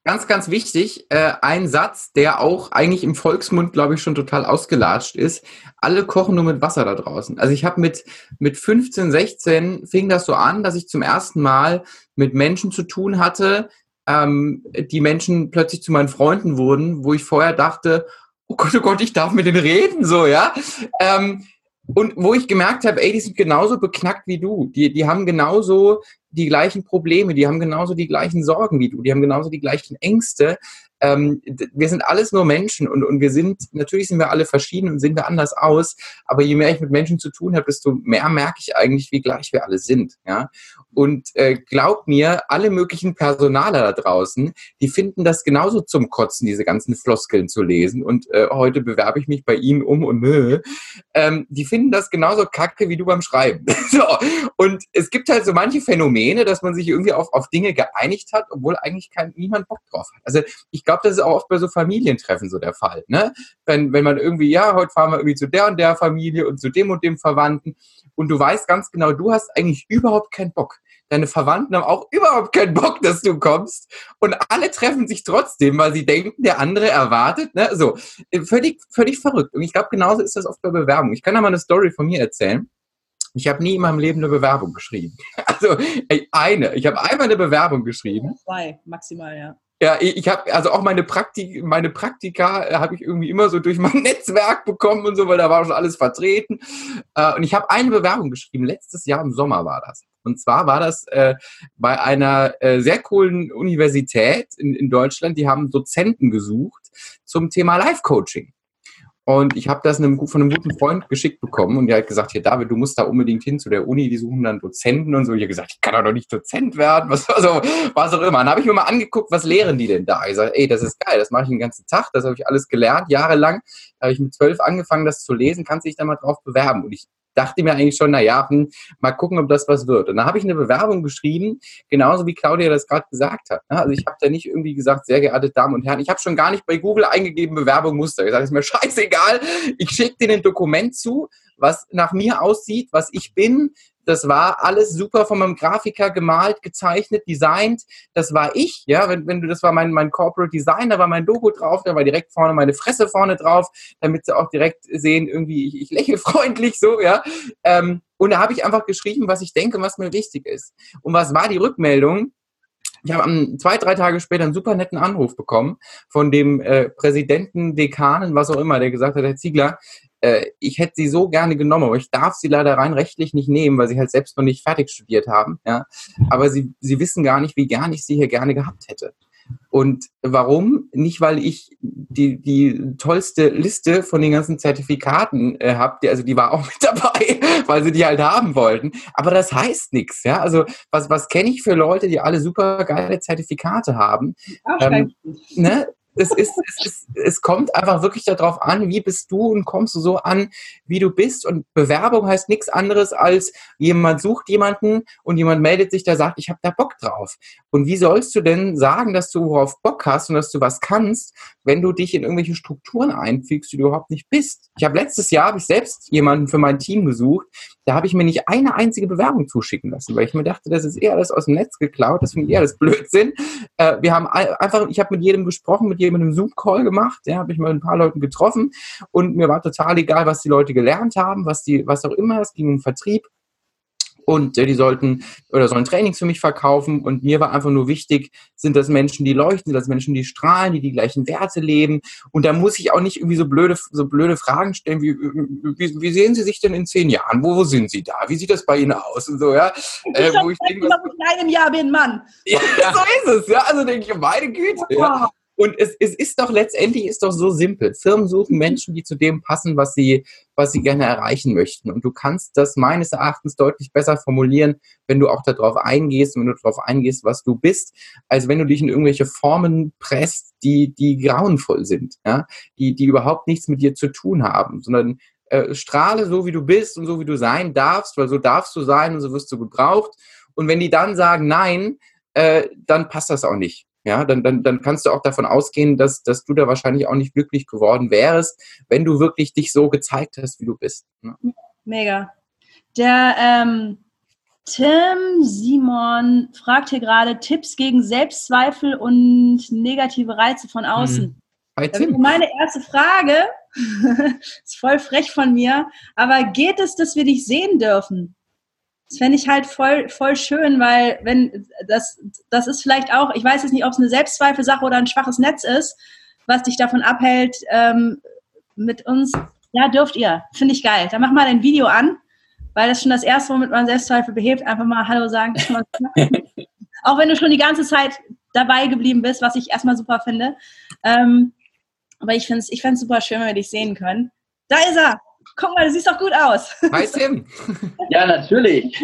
[SPEAKER 3] Ganz, ganz wichtig, äh, ein Satz, der auch eigentlich im Volksmund, glaube ich, schon total ausgelatscht ist. Alle kochen nur mit Wasser da draußen. Also ich habe mit, mit 15, 16 fing das so an, dass ich zum ersten Mal mit Menschen zu tun hatte, ähm, die Menschen plötzlich zu meinen Freunden wurden, wo ich vorher dachte, oh Gott, oh Gott, ich darf mit denen reden, so, ja. Ähm, und wo ich gemerkt habe, ey, die sind genauso beknackt wie du. Die, die haben genauso die gleichen Probleme, die haben genauso die gleichen Sorgen wie du, die haben genauso die gleichen Ängste. Ähm, wir sind alles nur Menschen und, und wir sind, natürlich sind wir alle verschieden und sehen wir anders aus, aber je mehr ich mit Menschen zu tun habe, desto mehr merke ich eigentlich, wie gleich wir alle sind. Ja? Und äh, glaub mir, alle möglichen Personaler da draußen, die finden das genauso zum Kotzen, diese ganzen Floskeln zu lesen. Und äh, heute bewerbe ich mich bei ihnen um und nö. Ähm, die finden das genauso kacke wie du beim Schreiben. (laughs) so. Und es gibt halt so manche Phänomene, dass man sich irgendwie auf, auf Dinge geeinigt hat, obwohl eigentlich kein, niemand Bock drauf hat. Also ich glaube, das ist auch oft bei so Familientreffen so der Fall. Ne? Wenn, wenn man irgendwie, ja, heute fahren wir irgendwie zu der und der Familie und zu dem und dem Verwandten und du weißt ganz genau, du hast eigentlich überhaupt keinen Bock. Deine Verwandten haben auch überhaupt keinen Bock, dass du kommst. Und alle treffen sich trotzdem, weil sie denken, der andere erwartet. Ne? So, äh, völlig, völlig verrückt. Und ich glaube, genauso ist das oft bei Bewerbung. Ich kann da mal eine Story von mir erzählen. Ich habe nie in meinem Leben eine Bewerbung geschrieben. (laughs) Also ey, eine. Ich habe einmal eine Bewerbung geschrieben.
[SPEAKER 4] Zwei, maximal, ja.
[SPEAKER 3] Ja, ich, habe also auch meine Praktik, meine Praktika äh, habe ich irgendwie immer so durch mein (laughs) Netzwerk bekommen und so, weil da war schon alles vertreten. Äh, und ich habe eine Bewerbung geschrieben. Letztes Jahr im Sommer war das. Und zwar war das äh, bei einer äh, sehr coolen Universität in, in Deutschland. Die haben Dozenten gesucht zum Thema Life-Coaching. Und ich habe das einem, von einem guten Freund geschickt bekommen und der hat gesagt, hier David, du musst da unbedingt hin zu der Uni, die suchen dann Dozenten und so. Ich habe gesagt, ich kann doch nicht Dozent werden, (laughs) was, also, was auch immer. Dann habe ich mir mal angeguckt, was lehren die denn da? Ich sage, ey, das ist geil, das mache ich den ganzen Tag, das habe ich alles gelernt, jahrelang. Da habe ich mit zwölf angefangen, das zu lesen, kannst dich da mal drauf bewerben. Und ich dachte mir eigentlich schon, na ja, hm, mal gucken, ob das was wird. Und dann habe ich eine Bewerbung geschrieben, genauso wie Claudia das gerade gesagt hat. ne? Also ich habe da nicht irgendwie gesagt, sehr geehrte Damen und Herren, ich habe schon gar nicht bei Google eingegeben, Bewerbung Muster. Ich sage, ist mir scheißegal, ich schicke dir ein Dokument zu, was nach mir aussieht, was ich bin. Das war alles super von meinem Grafiker gemalt, gezeichnet, designt. Das war ich, ja. Wenn, wenn du, das war mein, mein Corporate Design, da war mein Logo drauf, da war direkt vorne meine Fresse vorne drauf, damit sie auch direkt sehen, irgendwie, ich, ich lächle (laughs) freundlich so, ja. Ähm, und da habe ich einfach geschrieben, was ich denke, was mir wichtig ist. Und was war die Rückmeldung? Ich habe zwei, drei Tage später einen super netten Anruf bekommen von dem äh, Präsidenten, Dekanen, was auch immer, der gesagt hat, Herr Ziegler, äh, ich hätte sie so gerne genommen, aber ich darf sie leider rein rechtlich nicht nehmen, weil sie halt selbst noch nicht fertig studiert haben. Ja? Aber sie, sie wissen gar nicht, wie gern ich sie hier gerne gehabt hätte. Und warum? Nicht, weil ich die, die tollste Liste von den ganzen Zertifikaten äh, habe, also die war auch (laughs) mit dabei, weil sie die halt haben wollten. Aber das heißt nichts, ja. Also was, was kenne ich für Leute, die alle super geile Zertifikate haben?
[SPEAKER 4] Arschgeil.
[SPEAKER 3] ne? Es, ist, es, ist, es kommt einfach wirklich darauf an, wie bist du und kommst du so an, wie du bist. Und Bewerbung heißt nichts anderes als jemand sucht jemanden und jemand meldet sich, der sagt, ich habe da Bock drauf. Und wie sollst du denn sagen, dass du auf Bock hast und dass du was kannst, wenn du dich in irgendwelche Strukturen einfügst, die du überhaupt nicht bist? Ich habe letztes Jahr habe ich selbst jemanden für mein Team gesucht, da habe ich mir nicht eine einzige Bewerbung zuschicken lassen, weil ich mir dachte, das ist eher alles aus dem Netz geklaut, das finde ich eher alles Blödsinn. Äh, wir haben einfach, ich habe mit jedem gesprochen, mit jedem einen Zoom-Call gemacht, ja, habe ich mal ein paar Leuten getroffen und mir war total egal, was die Leute gelernt haben, was die, was auch immer, es ging um Vertrieb, und äh, die sollten oder sollen Trainings für mich verkaufen und mir war einfach nur wichtig, sind das Menschen, die leuchten, sind das Menschen, die strahlen, die die gleichen Werte leben und da muss ich auch nicht irgendwie so blöde, so blöde Fragen stellen, wie, wie, wie sehen Sie sich denn in zehn Jahren? Wo, wo sind Sie da? Wie sieht das bei Ihnen aus und so, ja?
[SPEAKER 4] Äh, wo ich denke, was, in einem Jahr bin, Mann.
[SPEAKER 3] Ja, (laughs) so ist es, ja, also denke ich, meine Güte, ja. Und es, es ist doch letztendlich ist doch so simpel. Firmen suchen Menschen, die zu dem passen, was sie, was sie gerne erreichen möchten. Und du kannst das meines Erachtens deutlich besser formulieren, wenn du auch darauf eingehst, wenn du darauf eingehst, was du bist, als wenn du dich in irgendwelche Formen presst, die, die grauenvoll sind, ja, die, die überhaupt nichts mit dir zu tun haben, sondern äh, strahle so, wie du bist und so, wie du sein darfst, weil so darfst du sein und so wirst du gebraucht. Und wenn die dann sagen Nein, äh, dann passt das auch nicht ja, dann, dann, dann kannst du auch davon ausgehen, dass, dass du da wahrscheinlich auch nicht glücklich geworden wärst, wenn du wirklich dich so gezeigt hast, wie du bist. Ne?
[SPEAKER 4] Mega. Der ähm, Tim Simon fragt hier gerade Tipps gegen Selbstzweifel und negative Reize von außen. Hm. Hi, Tim. Meine erste Frage (laughs) ist voll frech von mir, aber geht es, dass wir dich sehen dürfen? Das fände ich halt voll, voll schön, weil wenn das, das ist vielleicht auch, ich weiß jetzt nicht, ob es eine Selbstzweifelsache oder ein schwaches Netz ist, was dich davon abhält, ähm, mit uns, ja, dürft ihr. Finde ich geil. Dann mach mal dein Video an, weil das schon das erste, womit man Selbstzweifel behebt, einfach mal Hallo sagen. (laughs) auch wenn du schon die ganze Zeit dabei geblieben bist, was ich erstmal super finde. Ähm, aber ich finde es ich super schön, wenn wir dich sehen können. Da ist er! Guck mal, du siehst doch gut aus.
[SPEAKER 3] Hi Tim. (laughs)
[SPEAKER 7] ja, natürlich.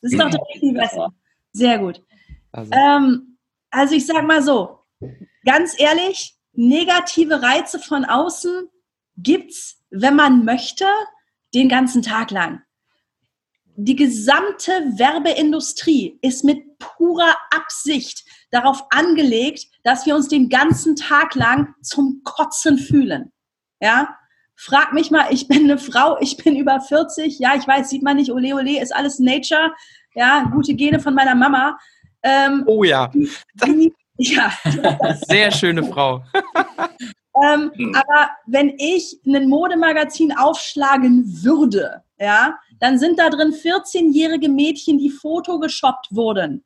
[SPEAKER 4] Das ist doch richtig besser. Sehr gut. Also. Ähm, also ich sag mal so, ganz ehrlich, negative Reize von außen gibt's, wenn man möchte, den ganzen Tag lang. Die gesamte Werbeindustrie ist mit purer Absicht darauf angelegt, dass wir uns den ganzen Tag lang zum Kotzen fühlen. Ja, Frag mich mal, ich bin eine Frau, ich bin über 40, ja, ich weiß, sieht man nicht, ole ole, ist alles Nature, ja, gute Gene von meiner Mama.
[SPEAKER 1] Ähm, oh ja. Die, (laughs) ja. Sehr schöne Frau. (laughs)
[SPEAKER 4] ähm, aber wenn ich ein Modemagazin aufschlagen würde, ja, dann sind da drin 14-jährige Mädchen, die fotogeshoppt wurden.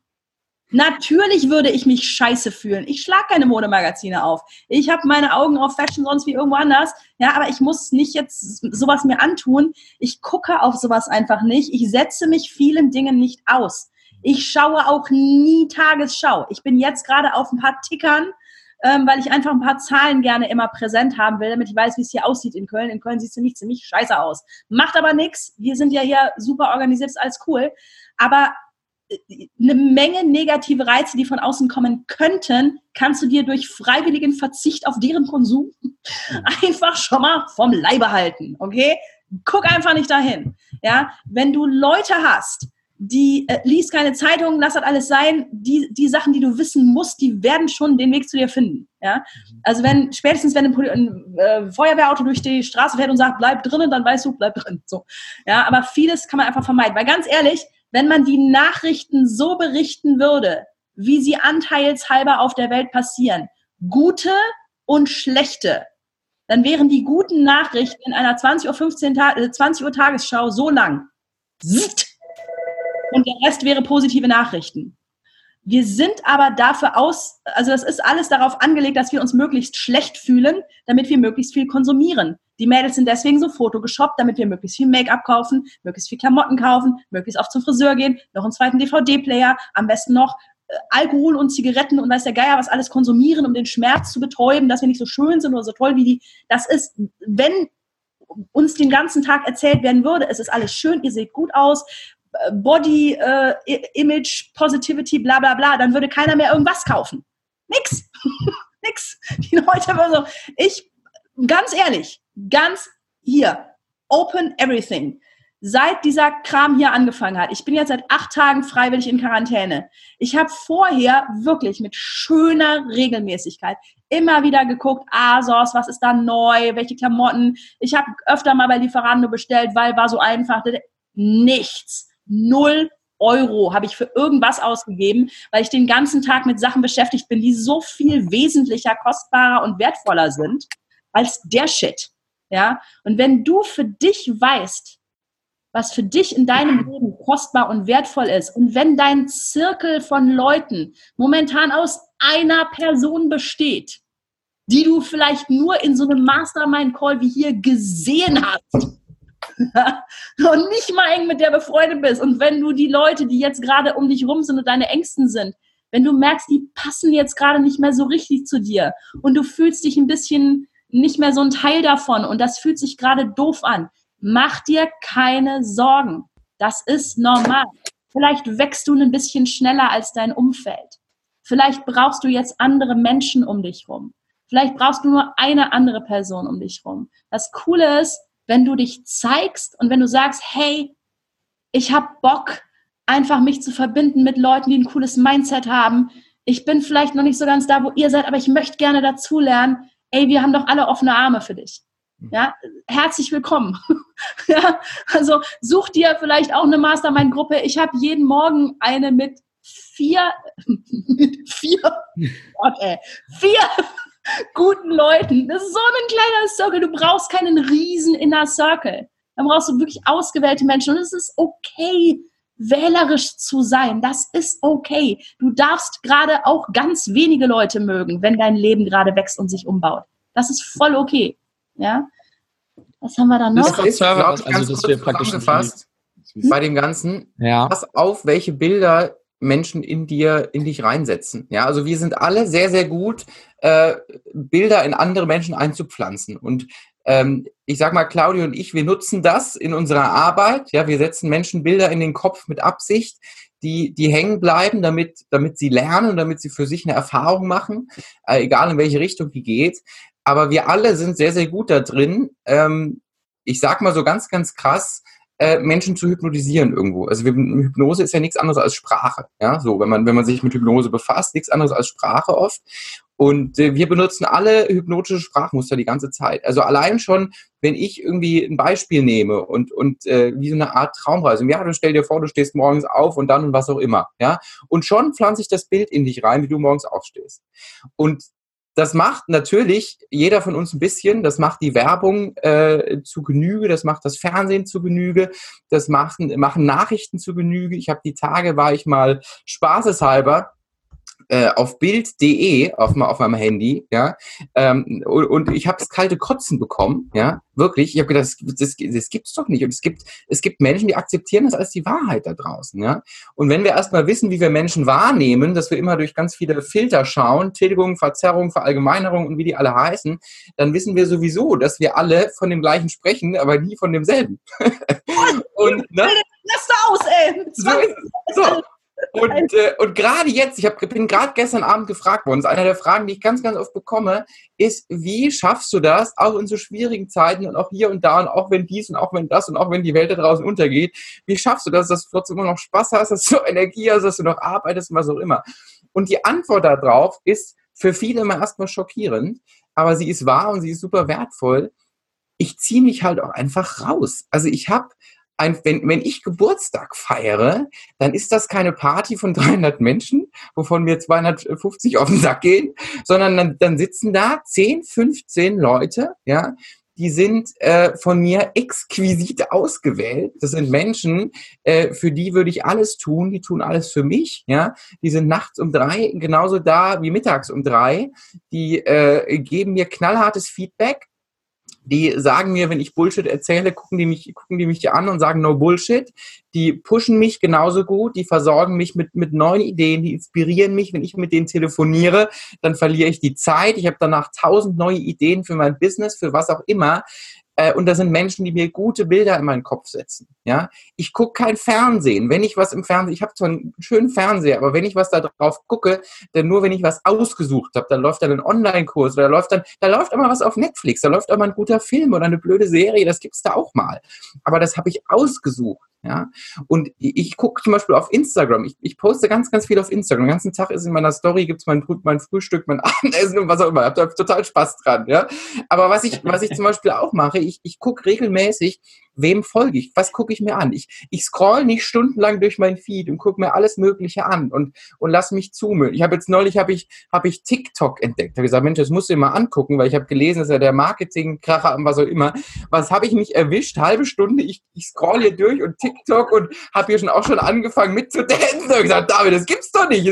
[SPEAKER 4] Natürlich würde ich mich scheiße fühlen. Ich schlage keine Modemagazine auf. Ich habe meine Augen auf Fashion sonst wie irgendwo anders. Ja, aber ich muss nicht jetzt sowas mir antun. Ich gucke auf sowas einfach nicht. Ich setze mich vielen Dingen nicht aus. Ich schaue auch nie Tagesschau. Ich bin jetzt gerade auf ein paar Tickern, ähm, weil ich einfach ein paar Zahlen gerne immer präsent haben will, damit ich weiß, wie es hier aussieht in Köln. In Köln sieht es nämlich ziemlich scheiße aus. Macht aber nichts. Wir sind ja hier super organisiert, ist alles cool. Aber eine Menge negative Reize, die von außen kommen könnten, kannst du dir durch freiwilligen Verzicht auf deren Konsum einfach schon mal vom Leibe halten, okay? Guck einfach nicht dahin, ja? Wenn du Leute hast, die äh, liest keine Zeitung, lass das alles sein. Die, die Sachen, die du wissen musst, die werden schon den Weg zu dir finden. Ja? Mhm. Also wenn spätestens wenn ein, ein äh, Feuerwehrauto durch die Straße fährt und sagt, bleib drinnen, dann weißt du, bleib drin. So. Ja, aber vieles kann man einfach vermeiden. Weil ganz ehrlich, wenn man die Nachrichten so berichten würde, wie sie anteilshalber auf der Welt passieren, gute und schlechte, dann wären die guten Nachrichten in einer 20 Uhr, 15 Ta 20 Uhr Tagesschau so lang. Und der Rest wäre positive Nachrichten. Wir sind aber dafür aus, also das ist alles darauf angelegt, dass wir uns möglichst schlecht fühlen, damit wir möglichst viel konsumieren. Die Mädels sind deswegen so fotogeshoppt, damit wir möglichst viel Make-up kaufen, möglichst viel Klamotten kaufen, möglichst oft zum Friseur gehen, noch einen zweiten DVD-Player, am besten noch äh, Alkohol und Zigaretten und weiß der Geier was alles konsumieren, um den Schmerz zu betäuben, dass wir nicht so schön sind oder so toll wie die. Das ist, wenn uns den ganzen Tag erzählt werden würde, es ist alles schön, ihr seht gut aus, äh, Body, äh, Image, Positivity, bla bla bla, dann würde keiner mehr irgendwas kaufen. Nix. (laughs) Nix. Die Leute immer so, ich, ganz ehrlich, ganz hier, open everything seit dieser Kram hier angefangen hat. Ich bin jetzt seit acht Tagen freiwillig in Quarantäne. Ich habe vorher wirklich mit schöner Regelmäßigkeit immer wieder geguckt, ASOS, was ist da neu, welche Klamotten. Ich habe öfter mal bei Lieferando bestellt, weil war so einfach. Nichts. Null Euro habe ich für irgendwas ausgegeben, weil ich den ganzen Tag mit Sachen beschäftigt bin, die so viel wesentlicher, kostbarer und wertvoller sind als der Shit. Ja? Und wenn du für dich weißt, was für dich in deinem (clears throat) Leben kostbar und wertvoll ist. Und wenn dein Zirkel von Leuten momentan aus einer Person besteht, die du vielleicht nur in so einem Mastermind-Call wie hier gesehen hast (laughs) und nicht mal eng mit der befreundet bist und wenn du die Leute, die jetzt gerade um dich rum sind und deine Ängsten sind, wenn du merkst, die passen jetzt gerade nicht mehr so richtig zu dir und du fühlst dich ein bisschen nicht mehr so ein Teil davon und das fühlt sich gerade doof an, Mach dir keine Sorgen. Das ist normal. Vielleicht wächst du ein bisschen schneller als dein Umfeld. Vielleicht brauchst du jetzt andere Menschen um dich rum. Vielleicht brauchst du nur eine andere Person um dich rum. Das Coole ist, wenn du dich zeigst und wenn du sagst, hey, ich habe Bock, einfach mich zu verbinden mit Leuten, die ein cooles Mindset haben. Ich bin vielleicht noch nicht so ganz da, wo ihr seid, aber ich möchte gerne dazulernen. Ey, wir haben doch alle offene Arme für dich. Ja, herzlich willkommen. (laughs) ja, also such dir vielleicht auch eine Mastermind-Gruppe. Ich habe jeden Morgen eine mit vier, (laughs) mit vier, (laughs) Gott, ey, vier guten Leuten. Das ist so ein kleiner Circle. Du brauchst keinen riesen Inner Circle. Dann brauchst du wirklich ausgewählte Menschen. Und es ist okay, wählerisch zu sein. Das ist okay. Du darfst gerade auch ganz wenige Leute mögen, wenn dein Leben gerade wächst und sich umbaut. Das ist voll okay. Ja? Was haben wir da noch?
[SPEAKER 3] Das ist, glaube ich, also, dass wir praktisch gefasst bei dem Ganzen. Ja. Pass auf, welche Bilder Menschen in dir, in dich reinsetzen. Ja, also wir sind alle sehr, sehr gut, äh, Bilder in andere Menschen einzupflanzen. Und ähm, ich sag mal, Claudio und ich, wir nutzen das in unserer Arbeit. Ja, wir setzen Menschen Bilder in den Kopf mit Absicht, die, die hängen bleiben, damit, damit sie lernen, damit sie für sich eine Erfahrung machen, äh, egal in welche Richtung die geht. Aber wir alle sind sehr, sehr gut da drin. Ähm, ich sag mal so ganz, ganz krass, äh, Menschen zu hypnotisieren irgendwo. Also Hypnose ist ja nichts anderes als Sprache. Ja, so, wenn man, wenn man sich mit Hypnose befasst, nichts anderes als Sprache oft. Und äh, wir benutzen alle hypnotische Sprachmuster die ganze Zeit. Also allein schon, wenn ich irgendwie ein Beispiel nehme und, und äh, wie so eine Art Traumreise. Ja, du stell dir vor, du stehst morgens auf und dann und was auch immer. Ja, und schon pflanze ich das Bild in dich rein, wie du morgens aufstehst. Und das macht natürlich jeder von uns ein bisschen. Das macht die Werbung äh, zu Genüge, das macht das Fernsehen zu Genüge, das machen, machen Nachrichten zu Genüge. Ich habe die Tage, war ich mal spaßeshalber äh, auf Bild.de auf, auf meinem Handy, ja, ähm, und, und ich habe das kalte Kotzen bekommen, ja, wirklich. Ich habe gedacht, das, das, das gibt's doch nicht. Und es gibt, es gibt Menschen, die akzeptieren das als die Wahrheit da draußen, ja. Und wenn wir erstmal wissen, wie wir Menschen wahrnehmen, dass wir immer durch ganz viele Filter schauen, Tilgung, Verzerrung, Verallgemeinerung und wie die alle heißen, dann wissen wir sowieso, dass wir alle von dem gleichen sprechen, aber nie von demselben. (laughs)
[SPEAKER 4] und, ne? Lass da aus, ey!
[SPEAKER 3] So, so. Und, äh, und gerade jetzt, ich hab, bin gerade gestern Abend gefragt worden, das ist einer der Fragen, die ich ganz, ganz oft bekomme, ist, wie schaffst du das, auch in so schwierigen Zeiten und auch hier und da und auch wenn dies und auch wenn das und auch wenn die Welt da draußen untergeht, wie schaffst du das, dass du trotzdem immer noch Spaß hast, dass du (laughs) Energie hast, dass du noch arbeitest und was auch immer. Und die Antwort darauf ist für viele immer erstmal schockierend, aber sie ist wahr und sie ist super wertvoll. Ich ziehe mich halt auch einfach raus. Also ich habe ein, wenn, wenn ich Geburtstag feiere, dann ist das keine Party von (laughs) 300 Menschen, wovon mir 250 auf den Sack gehen, sondern dann, dann sitzen da 10, 15 Leute, ja, die sind äh, von mir exquisit ausgewählt. Das sind Menschen, äh, für die würde ich alles tun. Die tun alles für mich. Ja, die sind nachts um drei genauso da wie mittags um drei. Die äh, geben mir knallhartes Feedback die sagen mir, wenn ich Bullshit erzähle, gucken die mich, gucken die mich an und sagen no Bullshit. Die pushen mich genauso gut, die versorgen mich mit, mit neuen Ideen, die inspirieren mich. Wenn ich mit denen telefoniere, dann verliere ich die Zeit. Ich habe danach tausend neue Ideen für mein Business, für was auch immer. Äh, und da sind Menschen, die mir gute Bilder in meinen Kopf setzen. Ja, ich gucke kein Fernsehen. Wenn ich was im Fernsehen, ich habe zwar einen schönen Fernseher, aber wenn ich was da drauf gucke, dann nur, wenn ich was ausgesucht habe, dann läuft dann ein Online-Kurs oder da läuft dann, da läuft immer was auf Netflix, da läuft immer ein guter Film oder eine blöde Serie, das gibt's da auch mal. Aber das habe ich ausgesucht. Ja, und ich gucke zum Beispiel auf Instagram. Ich, ich, poste ganz, ganz viel auf Instagram. Den ganzen Tag ist in meiner Story gibt's mein, mein Frühstück, mein (laughs) Abendessen und was auch immer. Ich habe da total Spaß dran. Ja, aber was ich, was ich zum Beispiel auch mache, ich, ich gucke regelmäßig wem folge ich? Was gucke ich mir an? Ich, ich scroll nicht stundenlang durch mein Feed und gucke mir alles Mögliche an und, und lass mich zumüllen. Ich habe jetzt neulich habe ich, hab ich TikTok entdeckt. habe gesagt, Mensch, das musst du dir mal angucken, weil ich habe gelesen, dass ja der Marketingkracher und was auch immer. Was habe ich mich erwischt? Halbe Stunde, ich, ich scroll hier durch und TikTok und habe hier schon auch schon angefangen mitzudancen. Und gesagt, David, das gibt's doch nicht.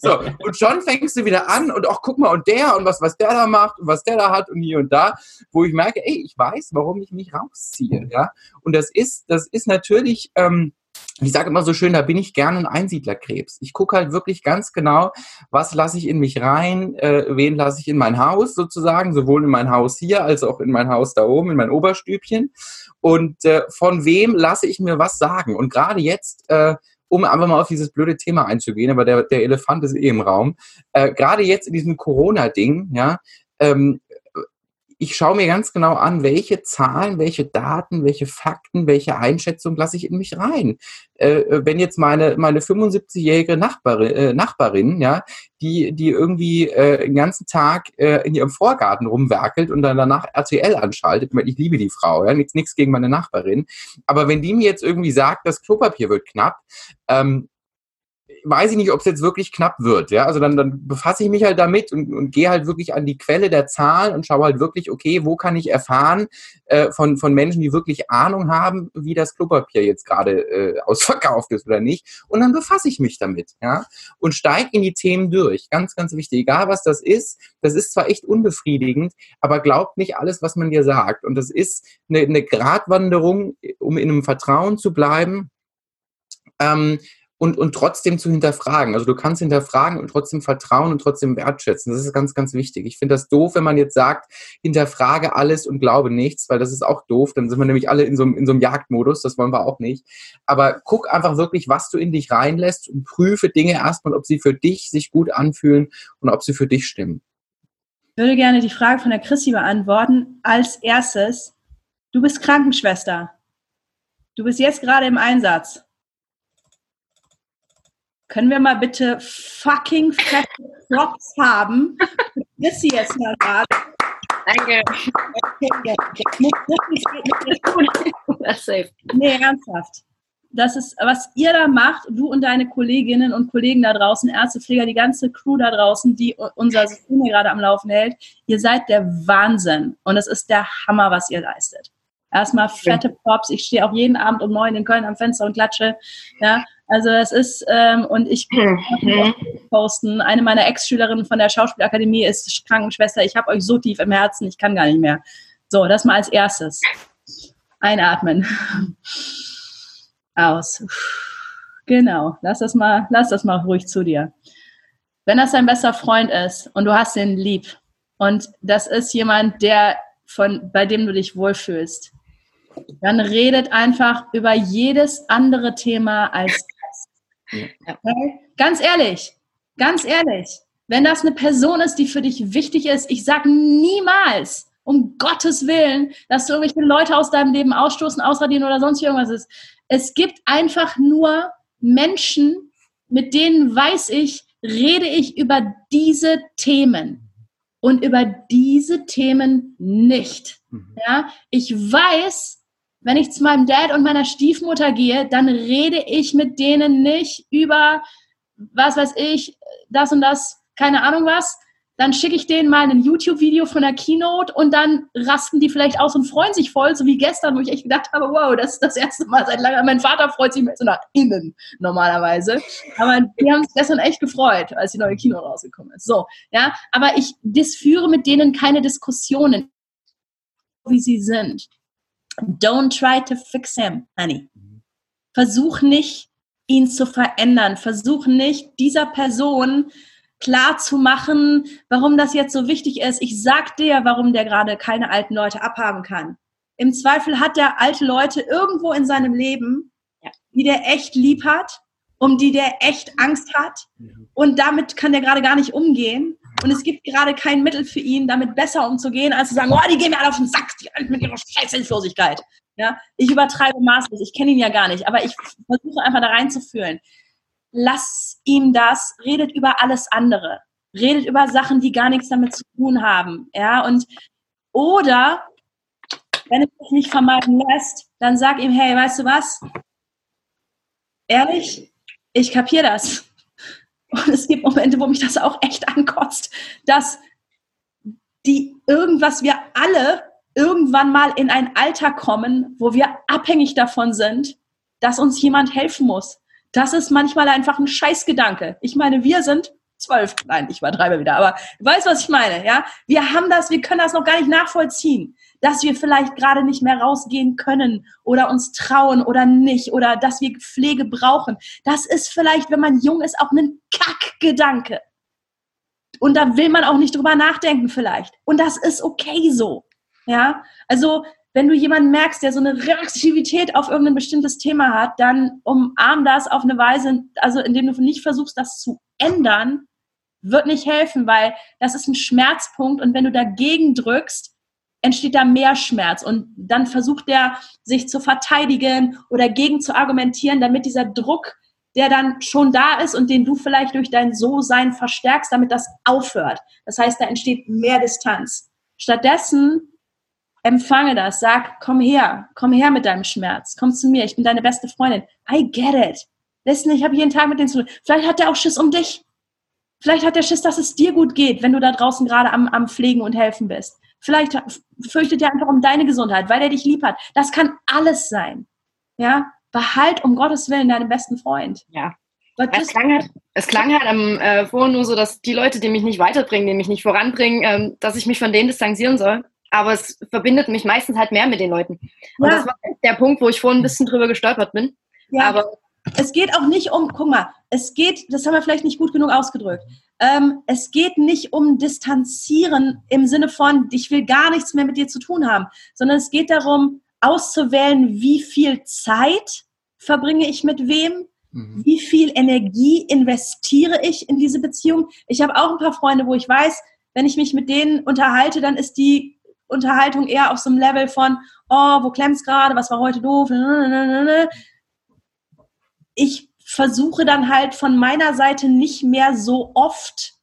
[SPEAKER 3] So, und schon fängst du wieder an und auch guck mal und der und was, was der da macht und was der da hat und hier und da, wo ich merke, ey, ich weiß, warum ich mich rausziehe. Ja? Und das ist, das ist natürlich, ähm, ich sage immer so schön, da bin ich gerne ein Einsiedlerkrebs. Ich gucke halt wirklich ganz genau, was lasse ich in mich rein, äh, wen lasse ich in mein Haus sozusagen, sowohl in mein Haus hier als auch in mein Haus da oben, in mein Oberstübchen. Und äh, von wem lasse ich mir was sagen? Und gerade jetzt, äh, um einfach mal auf dieses blöde Thema einzugehen, aber der, der Elefant ist eh im Raum, äh, gerade jetzt in diesem Corona-Ding, ja, ähm, ich schaue mir ganz genau an, welche Zahlen, welche Daten, welche Fakten, welche Einschätzung lasse ich in mich rein. Äh, äh wenn jetzt meine, meine 75-jährige Nachbarin, äh, Nachbarin, ja, die, die irgendwie äh, den ganzen Tag äh, in ihrem Vorgarten rumwerkelt und dann danach RTL anschaltet, ich, meine, ich liebe die Frau, ja, nichts, nichts gegen meine Nachbarin, aber wenn die mir jetzt irgendwie sagt, das Klopapier wird knapp, ähm, weiß ich nicht, ob es jetzt wirklich knapp wird. Ja? Also dann, dann befasse ich mich halt damit und, und gehe halt wirklich an die Quelle der Zahlen und schaue halt wirklich, okay, wo kann ich erfahren äh, von, von Menschen, die wirklich Ahnung haben, wie das Klopapier jetzt gerade äh, ausverkauft ist oder nicht. Und dann befasse ich mich damit. Ja? Und steige in die Themen durch. Ganz, ganz wichtig. Egal was das ist, das ist zwar echt unbefriedigend, aber glaubt nicht alles, was man dir sagt. Und das ist eine, eine Gratwanderung, um in einem Vertrauen zu bleiben. Ähm, und, und trotzdem zu hinterfragen. Also du kannst hinterfragen und trotzdem vertrauen und trotzdem wertschätzen. Das ist ganz, ganz wichtig. Ich finde das doof, wenn man jetzt sagt, hinterfrage alles und glaube nichts, weil das ist auch doof. Dann sind wir nämlich alle in so, in so einem Jagdmodus. Das wollen wir auch nicht. Aber guck einfach wirklich, was du in dich reinlässt und prüfe Dinge erstmal, ob sie für dich sich gut anfühlen und ob sie für dich stimmen.
[SPEAKER 4] Ich würde gerne die Frage von der Chrissy beantworten. Als erstes, du bist Krankenschwester. Du bist jetzt gerade im Einsatz. Können wir mal bitte fucking fette Props haben? Ist sie jetzt mal gerade? Danke. Nee, ernsthaft. Das ist, was ihr da macht, du und deine Kolleginnen und Kollegen da draußen, Ärztepfleger, die ganze Crew da draußen, die unser System gerade am Laufen hält, ihr seid der Wahnsinn. Und es ist der Hammer, was ihr leistet. Erstmal fette Props. Ich stehe auch jeden Abend um neun in Köln am Fenster und klatsche. Ja, also es ist, ähm, und ich mhm. (laughs) posten, eine meiner Ex-Schülerinnen von der Schauspielakademie ist Krankenschwester. Ich habe euch so tief im Herzen, ich kann gar nicht mehr. So, das mal als erstes. Einatmen. Aus. Genau, lass das mal, lass das mal ruhig zu dir. Wenn das dein bester Freund ist und du hast ihn lieb und das ist jemand, der von, bei dem du dich wohlfühlst, dann redet einfach über jedes andere Thema als ja. Ganz ehrlich, ganz ehrlich, wenn das eine Person ist, die für dich wichtig ist, ich sage niemals, um Gottes Willen, dass du irgendwelche Leute aus deinem Leben ausstoßen, ausradieren oder sonst irgendwas ist. Es gibt einfach nur Menschen, mit denen weiß ich, rede ich über diese Themen und über diese Themen nicht. Mhm. Ja, ich weiß, wenn ich zu meinem Dad und meiner Stiefmutter gehe, dann rede ich mit denen nicht über, was weiß ich, das und das, keine Ahnung was. Dann schicke ich denen mal ein YouTube-Video von der Keynote und dann rasten die vielleicht aus und freuen sich voll, so wie gestern, wo ich echt gedacht habe, wow, das ist das erste Mal seit langem. Mein Vater freut sich mehr so nach innen normalerweise. Aber die haben sich gestern echt gefreut, als die neue Keynote rausgekommen ist. So, ja, aber ich führe mit denen keine Diskussionen, wie sie sind. Don't try to fix him, honey. Versuch nicht, ihn zu verändern. Versuch nicht, dieser Person klar zu machen, warum das jetzt so wichtig ist. Ich sag dir, warum der gerade keine alten Leute abhaben kann. Im Zweifel hat der alte Leute irgendwo in seinem Leben,
[SPEAKER 6] Ja.
[SPEAKER 4] die der echt lieb hat, um die der echt Angst hat. Und damit kann der gerade gar nicht umgehen. Und es gibt gerade kein Mittel für ihn, damit besser umzugehen, als zu sagen, oh, die gehen mir alle auf den Sack, die mit ihrer scheiß Hilflosigkeit. Ja, ich übertreibe maßlos, ich kenne ihn ja gar nicht, aber ich versuche einfach da reinzufühlen. Lass ihm das, redet über alles andere. Redet über Sachen, die gar nichts damit zu tun haben. Ja, und oder wenn es sich nicht vermeiden lässt, dann sag ihm, hey, weißt du was? Ehrlich, ich kapiere das. Und es gibt Momente, wo mich das auch echt ankotzt, dass die irgendwas wir alle irgendwann mal in ein Alter kommen, wo wir abhängig davon sind, dass uns jemand helfen muss. Das ist manchmal einfach ein Scheißgedanke. Ich meine, wir sind zwölf. Nein, ich übertreibe wieder, aber du weißt, was ich meine, ja? Wir haben das, wir können das noch gar nicht nachvollziehen, dass wir vielleicht gerade nicht mehr rausgehen können oder uns trauen oder nicht oder dass wir Pflege brauchen. Das ist vielleicht, wenn man jung ist, auch ein Kackgedanke. Und da will man auch nicht drüber nachdenken vielleicht. Und das ist okay so. Ja, also wenn du jemanden merkst, der so eine Reaktivität auf irgendein bestimmtes Thema hat, dann umarm das auf eine Weise, also indem du nicht versuchst, das zu ändern, wird nicht helfen, weil das ist ein Schmerzpunkt und wenn du dagegen drückst, entsteht da mehr Schmerz und dann versucht der sich zu verteidigen oder gegen zu argumentieren, damit dieser Druck, der dann schon da ist und den du vielleicht durch dein So-Sein verstärkst, damit das aufhört. Das heißt, da entsteht mehr Distanz. Stattdessen empfange das, sag, komm her, komm her mit deinem Schmerz, komm zu mir, ich bin deine beste Freundin. I get it. Listen, ich habe jeden Tag mit denen zu tun. Vielleicht hat der auch Schiss um dich. Vielleicht hat der Schiss, dass es dir gut geht, wenn du da draußen gerade am, am Pflegen und helfen bist. Vielleicht fürchtet er einfach um deine Gesundheit, weil er dich lieb hat. Das kann alles sein. Ja, behalt um Gottes Willen deinen besten Freund.
[SPEAKER 6] Ja. Es klang halt, es klang halt am äh, vorhin nur so, dass die Leute, die mich nicht weiterbringen, die mich nicht voranbringen, ähm, dass ich mich von denen distanzieren soll. Aber es verbindet mich meistens halt mehr mit den Leuten. Und
[SPEAKER 4] Ja.
[SPEAKER 6] das war der Punkt, wo ich vorhin ein bisschen drüber gestolpert bin.
[SPEAKER 4] ja.
[SPEAKER 6] Aber
[SPEAKER 4] es geht auch nicht um, guck mal, es geht, das haben wir vielleicht nicht gut genug ausgedrückt. Ähm, es geht nicht um Distanzieren im Sinne von, ich will gar nichts mehr mit dir zu tun haben, sondern es geht darum, auszuwählen, wie viel Zeit verbringe ich mit wem,
[SPEAKER 3] Mhm.
[SPEAKER 4] wie viel Energie investiere ich in diese Beziehung. Ich habe auch ein paar Freunde, wo ich weiß, wenn ich mich mit denen unterhalte, dann ist die Unterhaltung eher auf so einem Level von, oh, wo klemmt's gerade, was war heute doof, ich versuche dann halt von meiner Seite nicht mehr so oft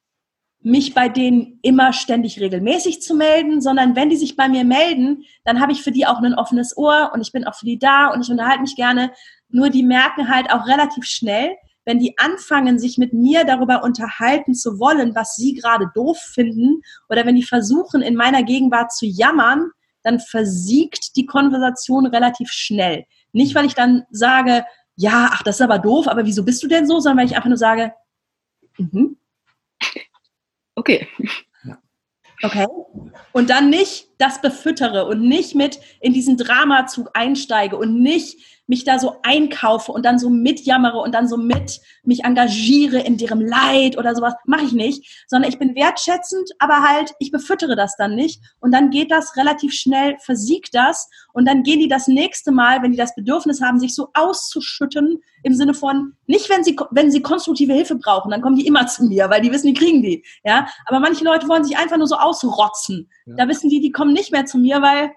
[SPEAKER 4] mich bei denen immer ständig regelmäßig zu melden, sondern wenn die sich bei mir melden, dann habe ich für die auch ein offenes Ohr und ich bin auch für die da und ich unterhalte mich gerne. Nur die merken halt auch relativ schnell, wenn die anfangen, sich mit mir darüber unterhalten zu wollen, was sie gerade doof finden, oder wenn die versuchen, in meiner Gegenwart zu jammern, dann versiegt die Konversation relativ schnell. Nicht, weil ich dann sage, ja, ach, das ist aber doof, aber wieso bist du denn so, sondern weil ich einfach nur sage, mhm,
[SPEAKER 6] okay.
[SPEAKER 4] okay. Und dann nicht das befüttere und nicht mit in diesen Dramazug einsteige und nicht mich da so einkaufe und dann so mitjammere und dann so mit mich engagiere in deren Leid oder sowas, mache ich nicht, sondern ich bin wertschätzend, aber halt, ich befüttere das dann nicht. Und dann geht das relativ schnell, versiegt das. Und dann gehen die das nächste Mal, wenn die das Bedürfnis haben, sich so auszuschütten, im Sinne von, nicht wenn sie, wenn sie konstruktive Hilfe brauchen, dann kommen die immer zu mir, weil die wissen, die kriegen die, ja, aber manche Leute wollen sich einfach nur so ausrotzen,
[SPEAKER 3] Ja.
[SPEAKER 4] da wissen die, die kommen nicht mehr zu mir, weil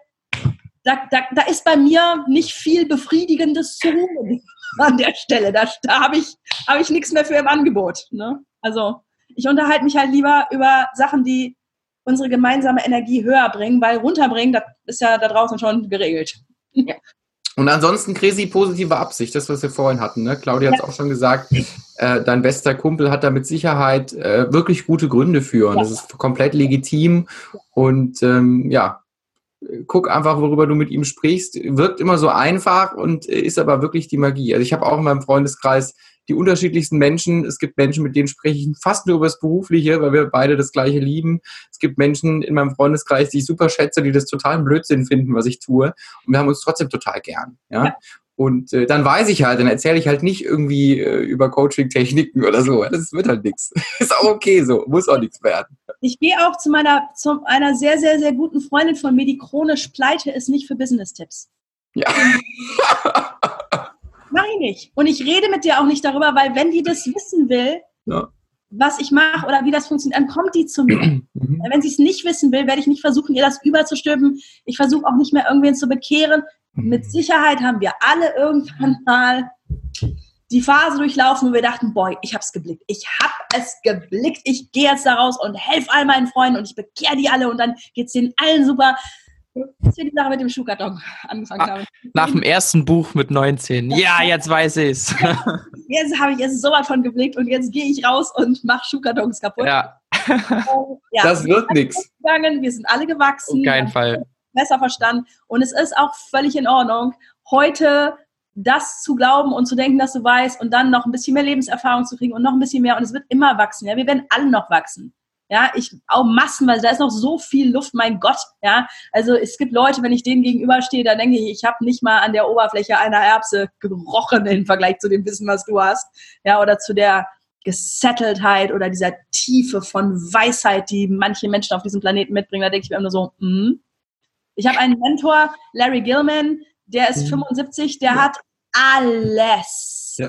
[SPEAKER 4] da, da, da ist bei mir nicht viel Befriedigendes zu holen an der Stelle. Da, da habe ich, hab ich nichts mehr für im Angebot. Ne? Also ich unterhalte mich halt lieber über Sachen, die unsere gemeinsame Energie höher bringen, weil runterbringen, das ist ja da draußen schon geregelt.
[SPEAKER 3] Und ansonsten crazy positive Absicht, das, was wir vorhin hatten. Ne? Claudia hat es auch schon gesagt, äh, dein bester Kumpel hat da mit Sicherheit äh, wirklich gute Gründe für und
[SPEAKER 4] Ja.
[SPEAKER 3] das ist komplett legitim. Und ähm, ja, guck einfach, worüber du mit ihm sprichst. Wirkt immer so einfach und äh, ist aber wirklich die Magie. Also ich habe auch in meinem Freundeskreis die unterschiedlichsten Menschen. Es gibt Menschen, mit denen spreche ich fast nur über das Berufliche, weil wir beide das Gleiche lieben. Es gibt Menschen in meinem Freundeskreis, die ich super schätze, die das totalen Blödsinn finden, was ich tue. Und wir haben uns trotzdem total gern. Ja.
[SPEAKER 4] Ja.
[SPEAKER 3] Und äh, dann weiß ich halt, dann erzähle ich halt nicht irgendwie äh, über Coaching-Techniken oder so. Das wird halt nichts. (laughs) Ist auch okay so, muss auch nichts werden.
[SPEAKER 4] Ich gehe auch zu meiner, zu einer sehr, sehr, sehr guten Freundin von mir, die chronisch pleite ist, nicht für Business-Tipps.
[SPEAKER 3] Ja. (laughs)
[SPEAKER 4] Mach ich nicht. Und ich rede mit dir auch nicht darüber, weil wenn die das wissen will,
[SPEAKER 3] Ja.
[SPEAKER 4] was ich mache oder wie das funktioniert, dann kommt die zu mir.
[SPEAKER 3] Mhm.
[SPEAKER 4] Wenn sie es nicht wissen will, werde ich nicht versuchen, ihr das überzustülpen. Ich versuche auch nicht mehr irgendwen zu bekehren. Mit Sicherheit haben wir alle irgendwann mal die Phase durchlaufen, wo wir dachten, boy, ich habe es geblickt. Ich habe es geblickt. Ich gehe jetzt da raus und helfe all meinen Freunden und ich bekehre die alle und dann geht es denen allen super. Bis wir die Sache mit dem Schuhkarton (laughs) angefangen
[SPEAKER 1] Ah.
[SPEAKER 4] haben.
[SPEAKER 1] Nach dem ersten Buch mit 19. Ja, jetzt weiß ich's. (laughs)
[SPEAKER 4] Jetzt habe ich es so was von geblickt und jetzt gehe ich raus und mache Schuhkartons kaputt.
[SPEAKER 1] ja,
[SPEAKER 4] Ja,
[SPEAKER 3] Das wird nichts.
[SPEAKER 4] wir sind alle gewachsen.
[SPEAKER 1] auf keinen Fall.
[SPEAKER 4] besser verstanden. Und es ist auch völlig in Ordnung, heute das zu glauben und zu denken, dass du weißt und dann noch ein bisschen mehr Lebenserfahrung zu kriegen und noch ein bisschen mehr. Und es wird immer wachsen. Ja, wir werden alle noch wachsen. Ja, ich auch massenweise, da ist noch so viel Luft, mein Gott. Ja, also es gibt Leute, wenn ich denen gegenüberstehe, da denke ich, ich habe nicht mal an der Oberfläche einer Erbse gerochen im Vergleich zu dem Wissen, was du hast. Ja, oder zu der Gesetteltheit oder dieser Tiefe von Weisheit, die manche Menschen auf diesem Planeten mitbringen. Da denke ich mir immer nur so, mm, ich habe einen Mentor, Larry Gilman, der ist
[SPEAKER 3] Mhm.
[SPEAKER 4] 75, der hat alles
[SPEAKER 3] Ja.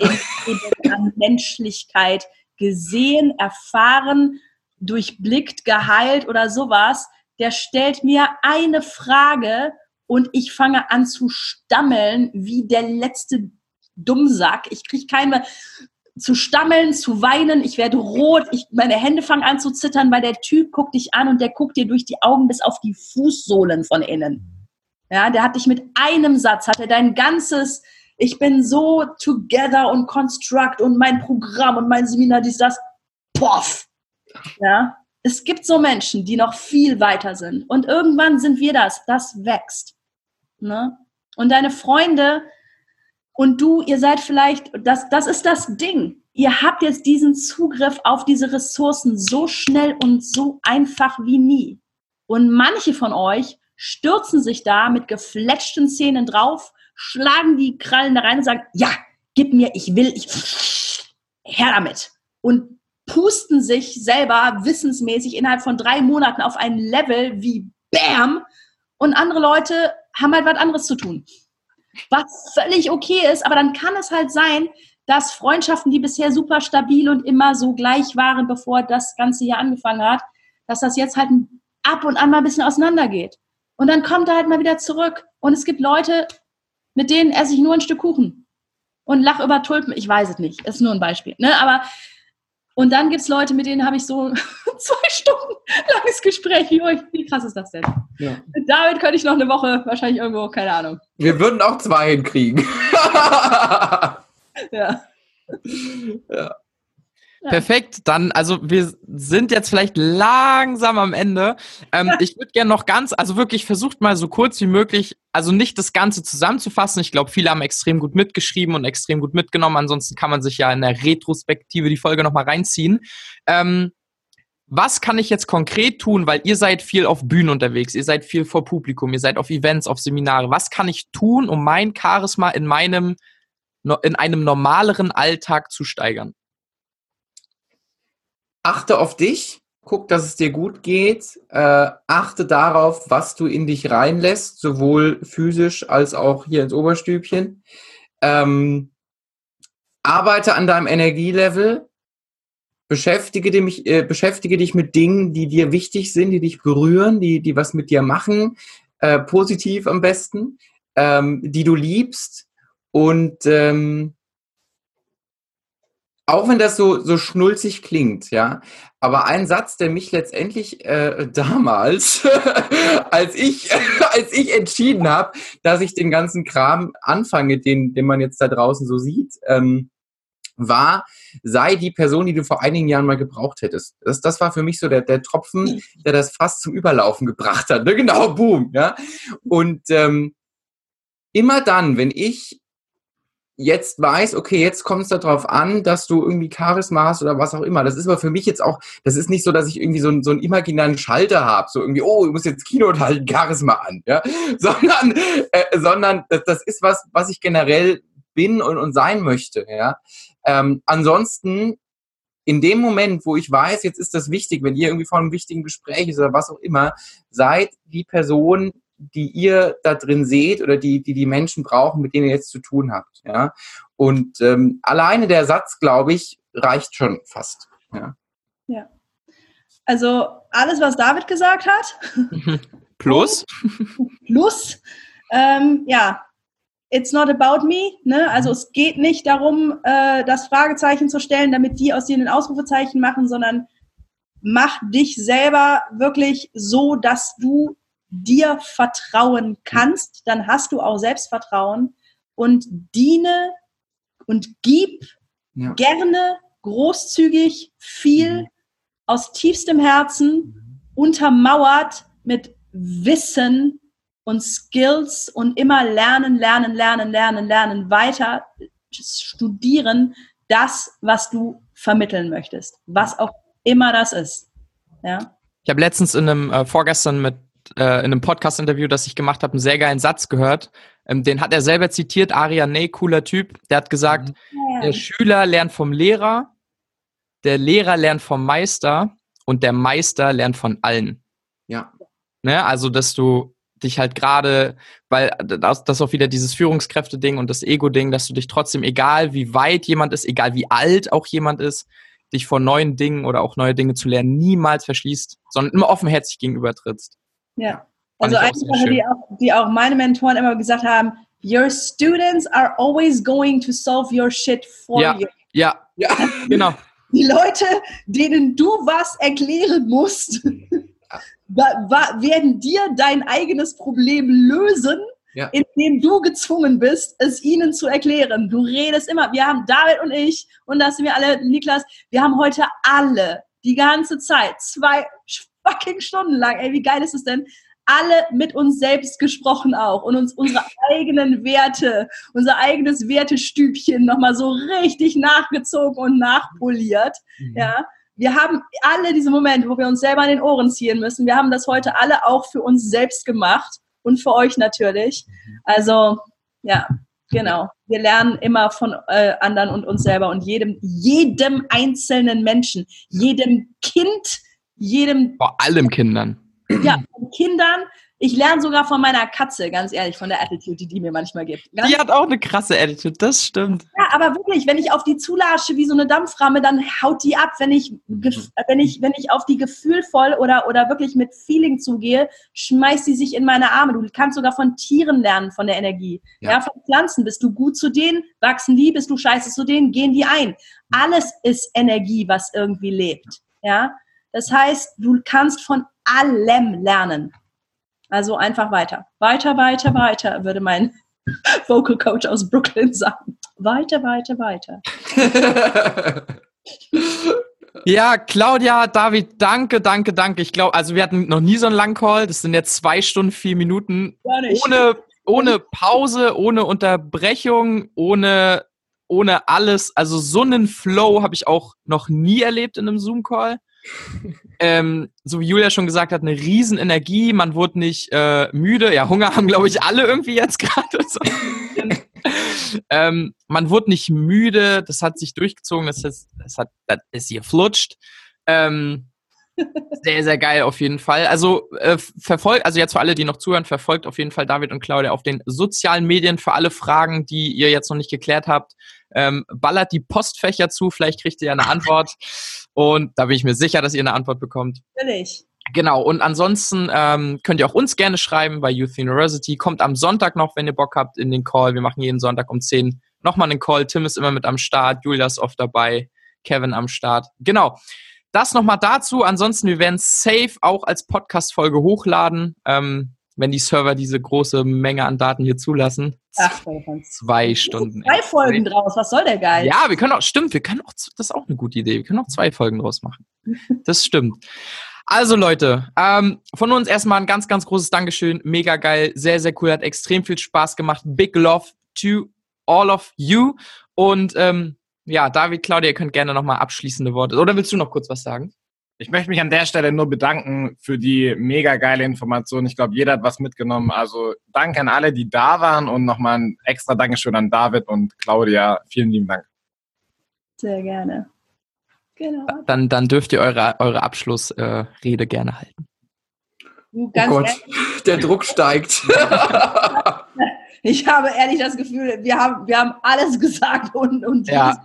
[SPEAKER 4] an Menschlichkeit gesehen, erfahren, durchblickt, geheilt oder sowas. Der stellt mir eine Frage und ich fange an zu stammeln wie der letzte Dummsack. Ich kriege keine zu stammeln, zu weinen, ich werde rot, ich, meine Hände fangen an zu zittern, weil der Typ guckt dich an und der guckt dir durch die Augen bis auf die Fußsohlen von innen. Ja, der hat dich mit einem Satz, hat er dein ganzes, ich bin so together und construct und mein Programm und mein Seminar, dies, das, poff. Ja, es gibt so Menschen, die noch viel weiter sind und irgendwann sind wir das, das wächst. Ne? Und deine Freunde, und du, ihr seid vielleicht, das, das ist das Ding. Ihr habt jetzt diesen Zugriff auf diese Ressourcen so schnell und so einfach wie nie. Und manche von euch stürzen sich da mit gefletschten Zähnen drauf, schlagen die Krallen da rein und sagen, ja, gib mir, ich will, ich, her damit. Und pusten sich selber wissensmäßig innerhalb von drei Monaten auf ein Level wie Bam. Und andere Leute haben halt was anderes zu tun was völlig okay ist, aber dann kann es halt sein, dass Freundschaften, die bisher super stabil und immer so gleich waren, bevor das Ganze hier angefangen hat, dass das jetzt halt ab und an mal ein bisschen auseinandergeht. Und dann kommt er halt mal wieder zurück. Und es gibt Leute, mit denen esse ich nur ein Stück Kuchen und lach über Tulpen. Ich weiß es nicht, ist nur ein Beispiel. Ne? Aber und dann gibt es Leute, mit denen habe ich so (laughs) zwei Stunden langes Gespräch. Wie, wie krass ist das denn?
[SPEAKER 3] Ja.
[SPEAKER 4] Damit könnte ich noch eine Woche wahrscheinlich irgendwo, keine Ahnung.
[SPEAKER 3] Wir würden auch zwei hinkriegen. (laughs)
[SPEAKER 4] Ja.
[SPEAKER 3] ja.
[SPEAKER 1] Perfekt, dann, also wir sind jetzt vielleicht langsam am Ende. Ähm, ich würde gerne noch ganz, also wirklich versucht mal so kurz wie möglich, also nicht das Ganze zusammenzufassen. Ich glaube, viele haben extrem gut mitgeschrieben und extrem gut mitgenommen. Ansonsten kann man sich ja in der Retrospektive die Folge nochmal reinziehen. Ähm, was kann ich jetzt konkret tun, weil ihr seid viel auf Bühnen unterwegs, ihr seid viel vor Publikum, ihr seid auf Events, auf Seminare. Was kann ich tun, um mein Charisma in meinem, in einem normaleren Alltag zu steigern?
[SPEAKER 3] Achte auf dich, guck, dass es dir gut geht, äh, achte darauf, was du in dich reinlässt, sowohl physisch als auch hier ins Oberstübchen. Ähm, arbeite an deinem Energielevel, beschäftige dich, äh, beschäftige dich mit Dingen, die dir wichtig sind, die dich berühren, die, die was mit dir machen, äh, positiv am besten, ähm, die du liebst und ähm, auch wenn das so, so schnulzig klingt, ja, aber ein Satz, der mich letztendlich äh, (laughs) damals, (laughs) als ich, (laughs) als ich entschieden habe, dass ich den ganzen Kram anfange, den, den man jetzt da draußen so sieht, ähm, war, sei die Person, die du vor einigen Jahren mal gebraucht hättest. Das, das war für mich so der, der Tropfen, der das fast zum Überlaufen gebracht hat. Ne? Genau, boom, ja. Und ähm, immer dann, wenn ich jetzt weiß, okay, jetzt kommt es darauf an, dass du irgendwie Charisma hast oder was auch immer. Das ist aber für mich jetzt auch, das ist nicht so, dass ich irgendwie so, einen, so einen imaginären Schalter habe, so irgendwie, oh, du musst jetzt Kino halten, Charisma an, ja, (laughs) sondern, äh, sondern das, das ist was, was ich generell bin und, und sein möchte, ja. Ähm, ansonsten in dem Moment, wo ich weiß, jetzt ist das wichtig, wenn ihr irgendwie vor einem wichtigen Gespräch ist oder was auch immer, seid die Person, die ihr da drin seht oder die, die die Menschen brauchen, mit denen ihr jetzt zu tun habt. Ja? Und ähm, alleine der Satz, glaube ich, reicht schon fast. Ja.
[SPEAKER 4] ja. Also alles, was David gesagt hat. (laughs)
[SPEAKER 1] Plus.
[SPEAKER 4] Plus. Ähm, ja, it's not about me. Ne? Also es geht nicht darum, äh, das Fragezeichen zu stellen, damit die aus dir ein Ausrufezeichen machen, sondern mach dich selber wirklich so, dass du dir vertrauen kannst, dann hast du auch Selbstvertrauen und diene und gib ja. gerne großzügig viel mhm. aus tiefstem Herzen, mhm. untermauert mit Wissen und Skills und immer lernen, lernen, lernen, lernen, lernen, weiter studieren, das, was du vermitteln möchtest, was auch immer das ist. Ja.
[SPEAKER 1] Ich habe letztens in einem äh, vorgestern mit äh, in einem Podcast-Interview, das ich gemacht habe, einen sehr geilen Satz gehört. Ähm, den hat er selber zitiert, Ariane, Ney, cooler Typ. Der hat gesagt, mhm. der Schüler lernt vom Lehrer, der Lehrer lernt vom Meister und der Meister lernt von allen.
[SPEAKER 3] Ja.
[SPEAKER 1] Ne? Also, dass du dich halt gerade, weil das, das ist auch wieder dieses Führungskräfte-Ding und das Ego-Ding, dass du dich trotzdem, egal wie weit jemand ist, egal wie alt auch jemand ist, dich vor neuen Dingen oder auch neue Dinge zu lernen, niemals verschließt, sondern immer offenherzig gegenübertrittst.
[SPEAKER 4] Ja. Also eine Sache, die auch, die auch meine Mentoren immer gesagt haben, your students are always going to solve your shit for
[SPEAKER 1] ja.
[SPEAKER 4] you.
[SPEAKER 1] Ja, ja, genau.
[SPEAKER 4] Die Leute, denen du was erklären musst, werden dir dein eigenes Problem lösen, ja. indem du gezwungen bist, es ihnen zu erklären. Du redest immer, wir haben David und ich und das sind wir alle, Niklas, wir haben heute alle die ganze Zeit zwei fucking Stunden lang. Ey, wie geil ist es denn? Alle mit uns selbst gesprochen auch und uns unsere eigenen Werte, unser eigenes Wertestübchen nochmal so richtig nachgezogen und nachpoliert. Mhm. Ja. Wir haben alle diese Momente, wo wir uns selber an den Ohren ziehen müssen. Wir haben das heute alle auch für uns selbst gemacht und für euch natürlich. Mhm. Also, ja, genau. Wir lernen immer von äh, anderen und uns selber und jedem, jedem einzelnen Menschen, jedem Kind, jedem.
[SPEAKER 1] Vor allem Kindern.
[SPEAKER 4] Ja, Kindern. Ich lerne sogar von meiner Katze, ganz ehrlich, von der Attitude, die die mir manchmal gibt.
[SPEAKER 1] Ganz die hat auch eine krasse Attitude, das stimmt.
[SPEAKER 4] Ja, aber wirklich, wenn ich auf die zulasche wie so eine Dampframme, dann haut die ab. Wenn ich, wenn ich, wenn ich auf die gefühlvoll oder, oder wirklich mit Feeling zugehe, schmeißt sie sich in meine Arme. Du kannst sogar von Tieren lernen, von der Energie. Ja, ja von Pflanzen. Bist du gut zu denen, wachsen die, bist du scheiße zu denen, gehen die ein. Alles ist Energie, was irgendwie lebt. Ja, das heißt, du kannst von allem lernen. Also einfach weiter. Weiter, weiter, weiter, würde mein (laughs) Vocal Coach aus Brooklyn sagen. Weiter, weiter, weiter. (laughs)
[SPEAKER 1] ja, Claudia, David, danke, danke, danke. Ich glaube, also wir hatten noch nie so einen langen Call. Das sind jetzt zwei Stunden, vier Minuten. Ohne, ohne Pause, ohne Unterbrechung, ohne, ohne alles. Also so einen Flow habe ich auch noch nie erlebt in einem Zoom-Call ähm, so wie Julia schon gesagt hat, eine riesen Energie. Man wurde nicht äh, müde. Ja, Hunger haben, glaube ich, alle irgendwie jetzt gerade. So. (laughs) ähm, man wurde nicht müde. Das hat sich durchgezogen. Das, ist, das, hat, das ist hier flutscht. Ähm, sehr, sehr geil auf jeden Fall. Also äh, verfolgt, also jetzt für alle, die noch zuhören, verfolgt auf jeden Fall David und Claudia auf den sozialen Medien für alle Fragen, die ihr jetzt noch nicht geklärt habt. Ähm, ballert die Postfächer zu, vielleicht kriegt ihr ja eine Antwort. Und da bin ich mir sicher, dass ihr eine Antwort bekommt.
[SPEAKER 4] Natürlich.
[SPEAKER 1] Genau, und ansonsten ähm, könnt ihr auch uns gerne schreiben bei Youth University. Kommt am Sonntag noch, wenn ihr Bock habt, in den Call. Wir machen jeden Sonntag um 10 nochmal einen Call. Tim ist immer mit am Start, Julia ist oft dabei, Kevin am Start. Genau. Das nochmal dazu. Ansonsten, wir werden safe auch als Podcast-Folge hochladen, ähm, wenn die Server diese große Menge an Daten hier zulassen.
[SPEAKER 4] Ach,
[SPEAKER 1] zwei Stunden.
[SPEAKER 4] Zwei Folgen draus, was soll der Geil?
[SPEAKER 1] Ja, wir können auch, stimmt, wir können auch, das ist auch eine gute Idee, wir können auch zwei Folgen draus machen. (laughs) Das stimmt. Also Leute, ähm, von uns erstmal ein ganz, ganz großes Dankeschön. Mega geil, sehr, sehr cool, hat extrem viel Spaß gemacht. Big Love to all of you. Und ähm, ja, David, Claudia, ihr könnt gerne nochmal abschließende Worte. Oder willst du noch kurz was sagen?
[SPEAKER 8] Ich möchte mich an der Stelle nur bedanken für die mega geile Information. Ich glaube, jeder hat was mitgenommen. Also danke an alle, die da waren und nochmal ein extra Dankeschön an David und Claudia. Vielen lieben Dank.
[SPEAKER 4] Sehr gerne. Genau.
[SPEAKER 1] Dann, dann dürft ihr eure, eure Abschlussrede äh, gerne halten.
[SPEAKER 3] Oh Gott, ehrlich, der Druck steigt. (laughs)
[SPEAKER 4] ich habe ehrlich das Gefühl, wir haben, wir haben alles (laughs) gesagt und, und
[SPEAKER 1] ja.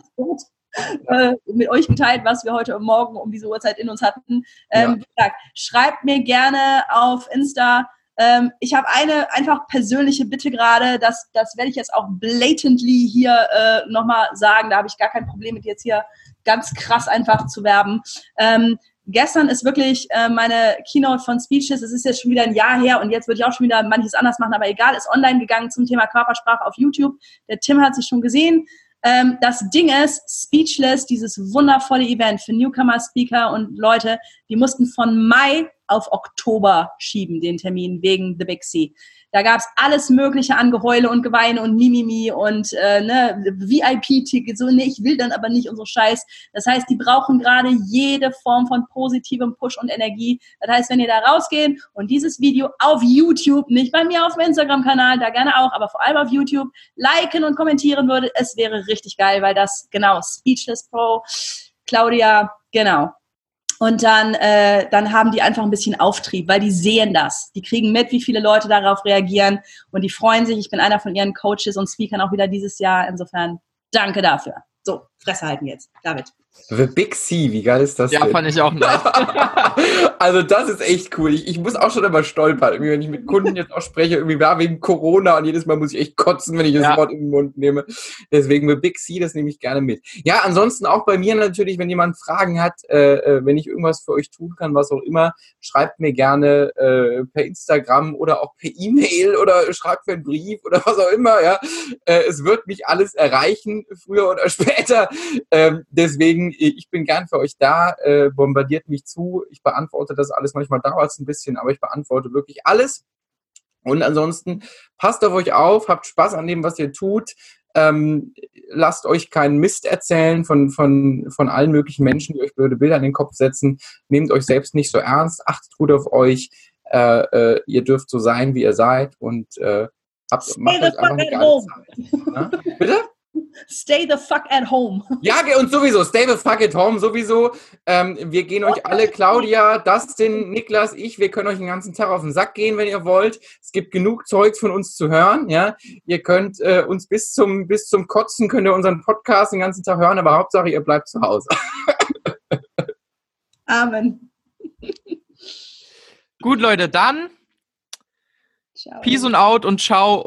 [SPEAKER 4] äh, mit euch geteilt, was wir heute Morgen um diese Uhrzeit in uns hatten. Ähm, ja. gesagt, schreibt mir gerne auf Insta. Ähm, ich habe eine einfach persönliche Bitte gerade, das, das werde ich jetzt auch blatantly hier äh, nochmal sagen. Da habe ich gar kein Problem mit jetzt hier ganz krass einfach zu werben. Ähm, gestern ist wirklich äh, meine Keynote von Speeches, es ist jetzt schon wieder ein Jahr her und jetzt würde ich auch schon wieder manches anders machen, aber egal, ist online gegangen zum Thema Körpersprache auf YouTube. Der Tim hat sich schon gesehen. Ähm, das Ding ist, Speechless, dieses wundervolle Event für Newcomer, Speaker und Leute, die mussten von Mai auf Oktober schieben, den Termin wegen The Big C. Da gab es alles Mögliche an Geheule und Geweine und Mimimi und äh, ne, VIP-Tickets. So, nee, ich will dann aber nicht und so Scheiß. Das heißt, die brauchen gerade jede Form von positivem Push und Energie. Das heißt, wenn ihr da rausgeht und dieses Video auf YouTube, nicht bei mir auf dem Instagram-Kanal, da gerne auch, aber vor allem auf YouTube, liken und kommentieren würdet, es wäre richtig geil, weil das, genau, Speechless Pro, Claudia, genau, und dann, äh, dann haben die einfach ein bisschen Auftrieb, weil die sehen das. Die kriegen mit, wie viele Leute darauf reagieren und die freuen sich. Ich bin einer von ihren Coaches und Speakern auch wieder dieses Jahr. Insofern danke dafür. So, Fresse halten jetzt. David.
[SPEAKER 3] The Big C, wie geil ist das?
[SPEAKER 1] Ja, denn? fand ich auch nice. (laughs)
[SPEAKER 3] also das ist echt cool. Ich, ich muss auch schon immer stolpern, irgendwie, wenn ich mit Kunden jetzt auch spreche, irgendwie war wegen Corona und jedes Mal muss ich echt kotzen, wenn ich das ja. Wort in den Mund nehme. Deswegen The Big C, das nehme ich gerne mit. Ja, ansonsten auch bei mir natürlich, wenn jemand Fragen hat, äh, äh, wenn ich irgendwas für euch tun kann, was auch immer, schreibt mir gerne äh, per Instagram oder auch per E-Mail oder schreibt mir einen Brief oder was auch immer. Ja, äh, es wird mich alles erreichen, früher oder (laughs) später. Ähm, deswegen ich bin gern für euch da, äh, bombardiert mich zu. Ich beantworte das alles. Manchmal dauert es ein bisschen, aber ich beantworte wirklich alles. Und ansonsten passt auf euch auf, habt Spaß an dem, was ihr tut. Ähm, lasst euch keinen Mist erzählen von, von, von allen möglichen Menschen, die euch blöde Bilder in den Kopf setzen. Nehmt euch selbst nicht so ernst, achtet gut auf euch. Äh, äh, ihr dürft so sein, wie ihr seid und äh, habt, macht euch einfach eine geile Zeit. Na? Bitte?
[SPEAKER 4] Stay the fuck at home. (laughs)
[SPEAKER 3] Ja, und sowieso, stay the fuck at home, sowieso. Ähm, wir gehen euch alle, Claudia, Dustin, Niklas, ich, wir können euch den ganzen Tag auf den Sack gehen, wenn ihr wollt. Es gibt genug Zeugs von uns zu hören, ja. Ihr könnt äh, uns bis zum, bis zum Kotzen, könnt ihr unseren Podcast den ganzen Tag hören, aber Hauptsache, ihr bleibt zu Hause. (laughs)
[SPEAKER 4] Amen.
[SPEAKER 1] Gut, Leute, dann ciao. Peace und out und ciao.